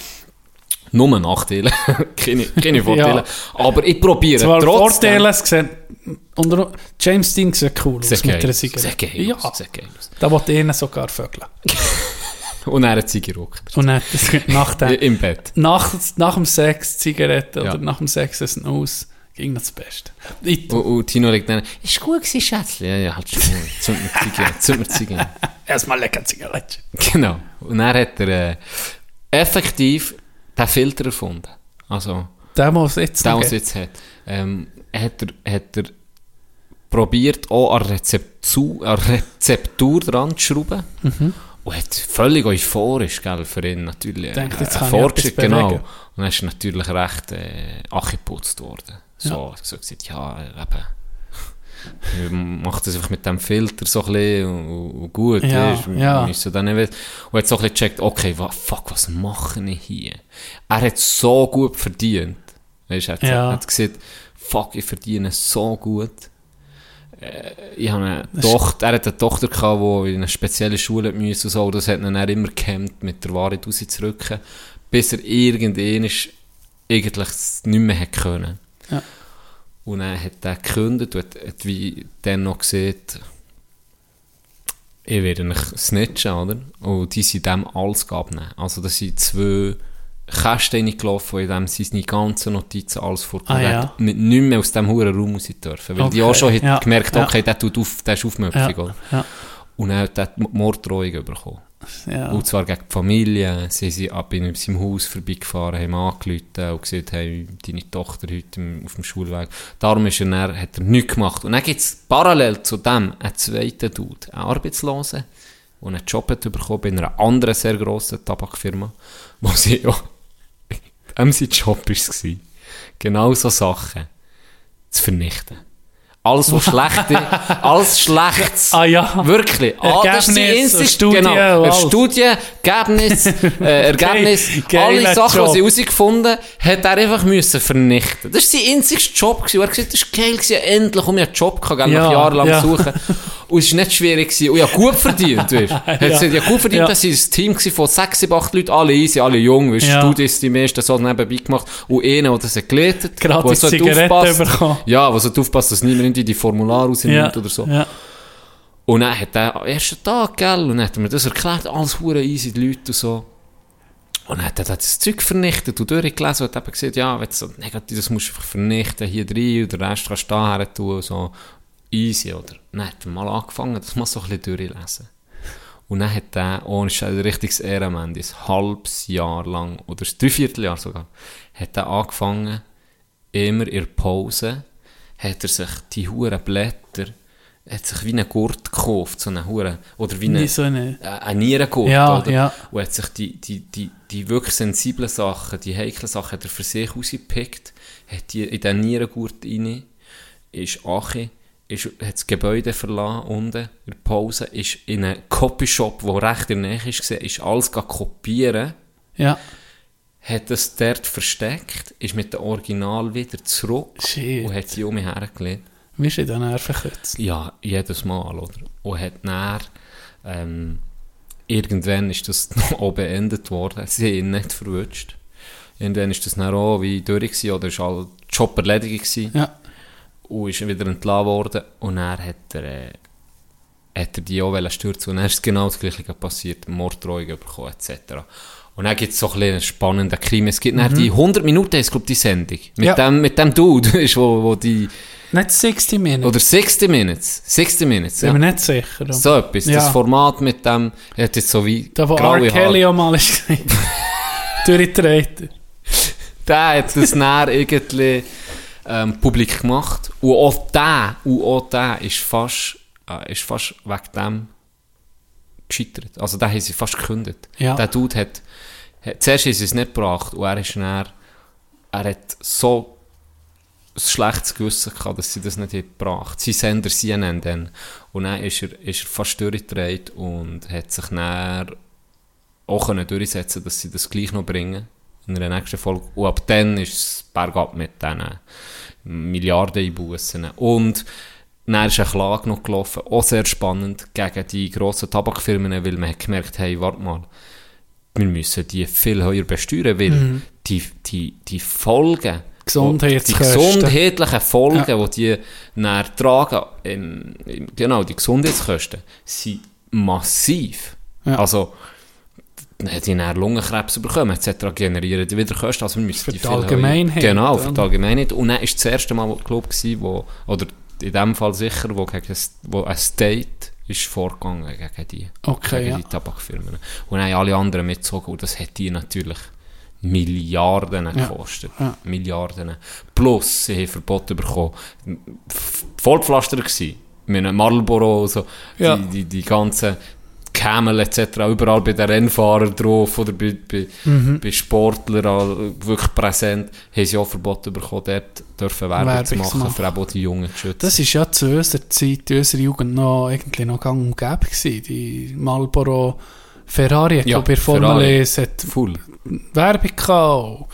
Nur Nachteile, keine, keine Vorteile. Aber ich probiere Zwar trotzdem. Vorteile, es sieht, unter, James Dean sieht cool aus mit einer Zigarette. Ja, aus, sehr geil. aus. da wollte ihnen sogar vögeln. Und er hat sie gerockt. Und dann, das, nach, dem, Im Bett. nach, nach dem Sex Zigarette Ja. oder nach dem Sex essen aus, ging das Beste. Ich, Und, und Tino liegt dann, ist gut gewesen, Schätzchen? Ja, ja, halt schon. Zünd mir Zigarette, zünd mir Zigarette. erstmal lecker Zigarette. Genau. Und dann hat er äh, effektiv den Filter erfunden. Also, Der muss jetzt der, was er jetzt hat. Ähm, hat er, hat er probiert, auch an Rezeptur, an Rezeptur dran zu schrauben. Mhm. Und hat völlig euphorisch, gell, für ihn natürlich. Denkt, äh, jetzt ein kann Fortschritt, genau. Und dann ist er natürlich recht äh, angeputzt worden. So, so gesagt, ja, äh, eben. Machen das einfach mit dem Filter so ein bisschen und, und gut. Ja, wir ja. müssen dann nicht. Und hat so ein bisschen gecheckt, okay, wa, fuck, was mache ich hier? Er hat so gut verdient. Weißt, er hat, Ja. er hat gesagt, fuck, ich verdiene so gut. Äh, ich habe eine Tochter, er hat eine Tochter gehabt, die in eine spezielle Schule musste und so, und das hat ihn dann immer gehemmt, mit der Wahrheit rauszurücken, bis er irgendwann eigentlich nicht mehr hat können. Ja. Und dann hat er gekündigt und hat, hat wie dann noch gesagt, ich werde mich snitchen, oder? Und die sind dem alles abnehmen. Also das sind zwei Kästen reingelaufen, in dem sie seine ganzen Notizen alles vorgekommen Ah, Er ja. nicht, nicht mehr aus dem hohen Raum raus dürfen. Weil die Okay, auch schon ja, gemerkt ja. okay, der, tut auf, der ist aufmüpfig. Ja, Und dann hat er die Morddrohung bekommen. ja. Und zwar gegen die Familie. Sie sind ab in seinem Haus vorbeigefahren, haben angerufen und gesagt, hey, deine Tochter heute auf dem Schulweg. Darum ist er dann, hat er nichts gemacht. Und dann gibt es parallel zu dem einen zweiten Dude, einen Arbeitslosen, der einen Job hat bekommen bei einer anderen sehr grossen Tabakfirma, wo sie ja, dem sein Job war, genau so Sachen zu vernichten. Alles, was schlecht ist, alles Schlechtes. Ah ja. Wirklich. Ah, das ist die Ergebnis, einzige- Studie genau. Studie, Ergebnis, äh, Ergebnis, Geil- alle Sachen, die sie Job. herausgefunden hat er einfach müssen vernichten. Das war sein einziger Job. Gewesen. Er hat gesagt, das war geil, gewesen. endlich um einen Job gehabt, Ja, jahrelang ja. suchen. Und es war nicht schwierig. Gewesen. Und ja, gut verdient, weißt du. Hat Ja. ja, gut verdient, Ja. das war ein Team von sechs, sieben, acht Leuten, alle easy, alle jung, weißt du, Ja. Studis, die meisten so nebenbei gemacht. Und einer, der das hat geleitet, Gratis der aufpassen. bekommen. Ja, der sollte aufpassen, dass niemand irgendwie die Formulare rausnimmt ja, oder so. Ja. Und dann hat er am ersten Tag, gell, und dann hat er mir das erklärt, alles hure easy, die Leute und so. Und dann hat er das Zeug vernichtet und durchgelesen und hat eben gesagt, ja, wenn du so negativ, das musst du einfach vernichten, hier drin, und den Rest kannst du da her tun, und so. Easy, oder? Dann hat er mal angefangen, das mal so ein bisschen durchlesen. Und dann hat er, ohne Scheiß, ein richtiges Ehrenmann, ein halbes Jahr lang, oder ein Dreivierteljahr sogar, hat er angefangen, immer in der Pause, hat er sich die huren Blätter, hat sich wie einen Gurt gekauft, so einen huren, oder wie Wie einen, so eine. äh, einen Nierengurt, Ja, oder? ja. Und hat sich die, die, die, die wirklich sensiblen Sachen, die heiklen Sachen, hat er für sich rausgepickt, hat die in den Nierengurt rein, ist Achi, ist, hat das Gebäude verlassen, unten, in der Pause, ist in einen Copyshop, der recht in der Nähe ist, gesehen, ist alles kopieren, Ja. hat es dort versteckt, ist mit dem Original wieder zurück Shit. und hat sie um mich hergelegt. Wie ist Nerven gekürzt? Ja, jedes Mal, oder? Und hat dann, ähm, irgendwann ist das noch auch beendet worden. Sie haben ihn nicht verwünscht. Irgendwann ist das dann auch wie durch gewesen, oder ist all der Job erledigt gewesen. Ja. Und ist wieder entlassen worden. Und dann hat er, äh, hat er die auch stürzen. Und dann ist genau das Gleiche passiert. Morddrohung bekommen, etc. Und dann gibt es so ein einen spannenden Krimi. Es gibt dann die 100 Minuten, ist, glaub, die Sendung. Mit, Mhm. Ja. dem, mit dem Dude, ist, wo, wo die, Nicht 60 Minuten. oder 60 Minutes. 60 Minutes, Bin ja. mir nicht sicher. aber- So etwas. Das Ja. Format mit dem, er hat jetzt so wie Da, wo R. Kelly auch mal ist. Durchgetreten. Der hat das dann irgendwie ähm, publik gemacht. Und auch der, und auch der ist fast, äh, ist fast wegen dem gescheitert. Also den haben sie fast gekündigt. Ja. Der Dude hat, hat zuerst ist es nicht gebracht und er ist dann, er hat so schlechtes Gewissen gehabt, dass sie das nicht hat gebracht. Sie Sender CNN dann. Und dann ist er, ist er fast durchgedreht und hat sich dann auch können durchsetzen dass sie das gleich noch bringen in der nächsten Folge. Und ab dann ist es bergab mit diesen Milliarden Einbußen. Und dann ist eine Klage noch gelaufen, auch sehr spannend, gegen die grossen Tabakfirmen, weil man hat gemerkt, hey, warte mal, wir müssen die viel höher besteuern, weil die, die, die Folgen, die gesundheitlichen Folgen, die die dann tragen, im, im, genau, die Gesundheitskosten, sind massiv. Ja. Also, die dann Lungenkrebs bekommen, etc. generieren die wieder Kosten, also wir müssen Für die die Allgemeinheit, Genau, für die? Allgemeinheit. Und dann ist das erste Mal, glaube ich, wo, oder in dem Fall sicher, wo, gegen, wo ein State ist vorgegangen gegen die, Okay, gegen ja. die Tabakfirmen. Und dann haben alle anderen mitgezogen und das hat die natürlich Milliarden gekostet. ja. Milliarden. Plus, sie haben Verbot bekommen. Vollpflaster gewesen. Mit einem Marlboro und so. Ja. Die, die, die ganzen Camel etc. Überall bei den Rennfahrern drauf oder bei, bei, Mhm. bei Sportlern wirklich präsent. Haben sie auch Verbot bekommen, dort dürfen Werbung, Werbung zu machen, machen. für auch die Jungen zu schützen. Das ist ja zu unserer Zeit, in unserer Jugend noch, eigentlich noch gang und gäbe gewesen. Die Marlboro Ferrari, ich Ja, glaube, bei Formel. 1 hat Full. Werbung gehabt.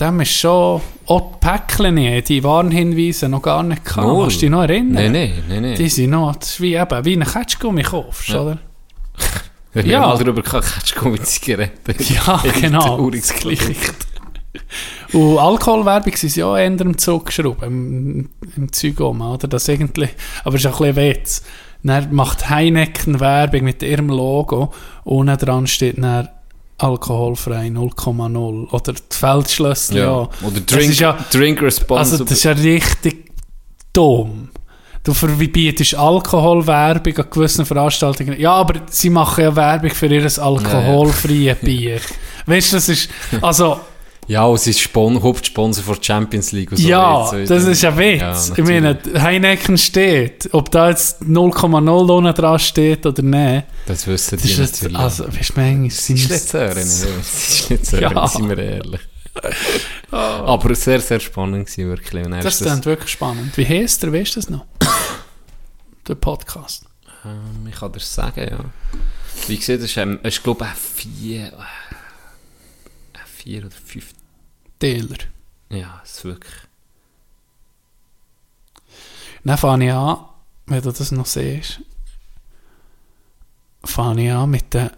Dem ist schon, auch die Päckchen, die Warnhinweise noch gar nicht gehabt. Null. Kannst du dich noch erinnern? Nein, nein, nein, nein. Die sind noch, das ist wie eben, wie ein Ketschgummi kaufst, Ja. oder? Wir Ja. mal darüber kannst du mit Zigaretten. Ja, genau. Traurig Das Gleiche. Und Alkoholwerbung sind ja auch eher im Zug geschraubt, im, im Zeug um, oder? Das irgendwie, aber es ist auch ein bisschen Witz. Dann macht Heineken Werbung mit ihrem Logo und dran steht dann alkoholfrei 0,0 oder die Feldschlössli Ja. auch. Oder Drink, ja, Drink Responsible. also das ist ja richtig dumm. Du verbietest Alkoholwerbung an gewissen Veranstaltungen. Ja, aber sie machen ja Werbung für ihr alkoholfreies Bier. Weißt du, das ist, also, ja, und sie ist Spon Hauptsponsor von Champions League und so. ja, Jetzt, das ist ja Witz. ja, ich meine, Heineken steht, ob da jetzt 0,0 unten dran steht oder nicht. Das wissen Das die ist jetzt, natürlich. also, weißt du, manchmal so so hören, Ja. sind wir ehrlich. Aber sehr, sehr spannend gewesen, wirklich. Das ist ist wirklich spannend. Wie heißt der, weißt du das noch? der Podcast. Ähm, ich kann das sagen, ja. Wie gesagt, es ist, ähm, ist glaube ich, ein vier, äh, ein vier oder fünf. Taylor. Ja, es ist wirklich. Dann fange ich an, wenn du das noch siehst, fange ich an mit den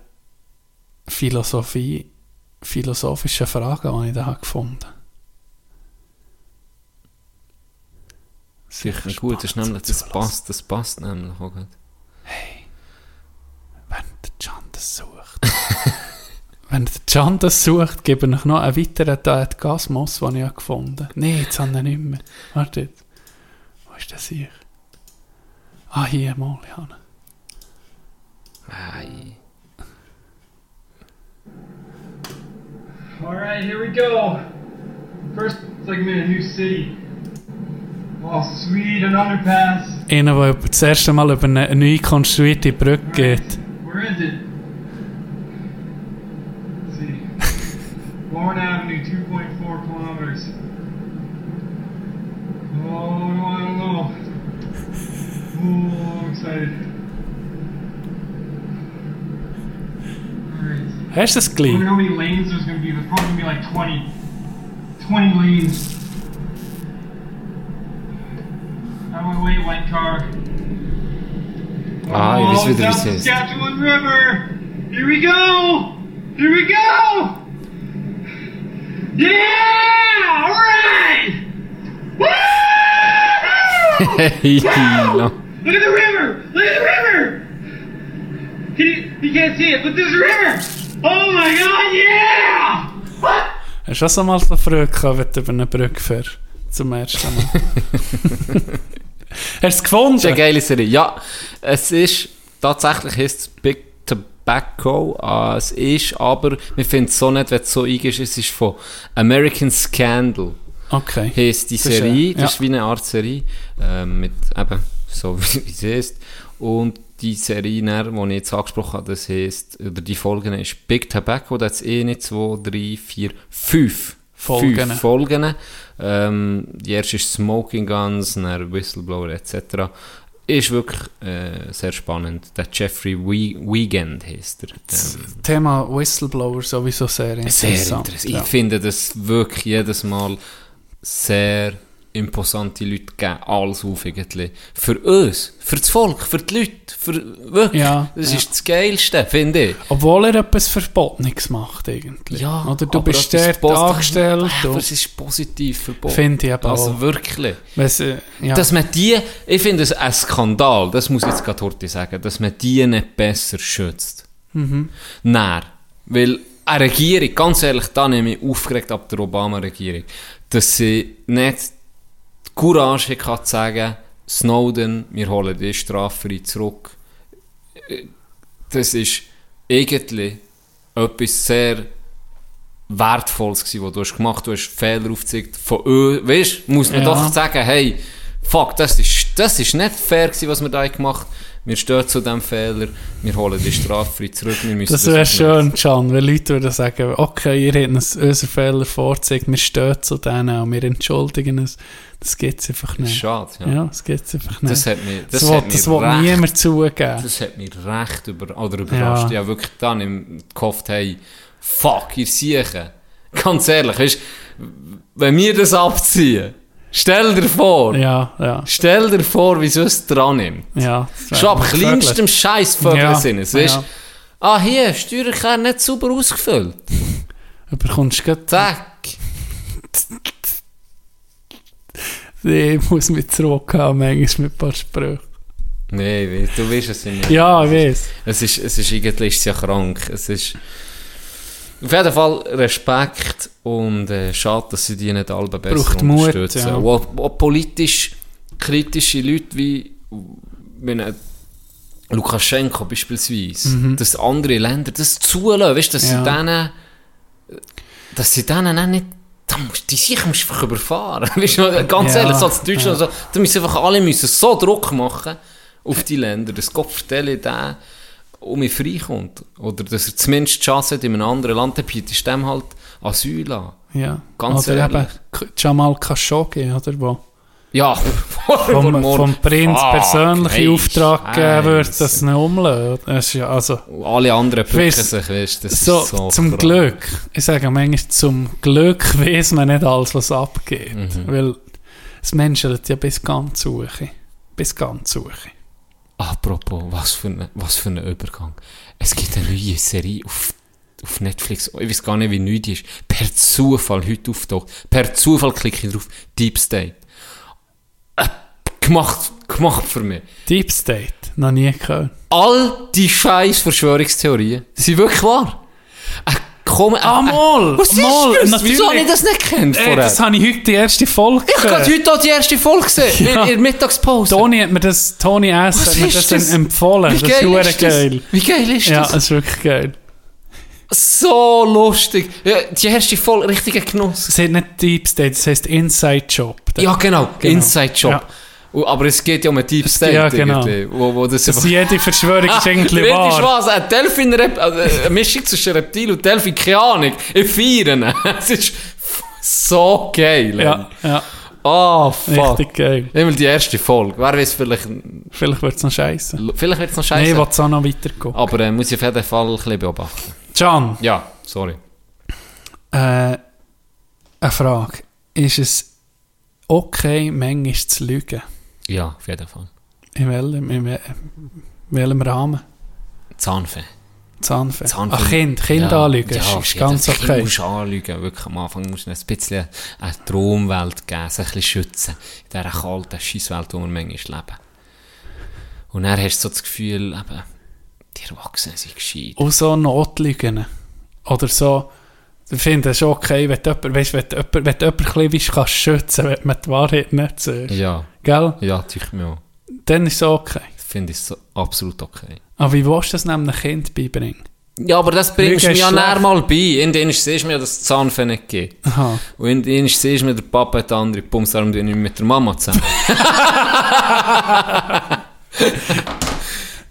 Philosophie, philosophischen Fragen, die ich da habe gefunden Sicher gut, das ist nämlich, das passt, das passt nämlich auch gut. Wenn der Can das sucht. Wenn der Can das sucht, gebe ich noch einen weiteren Tat Gasmus, den ich habe gefunden habe. Nein, jetzt habe ich nicht mehr. Warte. Wo ist der sich? Ah, hier mal, ich habe All right, here we go. First, it's like I'm in a new city. Oh, sweet, an underpass. Einer, der das erste Mal über eine neu konstruierte Brücke geht. Where is it? Let's see. Bourne Avenue, 2.4 kilometers. Oh, no, I don't know. Oh, I'm excited. Alright. Hast du das I gleich? wonder how many lanes there's gonna be. There's probably gonna be like 20. 20 lanes. On my way, white car. Ah, Oh, wieder, wie South es heißt. Saskatchewan River! Here we go! Here we go! Yeah! Alright! Woo! Hey, no. Look at the river! Look at the river! Can you, you can't see it, but there's a river! Oh my god, yeah! Hast du auch so mal so Freude gehabt, wenn du über eine Brücke fährst? Zum ersten Mal. Hast du es Das ist gefunden? eine geile Serie. Ja, es ist tatsächlich heisst es Big Tobacco. Äh, es ist aber, wir finden es so nicht, wenn es so eingehst, es ist von American Scandal. Okay. Heisst die Das ist, Serie, äh, das ja. ist wie eine Art Serie, ähm, mit eben, so wie sie ist. Und die Serie, die ich jetzt angesprochen habe, das heisst, oder die Folgen ist Big Tobacco, da hat es 1, 2, 3, 4, 5 Folgen. fünf Folgen. Ähm, die erste ist Smoking Guns, dann Whistleblower etc. Ist wirklich äh, sehr spannend. Der Jeffrey We Weekend heißt er. Das Ähm, Thema Whistleblower sowieso sehr interessant. sehr interessant. Ja. Ich finde das wirklich jedes Mal sehr imposante Leute geben. Alles auf irgendwie. Für uns, für das Volk, für die Leute. Für, wirklich. Ja, das ja. ist das Geilste, finde ich. Obwohl er etwas Verbotenes macht eigentlich. Oder du aber bist dort angestellt. Aber es ist positiv verboten. Finde ich eben Also auch. wirklich. Weil's, äh, ja. Dass man die, ich finde es ein Skandal, das muss ich jetzt gerade heute sagen, dass man die nicht besser schützt. Mhm. Nein. Weil eine Regierung, ganz ehrlich, da nehme ich aufgeregt ab der Obama-Regierung, dass sie nicht die Courage hatte zu sagen, Snowden, wir holen die straffrei zurück. Äh, Das ist eigentlich etwas sehr Wertvolles gewesen, was du hast gemacht Du hast Fehler aufgezeigt von. Weißt muss man Ja. doch sagen, hey, fuck, das ist, das ist nicht fair gewesen, was wir da gemacht haben. Wir stehen zu diesem Fehler, wir holen die straffrei zurück. Wir müssen Das wäre schön, Can, wenn Leute würden sagen, okay, ihr habt uns unseren Fehler vorgezeigt, wir stehen zu denen und wir entschuldigen uns. Das es einfach nicht. Schade, ja. Ja, das es einfach nicht. Das hat mir, das das hat das will recht, niemand zugeben. Das hat mich recht über, oder überrascht. Ja. Ich habe wirklich dann im gehofft, hey, fuck, ihr Siechen. Ganz ehrlich, weißt, wenn wir das abziehen, stell dir vor, Ja, ja, stell dir vor, wie so es dran nimmt. ja. Schon ab kleinstem Scheißvögel Ja, sind es, weißt ja. Ah, hier, Steuererklärung nicht sauber ausgefüllt. Du bekommst gerade, Zack. ich muss mich zurückhaben, manchmal mit ein paar Sprüchen. Nein, du weißt es nicht. Ja, ich weiß. Es ist, es ist irgendwie ist es ja krank. Es ist auf jeden Fall Respekt und äh, schade, dass sie die nicht alle besser Braucht Mut, unterstützen. ja. Und Auch, auch politisch kritische Leute wie ein Lukaschenko beispielsweise, dass andere Länder das zulassen, weißt, dass Mhm. Ja. sie denen dass sie denen auch nicht musst, die sicher musst einfach überfahren. Weißt du, ganz Ja, ehrlich, so als Deutschland, so, da müssen einfach alle müssen so Druck machen auf die Länder, dass Gott vertelle der um mich freikommt. Oder dass er zumindest die Chance hat in einem anderen Land, dann bietest du dem halt Asyl an. Ja. Ganz oder ehrlich. eben Jamal Khashoggi, oder wo? Ja, Vom, vom Prinz Fuck, persönliche hey, Auftrag gegeben wird, dass es nicht ist ja, also, alle anderen bücken sich, weißt das so, ist so zum krank. Glück, ich sage manchmal, zum Glück weiß man nicht alles, was abgeht. Mhm. Weil das menschelt ja bis ganz hoch. Bis ganz hoch. Apropos, was für, ein, was für ein Übergang. Es gibt eine neue Serie auf, auf Netflix. Ich weiß gar nicht, wie neu die ist. Per Zufall heute auftaucht. Per Zufall klicke ich drauf. Deep State. Äh, gemacht, gemacht für mich. Deep State, noch nie gehört. All die scheiß Verschwörungstheorien sind wirklich wahr. Äh, komm, äh, Ah, mal! Was ist mal, das? Wieso habe ich das nicht gekannt Ey, vorher? das habe ich heute die erste Folge ich habe gesehen. heute auch die erste Folge gesehen. Ja. In, der Mittagspause. Toni hat mir das, Toni S. Was hat mir ist das, das? empfohlen. Wie das ist ist das? geil. Wie geil ist Ja, das? das ist wirklich geil. So lustig. Ja, die erste Folge, richtiger Genuss. Es heißt nicht Deep State, es heißt Inside Job. Ja, genau. Genau. Inside Job. Ja. Aber es geht ja um einen Deep State. Ja, genau. Wo, wo das Das jede Verschwörung ist eigentlich wahr. was? Ein Delfin, eine Mischung zwischen Reptil und Delfin, keine Ahnung. Ich feiere ihn. Es ist so geil. Ja, ja, Oh, fuck. richtig geil. Immer die erste Folge. Wer weiß, vielleicht, Vielleicht wird es noch scheiße. vielleicht wird es noch scheiße. ich will es auch noch weitergehen. aber äh, muss ich auf jeden Fall ein bisschen beobachten. Can, Ja, sorry. äh, eine Frage. Ist es okay, manchmal zu lügen? Ja, auf jeden Fall. In welchem, in wel- welchem Rahmen? Zahnfee. Zahnfee. Zahnfee. Ach, Kind, Kind Ja, anlügen, ja, ist, ist ja, ganz das Kind okay. musst anlügen. Wirklich am Anfang musst du ein bisschen eine Traumwelt geben, sich ein bisschen schützen. In dieser kalten Scheisswelt, wo wir manchmal leben. Und dann hast du so das Gefühl, eben, die Erwachsenen sind gescheit. Und so Notlügen. Oder so, ich finde es okay, wenn du jemanden, weißt, wenn du jemanden, wenn du jemanden ein bisschen kannst schützen wenn man die Wahrheit nicht sagt. Ja, Gell? ja, tue mir auch. Dann ist es okay. Finde ich so absolut okay. Aber wie willst du das einem Kind beibringen? Ja, aber das bringst du mir ja näher mal bei. In denen siehst du mir, dass es Zahnfee nicht gibt. Aha. Und in denen siehst du mir, der Papa hat andere Pumps, darum bin ich mit der Mama zusammen.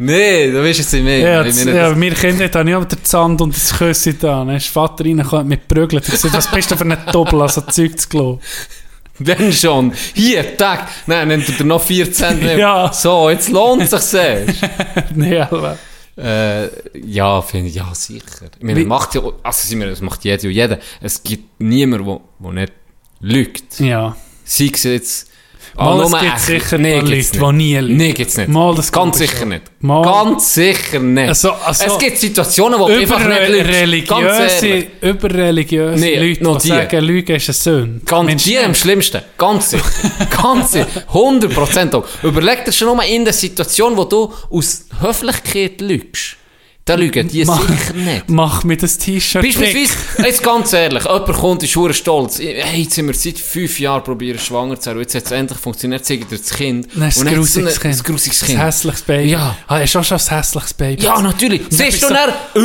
Nee, du weißt es nicht mehr. Ja, das, ja, wir Kinder haben ja den Sand und das Küsse da. Dann ist Vater reingekommen mit Prügeln. Ich gesagt, was bist du für einen Doppel, also Zeug zu glauben? Wenn schon. Hier, Tag. Nein, nimmt er dir noch 14 mehr. Ja. So, jetzt lohnt es sich nee, aber. äh, ja, finde ich, ja, sicher. Ich meine, macht ja, also, das macht jeder und jeder. Es gibt niemanden, der, der nicht lügt. Ja. Sei es jetzt, Mal, es nur gibt sicher nee, Leute, gibt's die nicht. nie lügen. Nee, gibt's nicht. Mal, das Ganz sicher schon. nicht. Mal. Ganz sicher nicht. Also- also- es gibt Situationen, wo Über einfach nicht lügst. Religiöse, über religiöse Nee, Leute, noch die sagen, Lügen ist eine Sünde. Ganz Mensch, die am schlimmsten. Ganz sicher. Ganz sicher. 100% auch. Überleg dir schon mal in der Situation, wo du aus Höflichkeit lügst. Da lügen die Mach- sicher nicht. Mach mir das T-Shirt. Beispielsweise, jetzt ganz ehrlich, jemand kommt, ist hure stolz. Hey, jetzt sind wir seit fünf Jahren probieren, schwanger zu sein. Jetzt hat es endlich funktioniert, zeigt dir das Kind. Ist Und ein so grusiges ein- Kind. Ein grusiges Ein Kind. hässliches Baby. Ja. Ah, hast du auch schon ein hässliches Baby? Ja, natürlich. Siehst du bist dann, äh.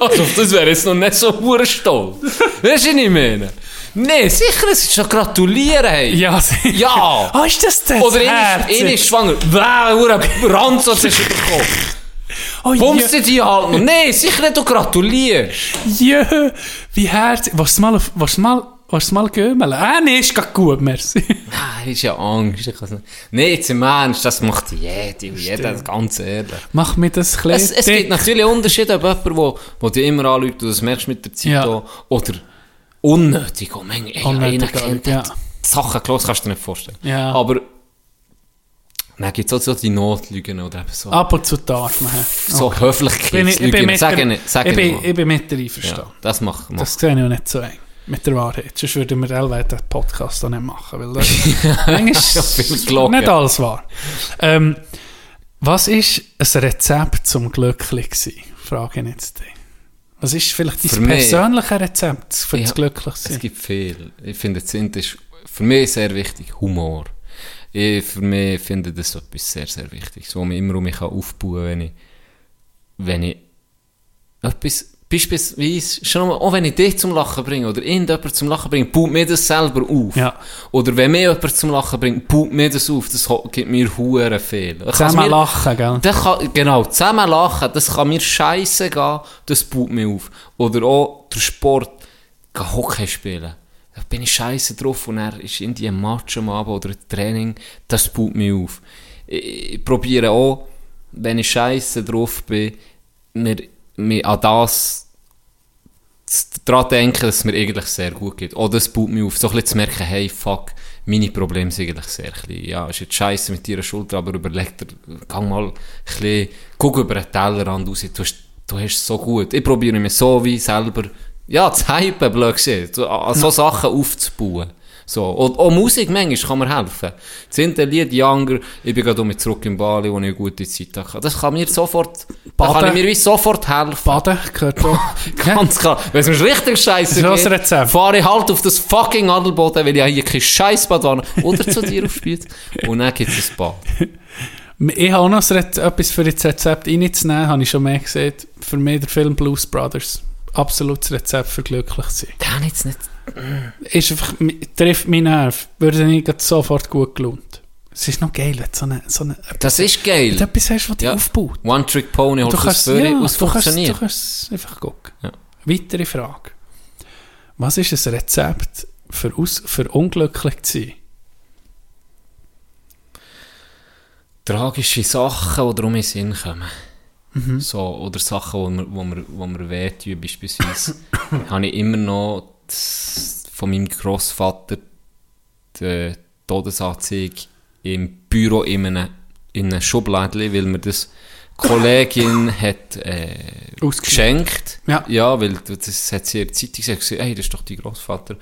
Also, das wäre jetzt noch nicht so stolz. Weißt du, was ich meine? Nee, sicher, es ist schon gratulieren, hey. Ja, sie- Ja. Ah, ist das das Oder eine ist schwanger. Wow, hure Ranz, was hast du bekommen. Oh, Bummst du die halt noch? Nee, sicher du gratulierst. Jö, wie herzig. Du mal, du mal, du mal gömmeln? Ah, nee, ist grad gut, merci. Ah, ist ja Angst. Ich nicht- Nee, jetzt im Ernst, das macht jeder jeder, ganz ehrlich. Mach mir das klein Es, es gibt natürlich Unterschiede, ob jemand, wo, wo dir immer anlügt, du das merkst mit der Zeit Ja. oder unnötig. Oh, Menge, ey, Unnötig kennt ja. Sachen gelesen, kannst du dir nicht vorstellen. Ja. Aber dann gibt es auch so die Notlügen oder eben so, Ab und zu darf man. so bin Höflichkeitslügen. Sag nicht, sag ich, bin, ich bin mit dir ja, einverstanden. das macht man. Das sehe ich auch nicht so eng. Mit der Wahrheit. Sonst würden wir Elwe den Podcast auch nicht machen. Weil das ist gelogen. nicht alles wahr. Ähm, was ist ein Rezept zum glücklich sein? Frage ich jetzt dich. Was ist vielleicht Für dein mich- persönliches Rezept für das Ja, glücklich Es gibt viel. Ich finde, das ist für mich sehr wichtig, Humor. Ich, für mich finde das etwas sehr, sehr wichtig. So, mich immer um mich kann aufbauen wenn ich, wenn ich etwas, beispielsweise, schon mal, auch wenn ich dich zum Lachen bringe oder irgendjemand zum Lachen bringe, baut mir das selber auf. Ja. Oder wenn mir jemand zum Lachen bringt, baut mir das auf. Das gibt mir hure viel. Ich kann's Zusammen mir- lachen, gell? das kann, genau, zusammen lachen, das kann mir scheiße gehen, das baut mich auf. Oder auch der Sport, gehen Hockey spielen. Da bin ich scheiße drauf und er ist irgendwie ein Match am Abend oder Training, das baut mich auf. Ich, ich probiere auch, wenn ich scheiße drauf bin, mir, mir an das daran denken, dass es mir eigentlich sehr gut geht. Oder es baut mich auf, so ein bisschen zu merken, hey, fuck, meine Probleme sind eigentlich sehr klein. Ja, ist jetzt scheiße mit deiner Schulter, aber überleg dir, gang mal ein bisschen, guck über den Tellerrand raus, du hast, du hast es so gut. Ich probiere mir so wie selber, ja, zu hypen, blöd an so Sachen aufzubauen. So. Und auch Musik, manchmal kann mir helfen. Das sind Lied Younger, ich bin gerade mit zurück in Bali, wo ich eine gute Zeit hatte. Das kann mir sofort, kann Baden. ich mir wie sofort helfen. Baden gehört auch. Ganz klar. Wenn es mir richtig scheiße Das ist geht, fahre ich halt auf das fucking Adelboden, weil ich hier kein Scheißbad habe. Oder zu dir auf Spiez. Und dann gibt es ein Bad. Ich habe auch noch etwas für das Rezept reinzunehmen, habe ich schon mehr gesehen. Für mich der Film Blues Brothers. Absolutes Rezept für glücklich sein. Ich jetzt nicht... Ist einfach, trifft meinen Nerv. Würde ich grad sofort gut gelohnt. Es ist noch geil, wenn so eine, so eine, Das ist wenn du geil. etwas hast, was dich Ja. aufbaut. One-Trick-Pony, holst du kannst, ja, was du, kannst, du kannst einfach gucken. Ja. Weitere Frage. Was ist ein Rezept für, aus, für unglücklich zu sein? Tragische Sachen, die um in den Sinn kommen. Mhm. So, oder Sachen, wo mir, wo mir, wo mir wehtun, beispielsweise. habe ich immer noch das, von meinem Grossvater die Todesanzeige im Büro in einem, in einem Schubladli, weil mir das Kollegin hat äh, geschenkt. Ja. ja, weil das hat sie in der Zeitung gesagt, hey, das ist doch dein Grossvater.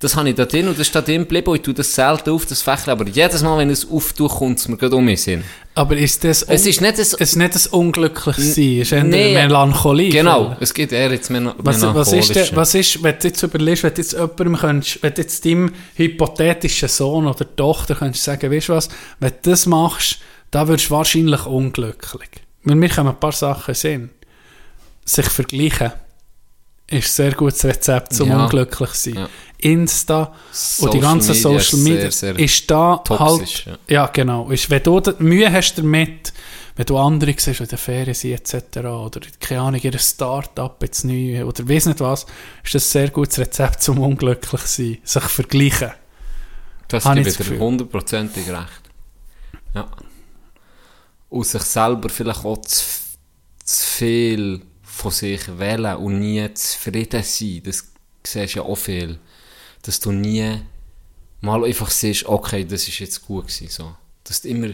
Das habe ich da drin und das ist da drin geblieben und ich tue das selten auf, das Fächlein, aber jedes Mal, wenn es auftue, kommt es mir gerade um mich Sinn. Aber ist das, Es ist nicht ein... es ist nicht ein unglücklich sein, es ist eher Nee, Melancholie. Genau, es geht eher jetzt mehr Was, was, ist denn, was ist, wenn du jetzt überlegst, wenn du jetzt jemandem könntest, wenn du jetzt deinem hypothetischen Sohn oder Tochter könntest sagen, weißt du was, wenn du das machst, da wirst du wahrscheinlich unglücklich. Weil mir kommen ein paar Sachen sehen. Sich vergleichen ist ein sehr gutes Rezept zum Ja. unglücklich sein. Ja. Insta und die Social ganzen Media Social Media sehr, sehr ist da toxisch, halt, ja. ja. genau, ist, wenn du Mühe hast damit, wenn du andere siehst, in der Ferien sind etc. oder keine Ahnung, ihr Start-up jetzt neu oder weiss nicht was, ist das ein sehr gutes Rezept zum unglücklich sein, sich vergleichen. Das Habe dir Gefühl. hundertprozentig recht. Ja. Und sich selber vielleicht auch zu, zu viel von sich wählen und nie zufrieden sein. Das siehst du ja auch viel. Dass du nie mal einfach siehst, okay, das ist jetzt gut gewesen. So. Dass du immer,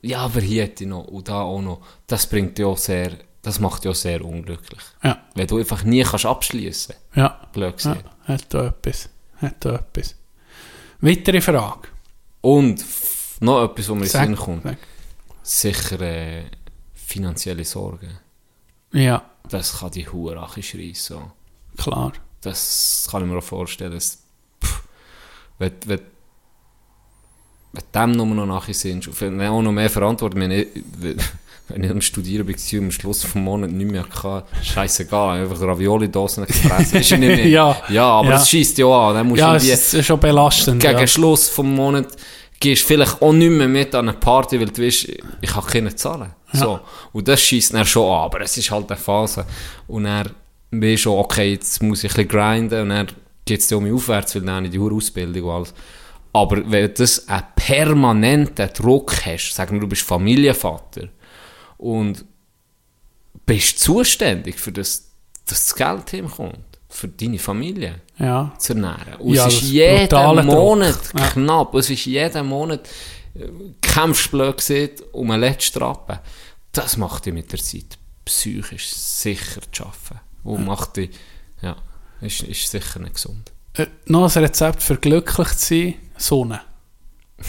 ja, aber hier hätte ich noch und da auch noch. Das bringt dich auch sehr, das macht dich auch sehr unglücklich. Ja, Wenn du einfach nie kannst abschließen ja. blöd ja hat da etwas. Hat da etwas. Weitere Frage. Und noch etwas, was mir in den Sinn kommt. sag. Sicher äh, finanzielle Sorgen. Ja, Das kann die Hurache schreien. So. klar. Das kann ich mir auch vorstellen. Dass, pff, wenn, wenn, wenn dem nur noch nachher sind, und wenn auch noch mehr Verantwortung, wenn ich, wenn ich am Studieren war am Schluss vom Monat nicht mehr hatte, scheißegal, einfach Ravioli-Dosen gefressen. Ist ja nicht mehr. Ja. ja, aber Ja. es schießt ja an. Dann musst du Ja, irgendwie- es ist schon belastend. gegen ja. Schluss vom Monat gehst vielleicht auch nicht mehr mit an eine Party, weil du weißt, ich kann keine zahlen. So. Und das schießt dann schon an, aber es ist halt eine Phase. Und dann weißt schon, okay, jetzt muss ich ein bisschen grinden und dann geht es um mich aufwärts, weil dann habe ich die Ausbildung und alles. Aber wenn du das einen permanenten Druck hast, sagen wir, du bist Familienvater und bist zuständig für das, dass das Geld hinkommt, für deine Familie Ja. zu ernähren. Und Ja, es ist jeden Druck. Monat Ja. knapp. Es ist jeden Monat äh, kämpfst du blöd gesagt, um einen letzten Rappen. Das macht dich mit der Zeit psychisch sicher zu arbeiten. Und macht dich, ja, ist, ist sicher nicht gesund. Äh, noch ein Rezept für glücklich zu sein: Sonne.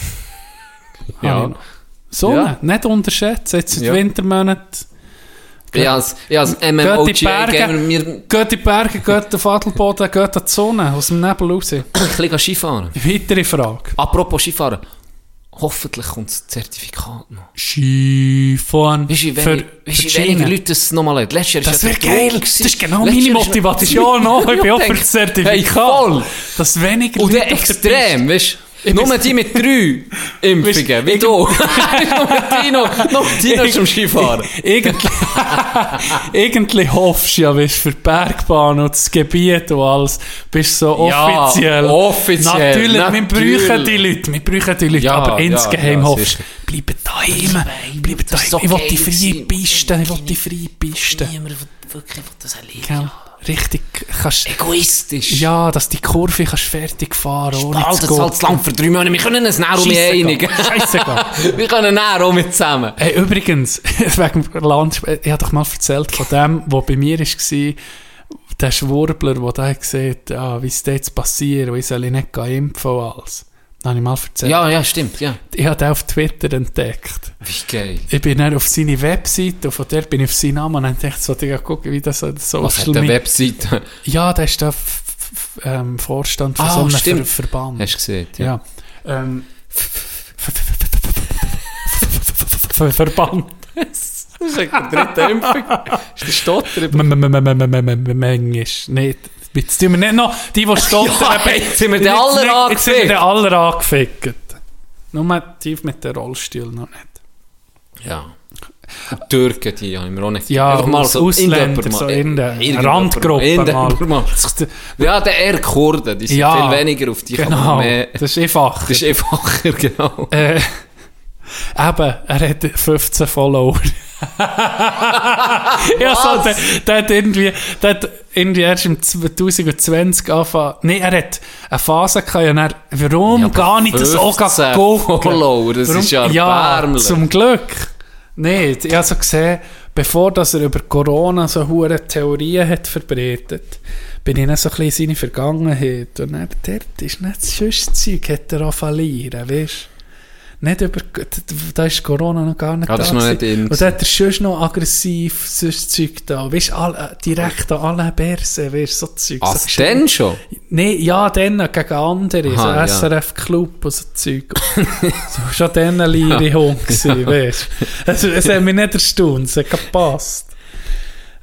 Ja. Sonne, Ja. nicht unterschätzen. Jetzt in Ja. den Wintermonaten. Ich als, ich als Geht in die MMOGA Gamer Berge, mir ein geht in die Berge, geht auf Adelboden, geht an die Sonne, aus dem Nebel raus. bisschen Skifahren. Weitere Frage. Apropos Skifahren. Hoffentlich kommt das Zertifikat noch. Skifahren. Für, wenig- wie für viel die weniger. Leute das nochmal haben. Letztes Jahr Das ja wäre geil. Druck Das gewesen. ist genau Letztes meine Motivation auch. Ich bin auch für das Zertifikat. Hey, voll. Dass weniger Und Leute extrem, weißt du? Nur die mit drei Impfungen, wie du. Tino, noch Tino ist am Skifahren. Irgendwie, irgendwie hoffst du ja, weißt, für die Bergbahn und das Gebiet und alles, bist so Ja, offiziell. offiziell, Natürlich, wir natürlich. brauchen die Leute, wir brauchen die Leute, Ja, aber insgeheim ja, hoffst du, bleiben daheim, ist daheim. so Ich will die freie. Piste, ich will die freie Piste. Niemand wirklich will das erleben. Richtig, kannst, Egoistisch. ja, dass die Kurve kannst fertig fahren, Alter, zu das halt zu lang für drei Monate. Wir können uns näher um einigen. Scheissegal. Wir können näher um zusammen. Hey, übrigens, wegen Land, ich habe doch mal erzählt von dem, der bei mir war, der Schwurbler, der da hat, ah, wie es jetzt passiert, und ich soll nicht impfen und alles. Das habe ich mal erzählt. Ja, ja, stimmt, ja. Ich habe den auf Twitter entdeckt. Wie geil. Ich bin dann auf seine Webseite und von der bin ich auf seinen Namen und dann dachte ich, so, Digga, gucken, wie das so Was hat eine Webseite? Ja, der ist f- ähm, Vorstand von Ah, so einem stimmt. Ver Verband. Hast du gesehen? Ja. Ähm, Ver Verband. Das ist eine dritte Impfung. Ist der Stotter? Manchmal. Nicht. Jetzt tun wir nicht noch die, die stottern. Ja, jetzt sind wir den alle nicht- Jetzt sind wir angefickt. den alle angefickt. Nur tief mit dem Rollstuhl noch nicht. Ja. Türken, die haben wir auch nicht. Ja, Einfach aus- Ausländer, irgendjemand so mal- in der Randgruppe mal. mal. Ja, der eher Kurden, die sind Ja, viel weniger auf die Genau, mehr. das ist einfach. Das ist einfacher, genau. Äh, eben, er hat 15 Follower. ja, so, der, der hat irgendwie, der hat irgendwie erst im 2020 angefangen. Nee, er hat eine Phase gehabt, und er, warum Ja, gar nicht das auch 15 gucken? Follower, das ist ja Ja, zum Glück. Nee, ich habe so gesehen, bevor dass er über Corona so hure Theorien hat verbreitet, bin ich dann so ein bisschen in seine Vergangenheit. Und dann, dort ist nicht das schönste Zeug, hat er auch verlieren, weißt nicht über, da ist Corona noch gar nicht das da. noch nicht. Und da hat er schon noch aggressiv so Zeug da. Weißt du, all- direkt an alle Börsen, weißt so Zeug. Ah, so denn schon? Nee, ja, dann gegen andere, Aha, so ja. SRF Club und so Zeug. so, schon dann ein leere Hund gewesen, weißt du. Es hat mich nicht erstaunt, es hat gepasst.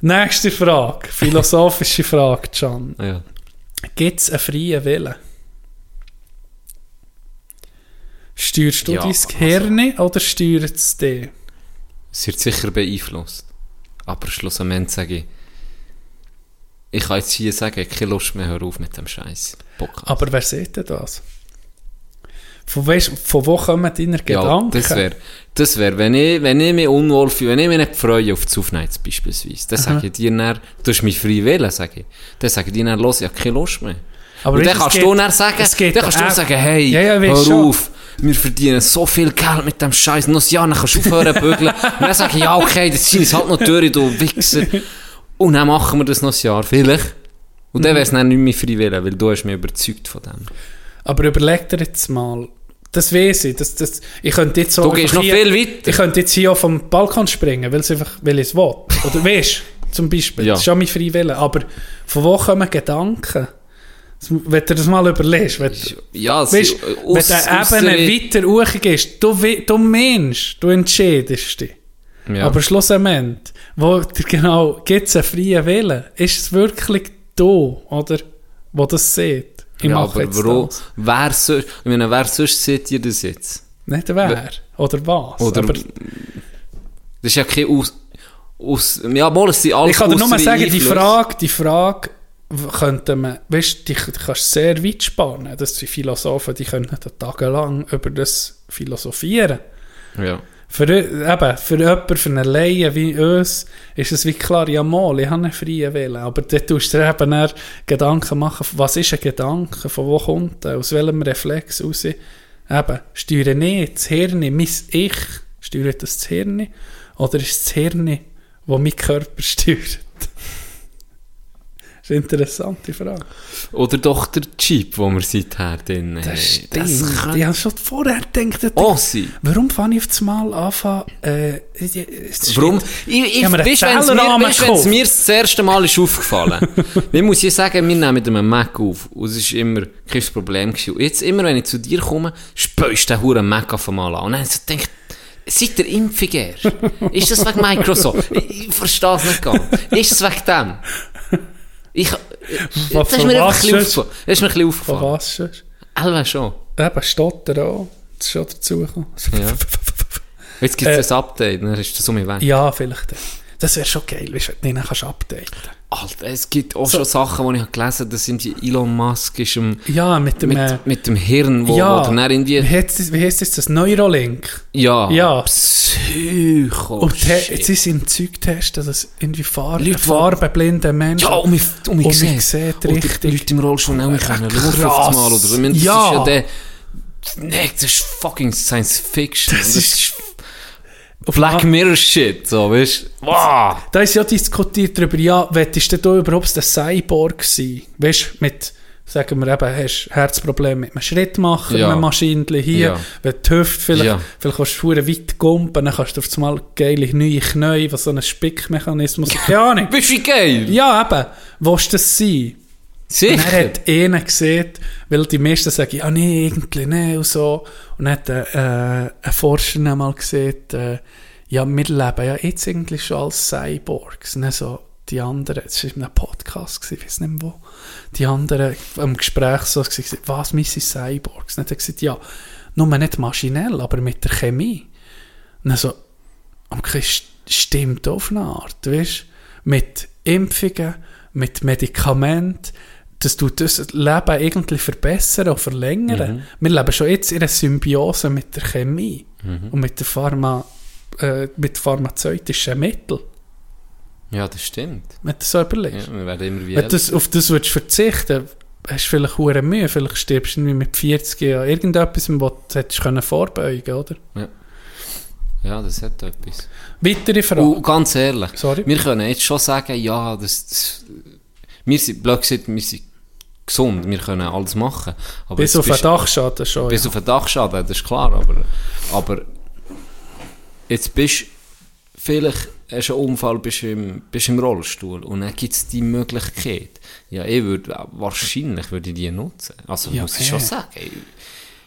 Nächste Frage. Philosophische Frage, Can. Ja. Gibt es einen freien Willen? Steuerst du Ja, dein also- Gehirn oder steuert es dich? Es wird sicher beeinflusst. Aber schlussendlich sage ich, ich kann jetzt hier sagen, ich habe keine Lust mehr, hör auf mit dem Scheiß. Aber wer sieht denn das? Von, weisst, von wo kommen deine Ja, Gedanken? das wäre, das wär, wenn, ich, wenn ich mich unwohl fühle, wenn ich mich nicht freue auf die Aufnahme beispielsweise, dann sage ich dir dann, du hast mich frei wählen, sage ich. Dann sage ich dir dann, los, ich habe keine Lust mehr. Aber Und dann kannst geht- du dann sagen, dann kannst du sagen, hey, Ja, ja, hör schon. auf, wir verdienen so viel Geld mit dem Scheiß, noch ein Jahr, dann kannst du aufhören bügeln. Und dann sage ich, ja, okay, das ziehen es halt noch durch, du Wichser. Und dann machen wir das noch ein Jahr, vielleicht. Und dann wäre es dann nicht mehr frei wählen, weil du hast mich überzeugt von dem. Aber überleg dir jetzt mal, das weiß ich, das, das, ich könnte jetzt so Du gehst noch hier, viel weiter. Ich könnte jetzt hier auf vom Balkon springen, weil es einfach, weil ich es will. Oder weißt zum Beispiel, Ja. das ist schon mein freier Wille. Aber von wo kommen Gedanken? Wenn du das mal überlegst, wenn, Ja, weißt, äh, wenn aus- du aus eben der- weiter hochgehst, du, du meinst, du entscheidest dich. Ja. Aber schlussendlich, wo dir genau, gibt es einen freien Willen? Ist es wirklich du, oder? Wo das sieht? Ich ja, mache aber jetzt warum? das. Wer sonst, ich meine, wer sonst seht ihr das jetzt? Nicht wer, oder was. Oder, aber das ist ja kein Aus... aus ja, mal, es sind alles ich kann dir nur äußere sagen, die. Frage, die Frage könnte man, weißt du, die kannst sehr weit spannen. Das sind Philosophen, die können tagelang über das philosophieren. Ja. Für, eben, für jemanden, für einen Laien wie uns, ist es wie klar, ja mal, ich habe einen freien Willen. Aber dort tust du dir eben Gedanken machen, was ist ein Gedanke, von wo kommt er, aus welchem Reflex raus. Eben, steuere nicht das Hirn, mein Ich, steuert das das Hirn, oder ist das Hirn, das mein Körper steuert? Das ist eine interessante Frage. Oder doch der Jeep, wo wir seither drin haben. Das stimmt. Das kann ich habe schon vorher gedacht, auch sein. warum fange ich auf das Mal anfangen, äh, Warum? Ich, ich, einen weißt, wenn's mir, weißt, wenn's mir das erste Mal ist aufgefallen. ich muss hier sagen, wir nehmen mit einem Mac auf. Und es war immer kein Problem. Gewesen. Und jetzt, immer wenn ich zu dir komme, spöst der hure Mac auf einmal an. Und dann habe ich seid ihr impfig erst? Ist das wegen Microsoft? Ich, ich verstehe es nicht ganz. Ist es wegen dem? Ich, das ist von mir einfach ein bisschen aufgefallen. Ist aufgefallen. was sonst? Elva schon. Eben, Stotter auch. Das ist schon dazugekommen. Ja. Jetzt gibt Äh, es ein Update, dann ist das um mich weg. Ja, vielleicht. Das wäre schon geil, weißt wenn du ihn kannst updaten Alter, es gibt auch schon Sachen, die ich habe gelesen habe, das sind die Elon Musk ist im, Ja, mit dem... mit, äh, mit dem Hirn, wo, ja, wo dann irgendwie... wie heisst das, wie heisst das, das Neurolink? Ja, Ja. Psycho. Und Oh, ist im Zeug testen, dass irgendwie Farbe, Leute, farbenblinde Menschen... Ja, und mich, und mich Und sieht. sieht Oder richtig. Leute im Rollstuhl auch nicht können. Krass. 50 Mal oder so. Ich meine, das Ja. ist ja der... Nee, das ist fucking Science Fiction. Das ist- Black Mirror Shit, so, weißt du? Wow! Da ist ja diskutiert darüber, ja, wettest du da überhaupt ein Cyborg sein? Weißt du, mit, sagen wir eben, hast Herzproblem mit einem Schrittmacher, Ja. einem Maschinchen hier, Ja. wenn die Hüfte vielleicht, Ja. vielleicht kannst du weit gumpen, dann kannst du auf einmal geile neue Knie, was so ein Spickmechanismus, keine Ahnung. Bist du geil? Ja, eben, willst du das sein? Und Sicher. er hat einen gesehen, weil die meisten sagen, ja, nee, irgendwie nicht und so. Und dann hat äh, ein Forscher einmal gesehen, äh, ja, wir leben ja jetzt irgendwie schon als Cyborgs. Und so die anderen, das war in einem Podcast, gewesen, ich weiß nicht mehr wo, die anderen im Gespräch so gesagt, was, wir Cyborgs? Und dann hat er gesagt, ja, nur nicht maschinell, aber mit der Chemie. Und dann so, okay, st- stimmt auf eine Art, weißt Mit Impfungen, mit Medikamenten, das tut das Leben irgendwie verbessern und verlängern. Wir leben schon jetzt in einer Symbiose mit der Chemie und mit der Pharma, äh, mit pharmazeutischen Mitteln. Ja, das stimmt. Wenn du das so überlegst. Ja, wir werden immer wie Wenn du auf das würdest verzichten hast du vielleicht hohe Mühe. Vielleicht stirbst du irgendwie mit 40 Jahren irgendetwas, was du hättest können vorbeugen oder? Ja, das hat etwas. Weitere Frage. Und ganz ehrlich, Sorry. wir können jetzt schon sagen, ja, das, das wir sind, blöd gesagt, wir sind gesund, wir können alles machen. Aber Bis auf einen Dachschaden schon. Bis ja. auf einen Dachschaden, das ist klar, aber, aber jetzt bist du vielleicht hast einen Unfall, bist im, bist im Rollstuhl und dann gibt es die Möglichkeit. Ja, ich würde, wahrscheinlich würde ich die nutzen. Also Ja, muss ich schon eh. sagen.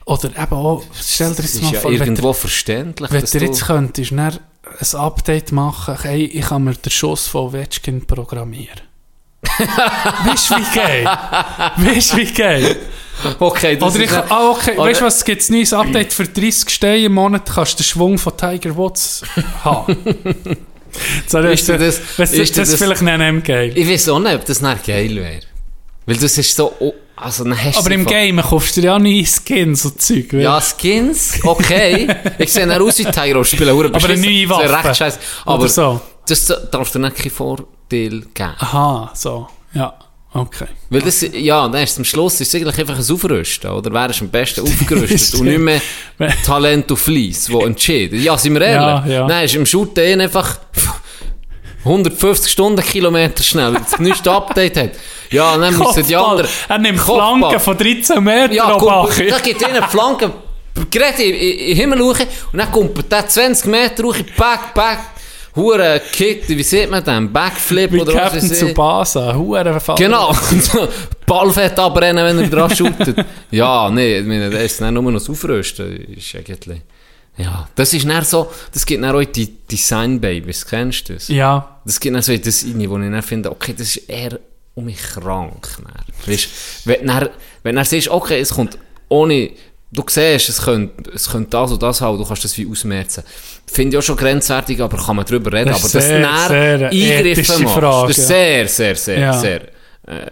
Oder eben auch, stell dir jetzt mal ja vor, wenn irgendwo du, verständlich, wenn du jetzt könntest, dann ein Update machen, hey, ich kann mir den Schuss von Ovechkin programmieren. Weißt du, wie geil? Weißt du, wie geil? Okay, das Oder ist ich, nicht- ah, okay, Oder- weißt du was, es gibt ein neues Update für 30 Steine im Monat, kannst du den Schwung von Tiger Woods haben. so, Ist dir das- das, ist das, das das- vielleicht nicht mehr geil. Ich weiß auch nicht, ob das nicht geil wäre. Weil das ist so... oh, Also, Aber du im Game kaufst du dir ja neue Skins und Zeug. weißt Ja, Skins, okay. ich sehe dann aus wie Tiger und spiele hure Aber eine neue Waffe. recht scheiße. Aber so. das darf dir nicht keinen Vorteil geben. Aha, so. Ja, okay. Weil das, ja, dann ist am Schluss ist es eigentlich einfach ein Aufrüsten, oder? Wärst am besten aufgerüstet und nicht mehr Talent und Fleiss, wo entschieden. Ja, sind wir ehrlich? Ja, ja. Nein, ist im Shooten einfach 150 Stundenkilometer schnell, weil das neueste Update hat. Ja, dann müssen die Kopfball. anderen... Er nimmt Kopfball. Flanken von 13 Metern Ja, ja, kommt, da gibt ihnen Flanken, gerade Himmel schauen, und dann kommt der 20 Meter hoch, back, back, hure Kick, wie sieht man den? Backflip Wie oder was Captain weiß ich. Tsubasa. Huere Fall. Genau, Ballfett abbrennen, wenn er dran shootet. ja, nee, ich meine, das ist dann nur noch das Aufrüsten, ist eigentlich... Ja, das ist dann so, das gibt dann auch die Design-Babys, kennst du das? Ja. Das gibt dann so das rein, wo ich dann finde, okay, das ist eher um mich krank. Dann. Weißt, wenn, dann, wenn dann siehst, okay, es kommt ohne, du siehst, es könnte, es könnte das und das haben, du kannst das wie ausmerzen. Finde ich auch schon grenzwertig, aber kann man drüber reden. Das aber das eine Eingriffe machst, Frage, das ist sehr, sehr, sehr, Ja. sehr äh,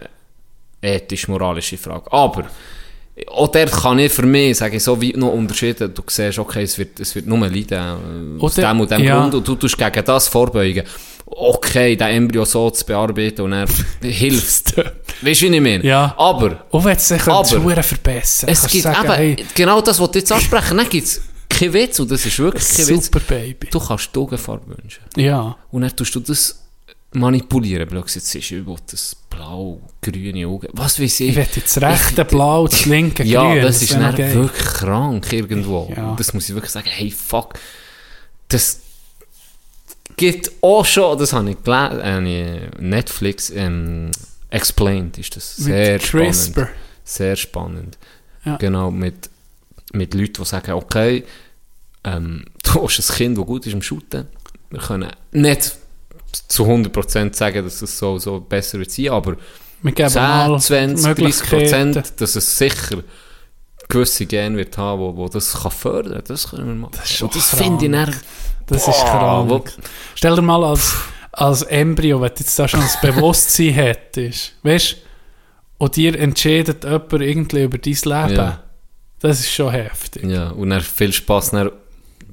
ethisch-moralische Frage. Aber auch dort kann ich für mich, sage ich so, wie noch unterschieden. Du siehst, okay, es wird, es wird nur leiden, äh, aus dem und dem ja. Grund, und du tust gegen das vorbeugen. Okay, den Embryo so zu bearbeiten und er hilft. Weißt du, wie ich meine? Ja. Aber, Und wenn es sich Aber- verbessern es gibt sagen, eben, hey, genau das, was du jetzt ansprechen, dann gibt es keinen Witz, und das ist wirklich kein Witz. super Baby. Du kannst die Augenfarbe wünschen. Ja. Und dann tust du das manipulieren, du jetzt ist, ich will das blau, grüne Augen, was weiß ich. Ich will jetzt das rechte Blau, das linke Ja, Grün. das ist dann wirklich krank irgendwo. Ja. Das muss ich wirklich sagen, hey, fuck. Das gibt auch schon, das habe ich gelesen, äh, Netflix, ähm, Explained ist das. Sehr spannend. Sehr spannend. Ja. Genau, mit, mit Leuten, die sagen, okay, ähm, du hast ein Kind, das gut ist im Shooten. Wir können nicht zu 100% sagen, dass es so, so besser wird sein, aber Wir geben 10, mal 20, 30 Möglichkeiten. Prozent, dass es sicher gewisse Gene wird haben, wo, wo das kann fördern kann. Das können wir machen. Das Und das krank. finde ich dann, Das ist Boah, wo- krank. Stell dir mal als, als Embryo, wenn du jetzt da schon das Bewusstsein hättest, weißt du, und dir entscheidet jemand irgendwie über dein Leben, Ja. das ist schon heftig. ja, und dann viel Spass, dann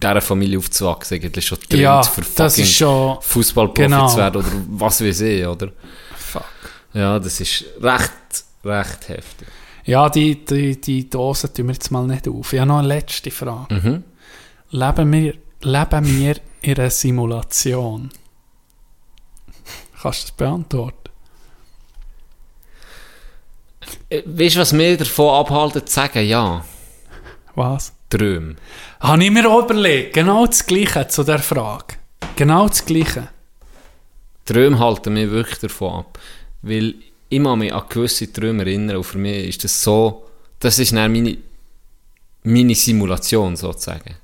dieser Familie aufzuwachsen, eigentlich schon drin Ja, für das ist fucking schon... Fußballprofi genau. zu werden oder was weiß ich, oder? Fuck. Ja, das ist recht, recht heftig. Ja, die, die, die Dose tun wir jetzt mal nicht auf. Ich habe noch eine letzte Frage. Mhm. Leben wir, leben wir in einer Simulation? Kannst du das beantworten? Äh, Weißt du, was mir davon abhalten, zu sagen, ja, Was? Träume. Habe ich mir auch überlegt. Genau das Gleiche zu der Frage. Genau das Gleiche. Träume halten mich wirklich davon ab. Weil ich mag mich an gewisse Träume erinnern und für mich ist das so, das ist dann meine, meine Simulation sozusagen.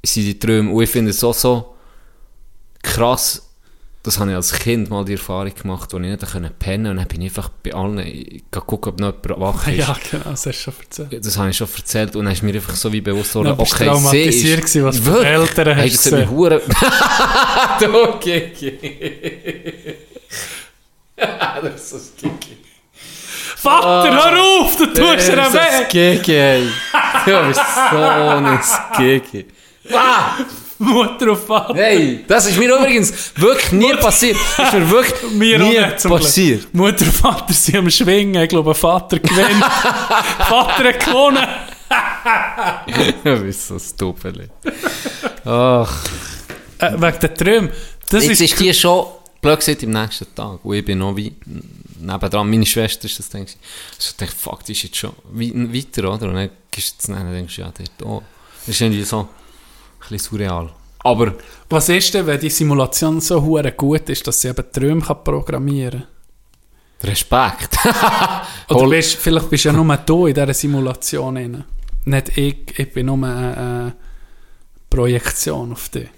Es sind die Träume und ich finde es so, so krass, das habe ich als Kind mal die Erfahrung gemacht, wo ich nicht pennen konnte und dann bin ich einfach bei allen, ich gucken, ob noch jemand wach ist. Ja, genau, das hast du schon erzählt. Das habe ich schon erzählt und dann ist mir einfach so wie bewusst worden, du okay, sie ist... gewesen, was Wirklich? Eltern hast Hey, das hat mich gesehen. hure... du, Kiki. das ist so Kiki. Vater, hör auf, du tust dir Das ist ein weg! Kiki, ey. Du bist so ein Kiki. Ah, Mutter und Vater. hey, das ist mir übrigens wirklich nie passiert. Das ist mir wirklich Mir nie passiert. Mutter und Vater sind am Schwingen. Ich glaube, Vater gewinnt. Vater hat gewonnen. Du bist so stupid. Ach. Äh, wegen der Träume. Das Jetzt ist, ist die schon blöd gesagt am nächsten Tag. Und ich bin noch wie nebendran. Meine Schwester ist das, denke ich. Also ich dachte, fuck, die ist jetzt schon wei- weiter, oder? Und dann gehst du näher und denkst, ja, dort, oh. Das ist irgendwie so ein bisschen surreal. Aber was ist denn, wenn die Simulation so hure gut ist, dass sie eben Träume kann programmieren kann? Respekt. Oder bist, vielleicht bist du ja nur du in dieser Simulation drin. Nicht ich, ich bin nur eine, eine Projektion auf dich.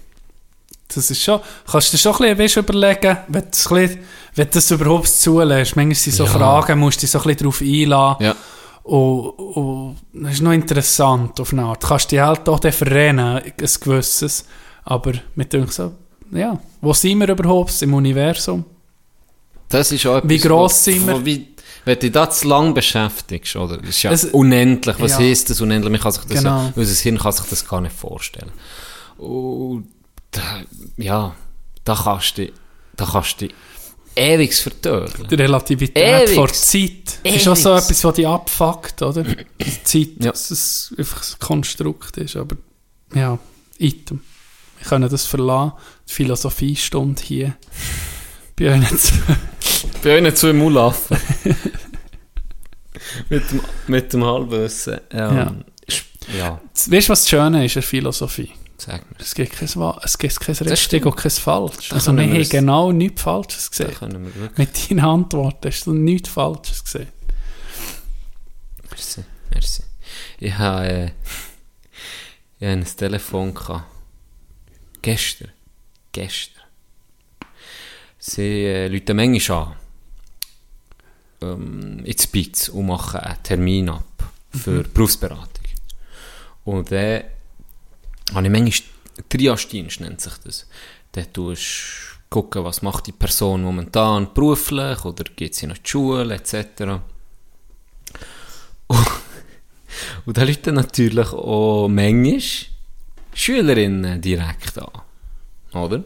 Das ist schon, kannst du dir schon ein bisschen überlegen, wenn du ein bisschen, wenn du das überhaupt zulässt. Manchmal sind so Ja. Fragen, musst du dich so ein bisschen darauf einladen. Ja. Und, und das ist noch interessant auf eine Art. Du kannst dich halt auch verrennen, ein gewisses. Aber mit denke so, ja, wo sind wir überhaupt im Universum? Das ist auch etwas, Wie gross wo- sind wir? wo- Wie, wenn du dich da zu lang beschäftigst, oder? Das ist ja Es- unendlich. Was ja. heisst das unendlich? Man kann sich das Genau. ja, unser Hirn kann sich das gar nicht vorstellen. Und da, ja, da kannst du, da kannst du dich ewig vertödeln. Die Relativität Ewig. vor Zeit ist auch so etwas, was dich abfuckt, oder? Die Zeit, Ja. dass es einfach ein Konstrukt ist, aber ja, Item. Wir können das verlassen, die Philosophiestunde hier bei euch zu Bei euch zu im Ulaffen. mit, dem, mit dem Halbwissen. Ähm, Ja. ist- ja, Weißt du, was das Schöne ist in der Philosophie? Sag mir. Es gibt kein, es gibt kein richtig und kein falsch. Da Also wir haben genau nichts Falsches gesehen. Mit deinen Antworten hast du nichts Falsches gesehen. Merci, merci. Ich habe, äh, ich habe ein Telefon gehabt. Gestern. Gestern. Sie äh, rufen manchmal an. Ähm, ins Spitz und machen einen Termin ab für Berufsberatung. Und dann habe ich manchmal Triage-Dienst, nennt sich das. Dann tust du gucken, was macht die Person momentan beruflich oder geht sie noch die Schule etc. Und da Leute natürlich auch manchmal Schülerinnen direkt an. Oder?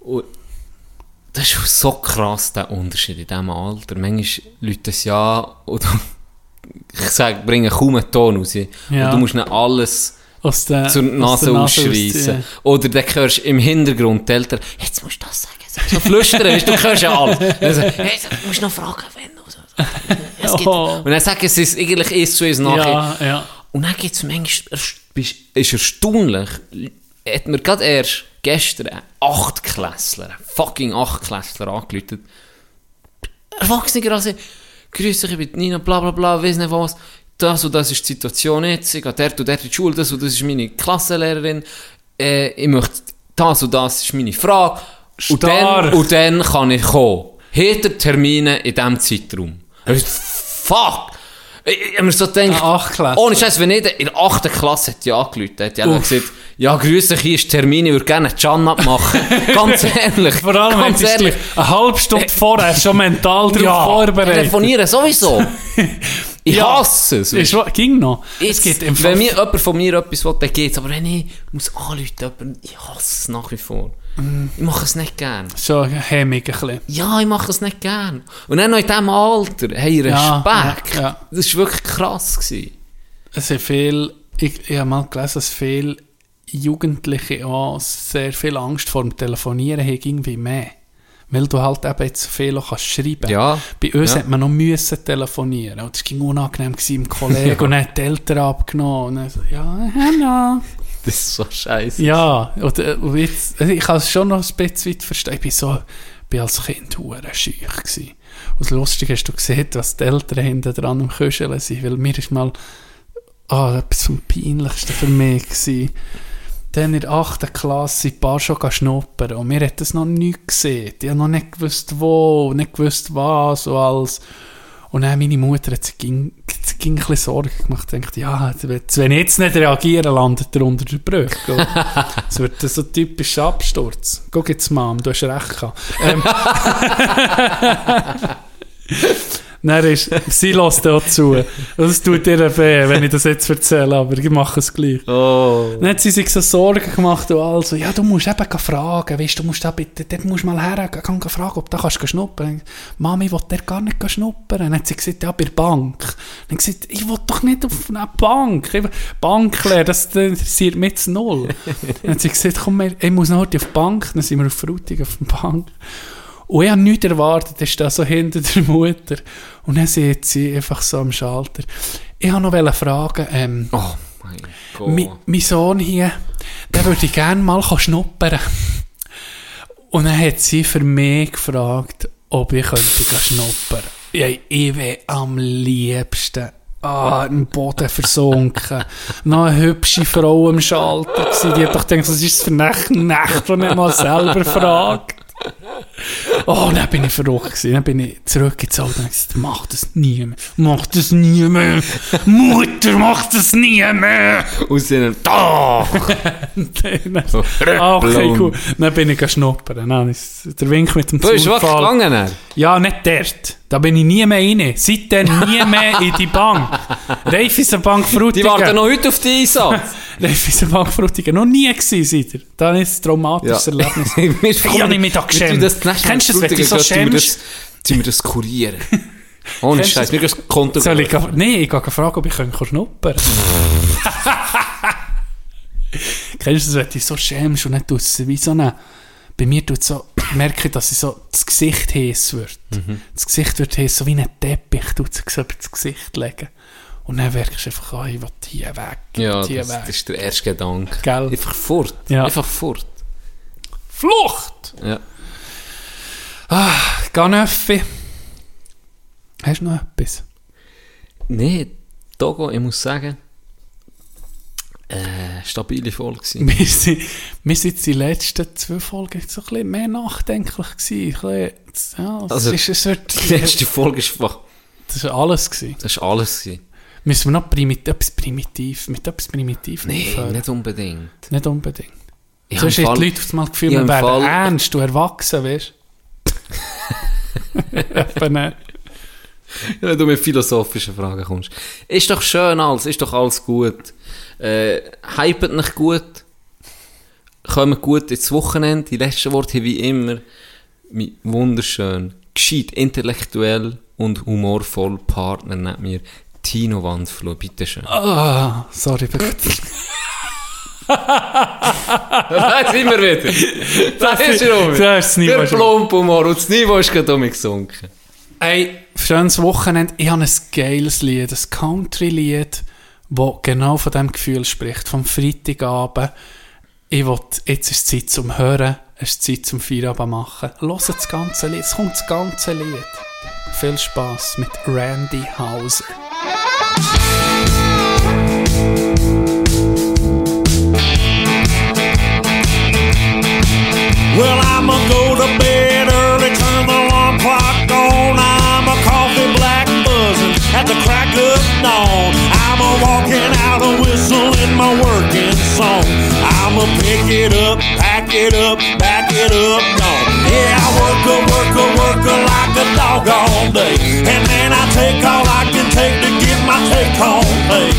Und das ist so krass, der Unterschied in diesem Alter. Manchmal Leute es ja und ich sage, bringen kaum einen Ton raus. Ja. Und du musst nicht alles Aus der, zur aus Nase ausschreissen. ausziehen. Oder dann hörst du im Hintergrund die Eltern, jetzt musst du das sagen. So flüstern, weißt du, du hörst ja alles. Dann sagen, hey, du musst noch fragen, wenn du so. Gibt, Oh. Und dann sagen sie es eigentlich eins zu eins nachher. Ja, ja. Und dann gibt es manchmal, bist- ist erstaunlich, hat mir gerade erst gestern ein Achtklässler, ein fucking Achtklässler angerufen. Erwachsene gerade grüß dich, ich bin Nina, bla bla bla, weiss nicht was. Das und das ist die Situation jetzt, ich gehe dort und dort in die Schule, das und das ist meine Klassenlehrerin. Äh, ich möchte, das und das ist meine Frage. Und dann, und dann kann ich kommen. Hinter Termine in diesem Zeitraum. Ich, fuck! Ich, ich hab mir so gedacht, Achtklässler. ohne Scheiß, wenn ich in der 8. Klasse hätte ja angerufen, hätte ich gesagt, ja, grüß dich, hier ist Termin, ich würde gerne einen Can abmachen. Ganz ehrlich. Vor allem, ganz ehrlich. eine halbe Stunde vorher schon mental darauf Ja, vorbereitet. telefonieren sowieso. Ich Ja. hasse es. Ist, wa- ging noch. Es Jetzt, gibt im wenn mir jemand von mir etwas will, dann geht's. Aber wenn ich muss anrufen, jemanden, ich hasse es nach wie vor. Mm. Ich mache es nicht gern. So hemmig ein bisschen. Ja, ich mache es nicht gern. Und dann noch in diesem Alter, hey, Respekt. ja, ja. Das war wirklich krass. Gewesen. Es sind viel, ich, ich habe mal gelesen, dass viele Jugendliche auch sehr viel Angst vor dem Telefonieren haben, irgendwie mehr. Weil du halt eben jetzt viel auch kannst schreiben Ja, Bei uns ja. hat man noch müssen telefonieren. Und das ging unangenehm gewesen im Kollegen. Und dann hat die Eltern abgenommen. Und dann so, ja, hallo. Das ist so scheiße. Ja, und, äh, und jetzt, also ich kann es schon noch ein bisschen weit verstehen. Ich bin so, bin als Kind hure schüch gsi. Und das Lustige hast du gesehen, was die Eltern hinten dran am Küscheln sind, weil mir ist mal, ah, etwas vom Peinlichsten für mich gsi. Dann in der 8. Klasse ein paar schon schnuppern und mir hat das noch nicht gesehen. Die haben noch nicht gewusst wo, nicht gewusst was und alles. Und dann meine Mutter hat sich ein bisschen Sorgen gemacht. Denkt, ja, wenn ich jetzt nicht reagieren, landet er unter der Brücke. Es wird so ein typischer Absturz. Guck jetzt, Mom, du hast recht Dann ist, sie lässt auch zu. Das tut ihr weh, wenn ich das jetzt erzähle, aber ich mache es gleich. Oh. Dann hat sie sich so Sorgen gemacht und also, ja, du musst eben fragen, weißt du, musst da bitte, dort musst du mal her, geh fragen, ob du da kannst schnuppern. Mami, ich will der gar nicht schnuppern. Dann hat sie gesagt, ja, bei der Bank. Dann hat sie gesagt, ich will doch nicht auf eine Bank. Ich, Bank leer, das interessiert mich zu null. Dann hat sie gesagt, komm, ich muss noch heute auf die Bank. Dann sind wir auf Frutig auf der Bank. Und ich habe nichts erwartet, ist da so hinter der Mutter. Und dann sieht sie einfach so am Schalter. Ich wollte noch fragen, ähm, Oh mein Gott. Mi, mein Sohn hier, der würde ich gerne mal schnuppern. Und dann hat sie für mich gefragt, ob ich könnte schnuppern. Ja, ich wäre am liebsten ah, im Boden versunken. noch eine hübsche Frau am Schalter gewesen. Die hat doch gedacht, was ist das für eine Nacht, die nicht mal selber fragt. Oh, dann bin ich verrückt gewesen. Dann bin ich zurückgezogen und gesagt, mach das nie mehr. Mach das nie mehr. Mutter, mach das nie mehr. Aus ihnen, doch! Ah, okay, cool. Dann bin ich schnuppern. Dann ist der Wink mit dem Du bist wirklich gegangen? Ja, nicht dort. Da bin ich nie mehr rein. Seitdem nie mehr in die Bank. Raiffeisenbank Frutigen. Die warten noch heute auf die Einsatz. Raiffeisenbank Frutigen. Noch nie gewesen, seid ihr. Da ist ein traumatisches Erlebnis. Wir Ich habe mich da geschämt. Kennst du das, wenn du so schämst? Sollen wir das kurieren? Ohne Scheiß, gehen das Konto. Soll ich, nee, ich gehe fragen, ob ich schnuppern Kennst du das, wenn du so schämst und nicht tust, wie so eine... Bei mir tut so, merke ich, dass ich so das Gesicht heiß wird. Das Gesicht wird heiß, so wie ein Teppich, tut sich so über das Gesicht legen. Und dann merkst du einfach, oh, ich will hier weg, Ja, hier das, weg. das ist der erste Gedanke. Gell? Einfach fort. Ja. Einfach fort. Flucht! Ja. Ganöffi. Hast du noch etwas? Nee, Togo, ich muss sagen, äh, stabile Folge gewesen. Wir sind, wir sind die letzten zwei Folgen so ein bisschen mehr nachdenklich gewesen. Bisschen, ja, Also, ist, es wird, Die letzte Folge ist einfach, das war alles gewesen. das ist alles gewesen. Müssen wir noch primit etwas primitiv, mit etwas primitiv Nee, aufhören? nicht unbedingt. Nicht unbedingt. Ich Sonst hab haben die Leute auf einmal das Gefühl, wir werden Fall- ernst erwachsen, weißt du? Eben nicht. Ja, wenn du mit philosophischen Fragen kommst. Ist doch schön alles, ist doch alles gut. Äh, hypet nicht gut. Kommt gut ins Wochenende. Die letzten Worte wie immer. Wunderschön. Gescheit, intellektuell und humorvoll Partner neben mir. Tino Wandfloh, bitteschön. Ah, sorry, bitte. Da sind wir wieder. Da ist er um. Da ist das Niveau Der. Plumphumor und das Niveau ist gerade umgesunken. Ey, schönes Wochenende. Ich habe ein geiles Lied, ein Country-Lied, das genau von diesem Gefühl spricht, vom Freitagabend. Ich will, jetzt ist Zeit zum Hören, es ist Zeit zum Feierabend machen. Hört das ganze Lied, es kommt das ganze Lied. Viel Spaß mit Randy Hauser. Well, I'ma go to bed early, turn the alarm clock on. I'm a coffee black buzzing at the crack of dawn. Walking out a whistle in my working song. I'ma pick it up, pack it up, back it up, gone. Yeah, I work a, work a, work a like a dog all day. And then I take all I can take to get my take home pay.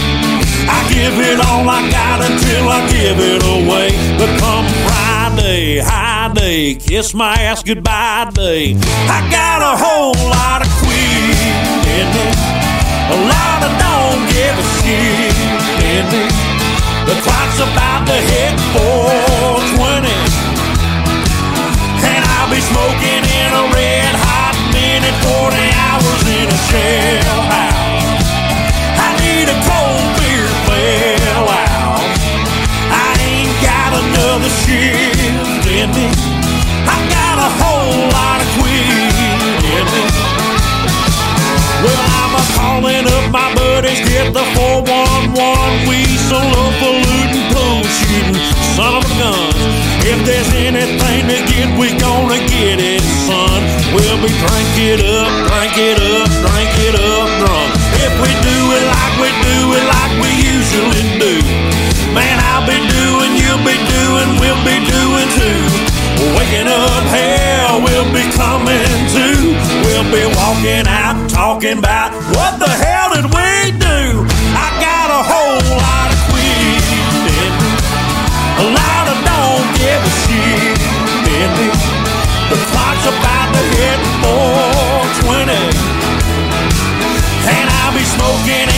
I give it all I got until I give it away. But come Friday, high day, kiss my ass goodbye day. I got a whole lot of queen in me, a lot of don't give a shit me. The clock's about to hit 420, and I'll be smoking We'll drink it up, drink it up, drink it up, drunk. If we do it like we do it like we usually do, man, I'll be doing, you'll be doing, we'll be doing too. Waking up, hell, we'll be coming to. We'll be walking out, talking about what the hell did we do? Smoking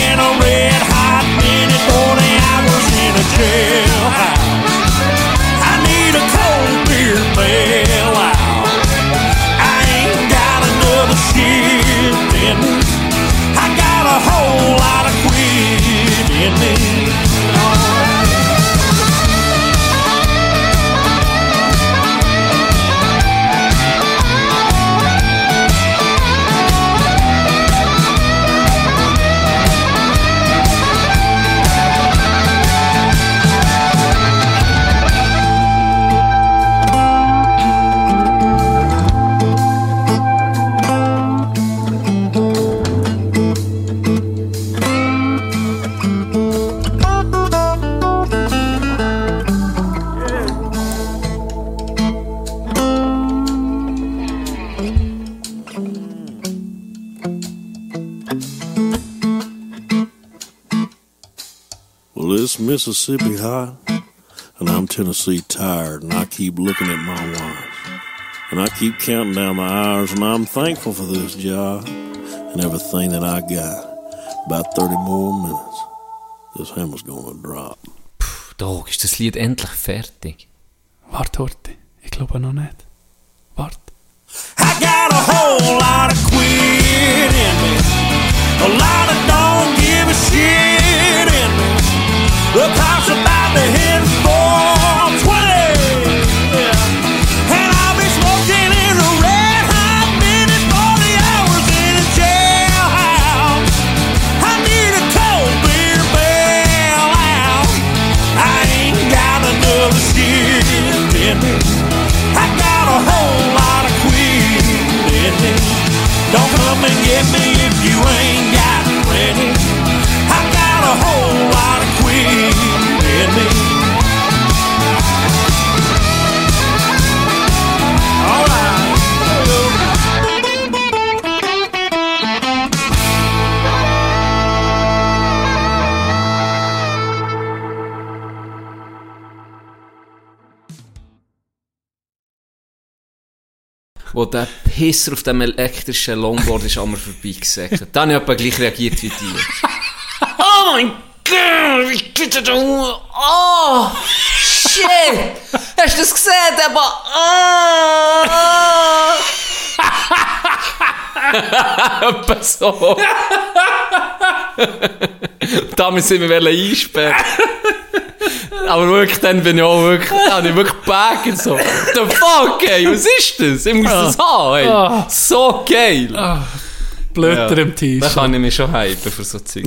Mississippi hot, and I'm Tennessee tired, and I keep looking at my watch. And I keep counting down the hours, and I'm thankful for this job and everything that I got. About 30 more minutes. This hammer's gonna drop. Dog, ist das Lied endlich fertig? Warte, Horti. Ich glaube noch nicht. Wo der Pisser auf dem elektrischen Longboard ist an mir vorbeigesäckelt. Dann habe ich etwa gleich reagiert wie die. oh mein Gott, wie geht das? Oh, shit! Hast du das gesehen? Aber, ah! Etwa so. Damals sind wir einsperren. Aber wirklich, dann bin ich auch wirklich, dann habe ich wirklich gebacken, so. The fuck, ey, was ist das? Ich muss das haben, ey. Ah. So geil. Blöder Ja. im Da T-Shirt. kann ich mich schon hypen für so Zeug.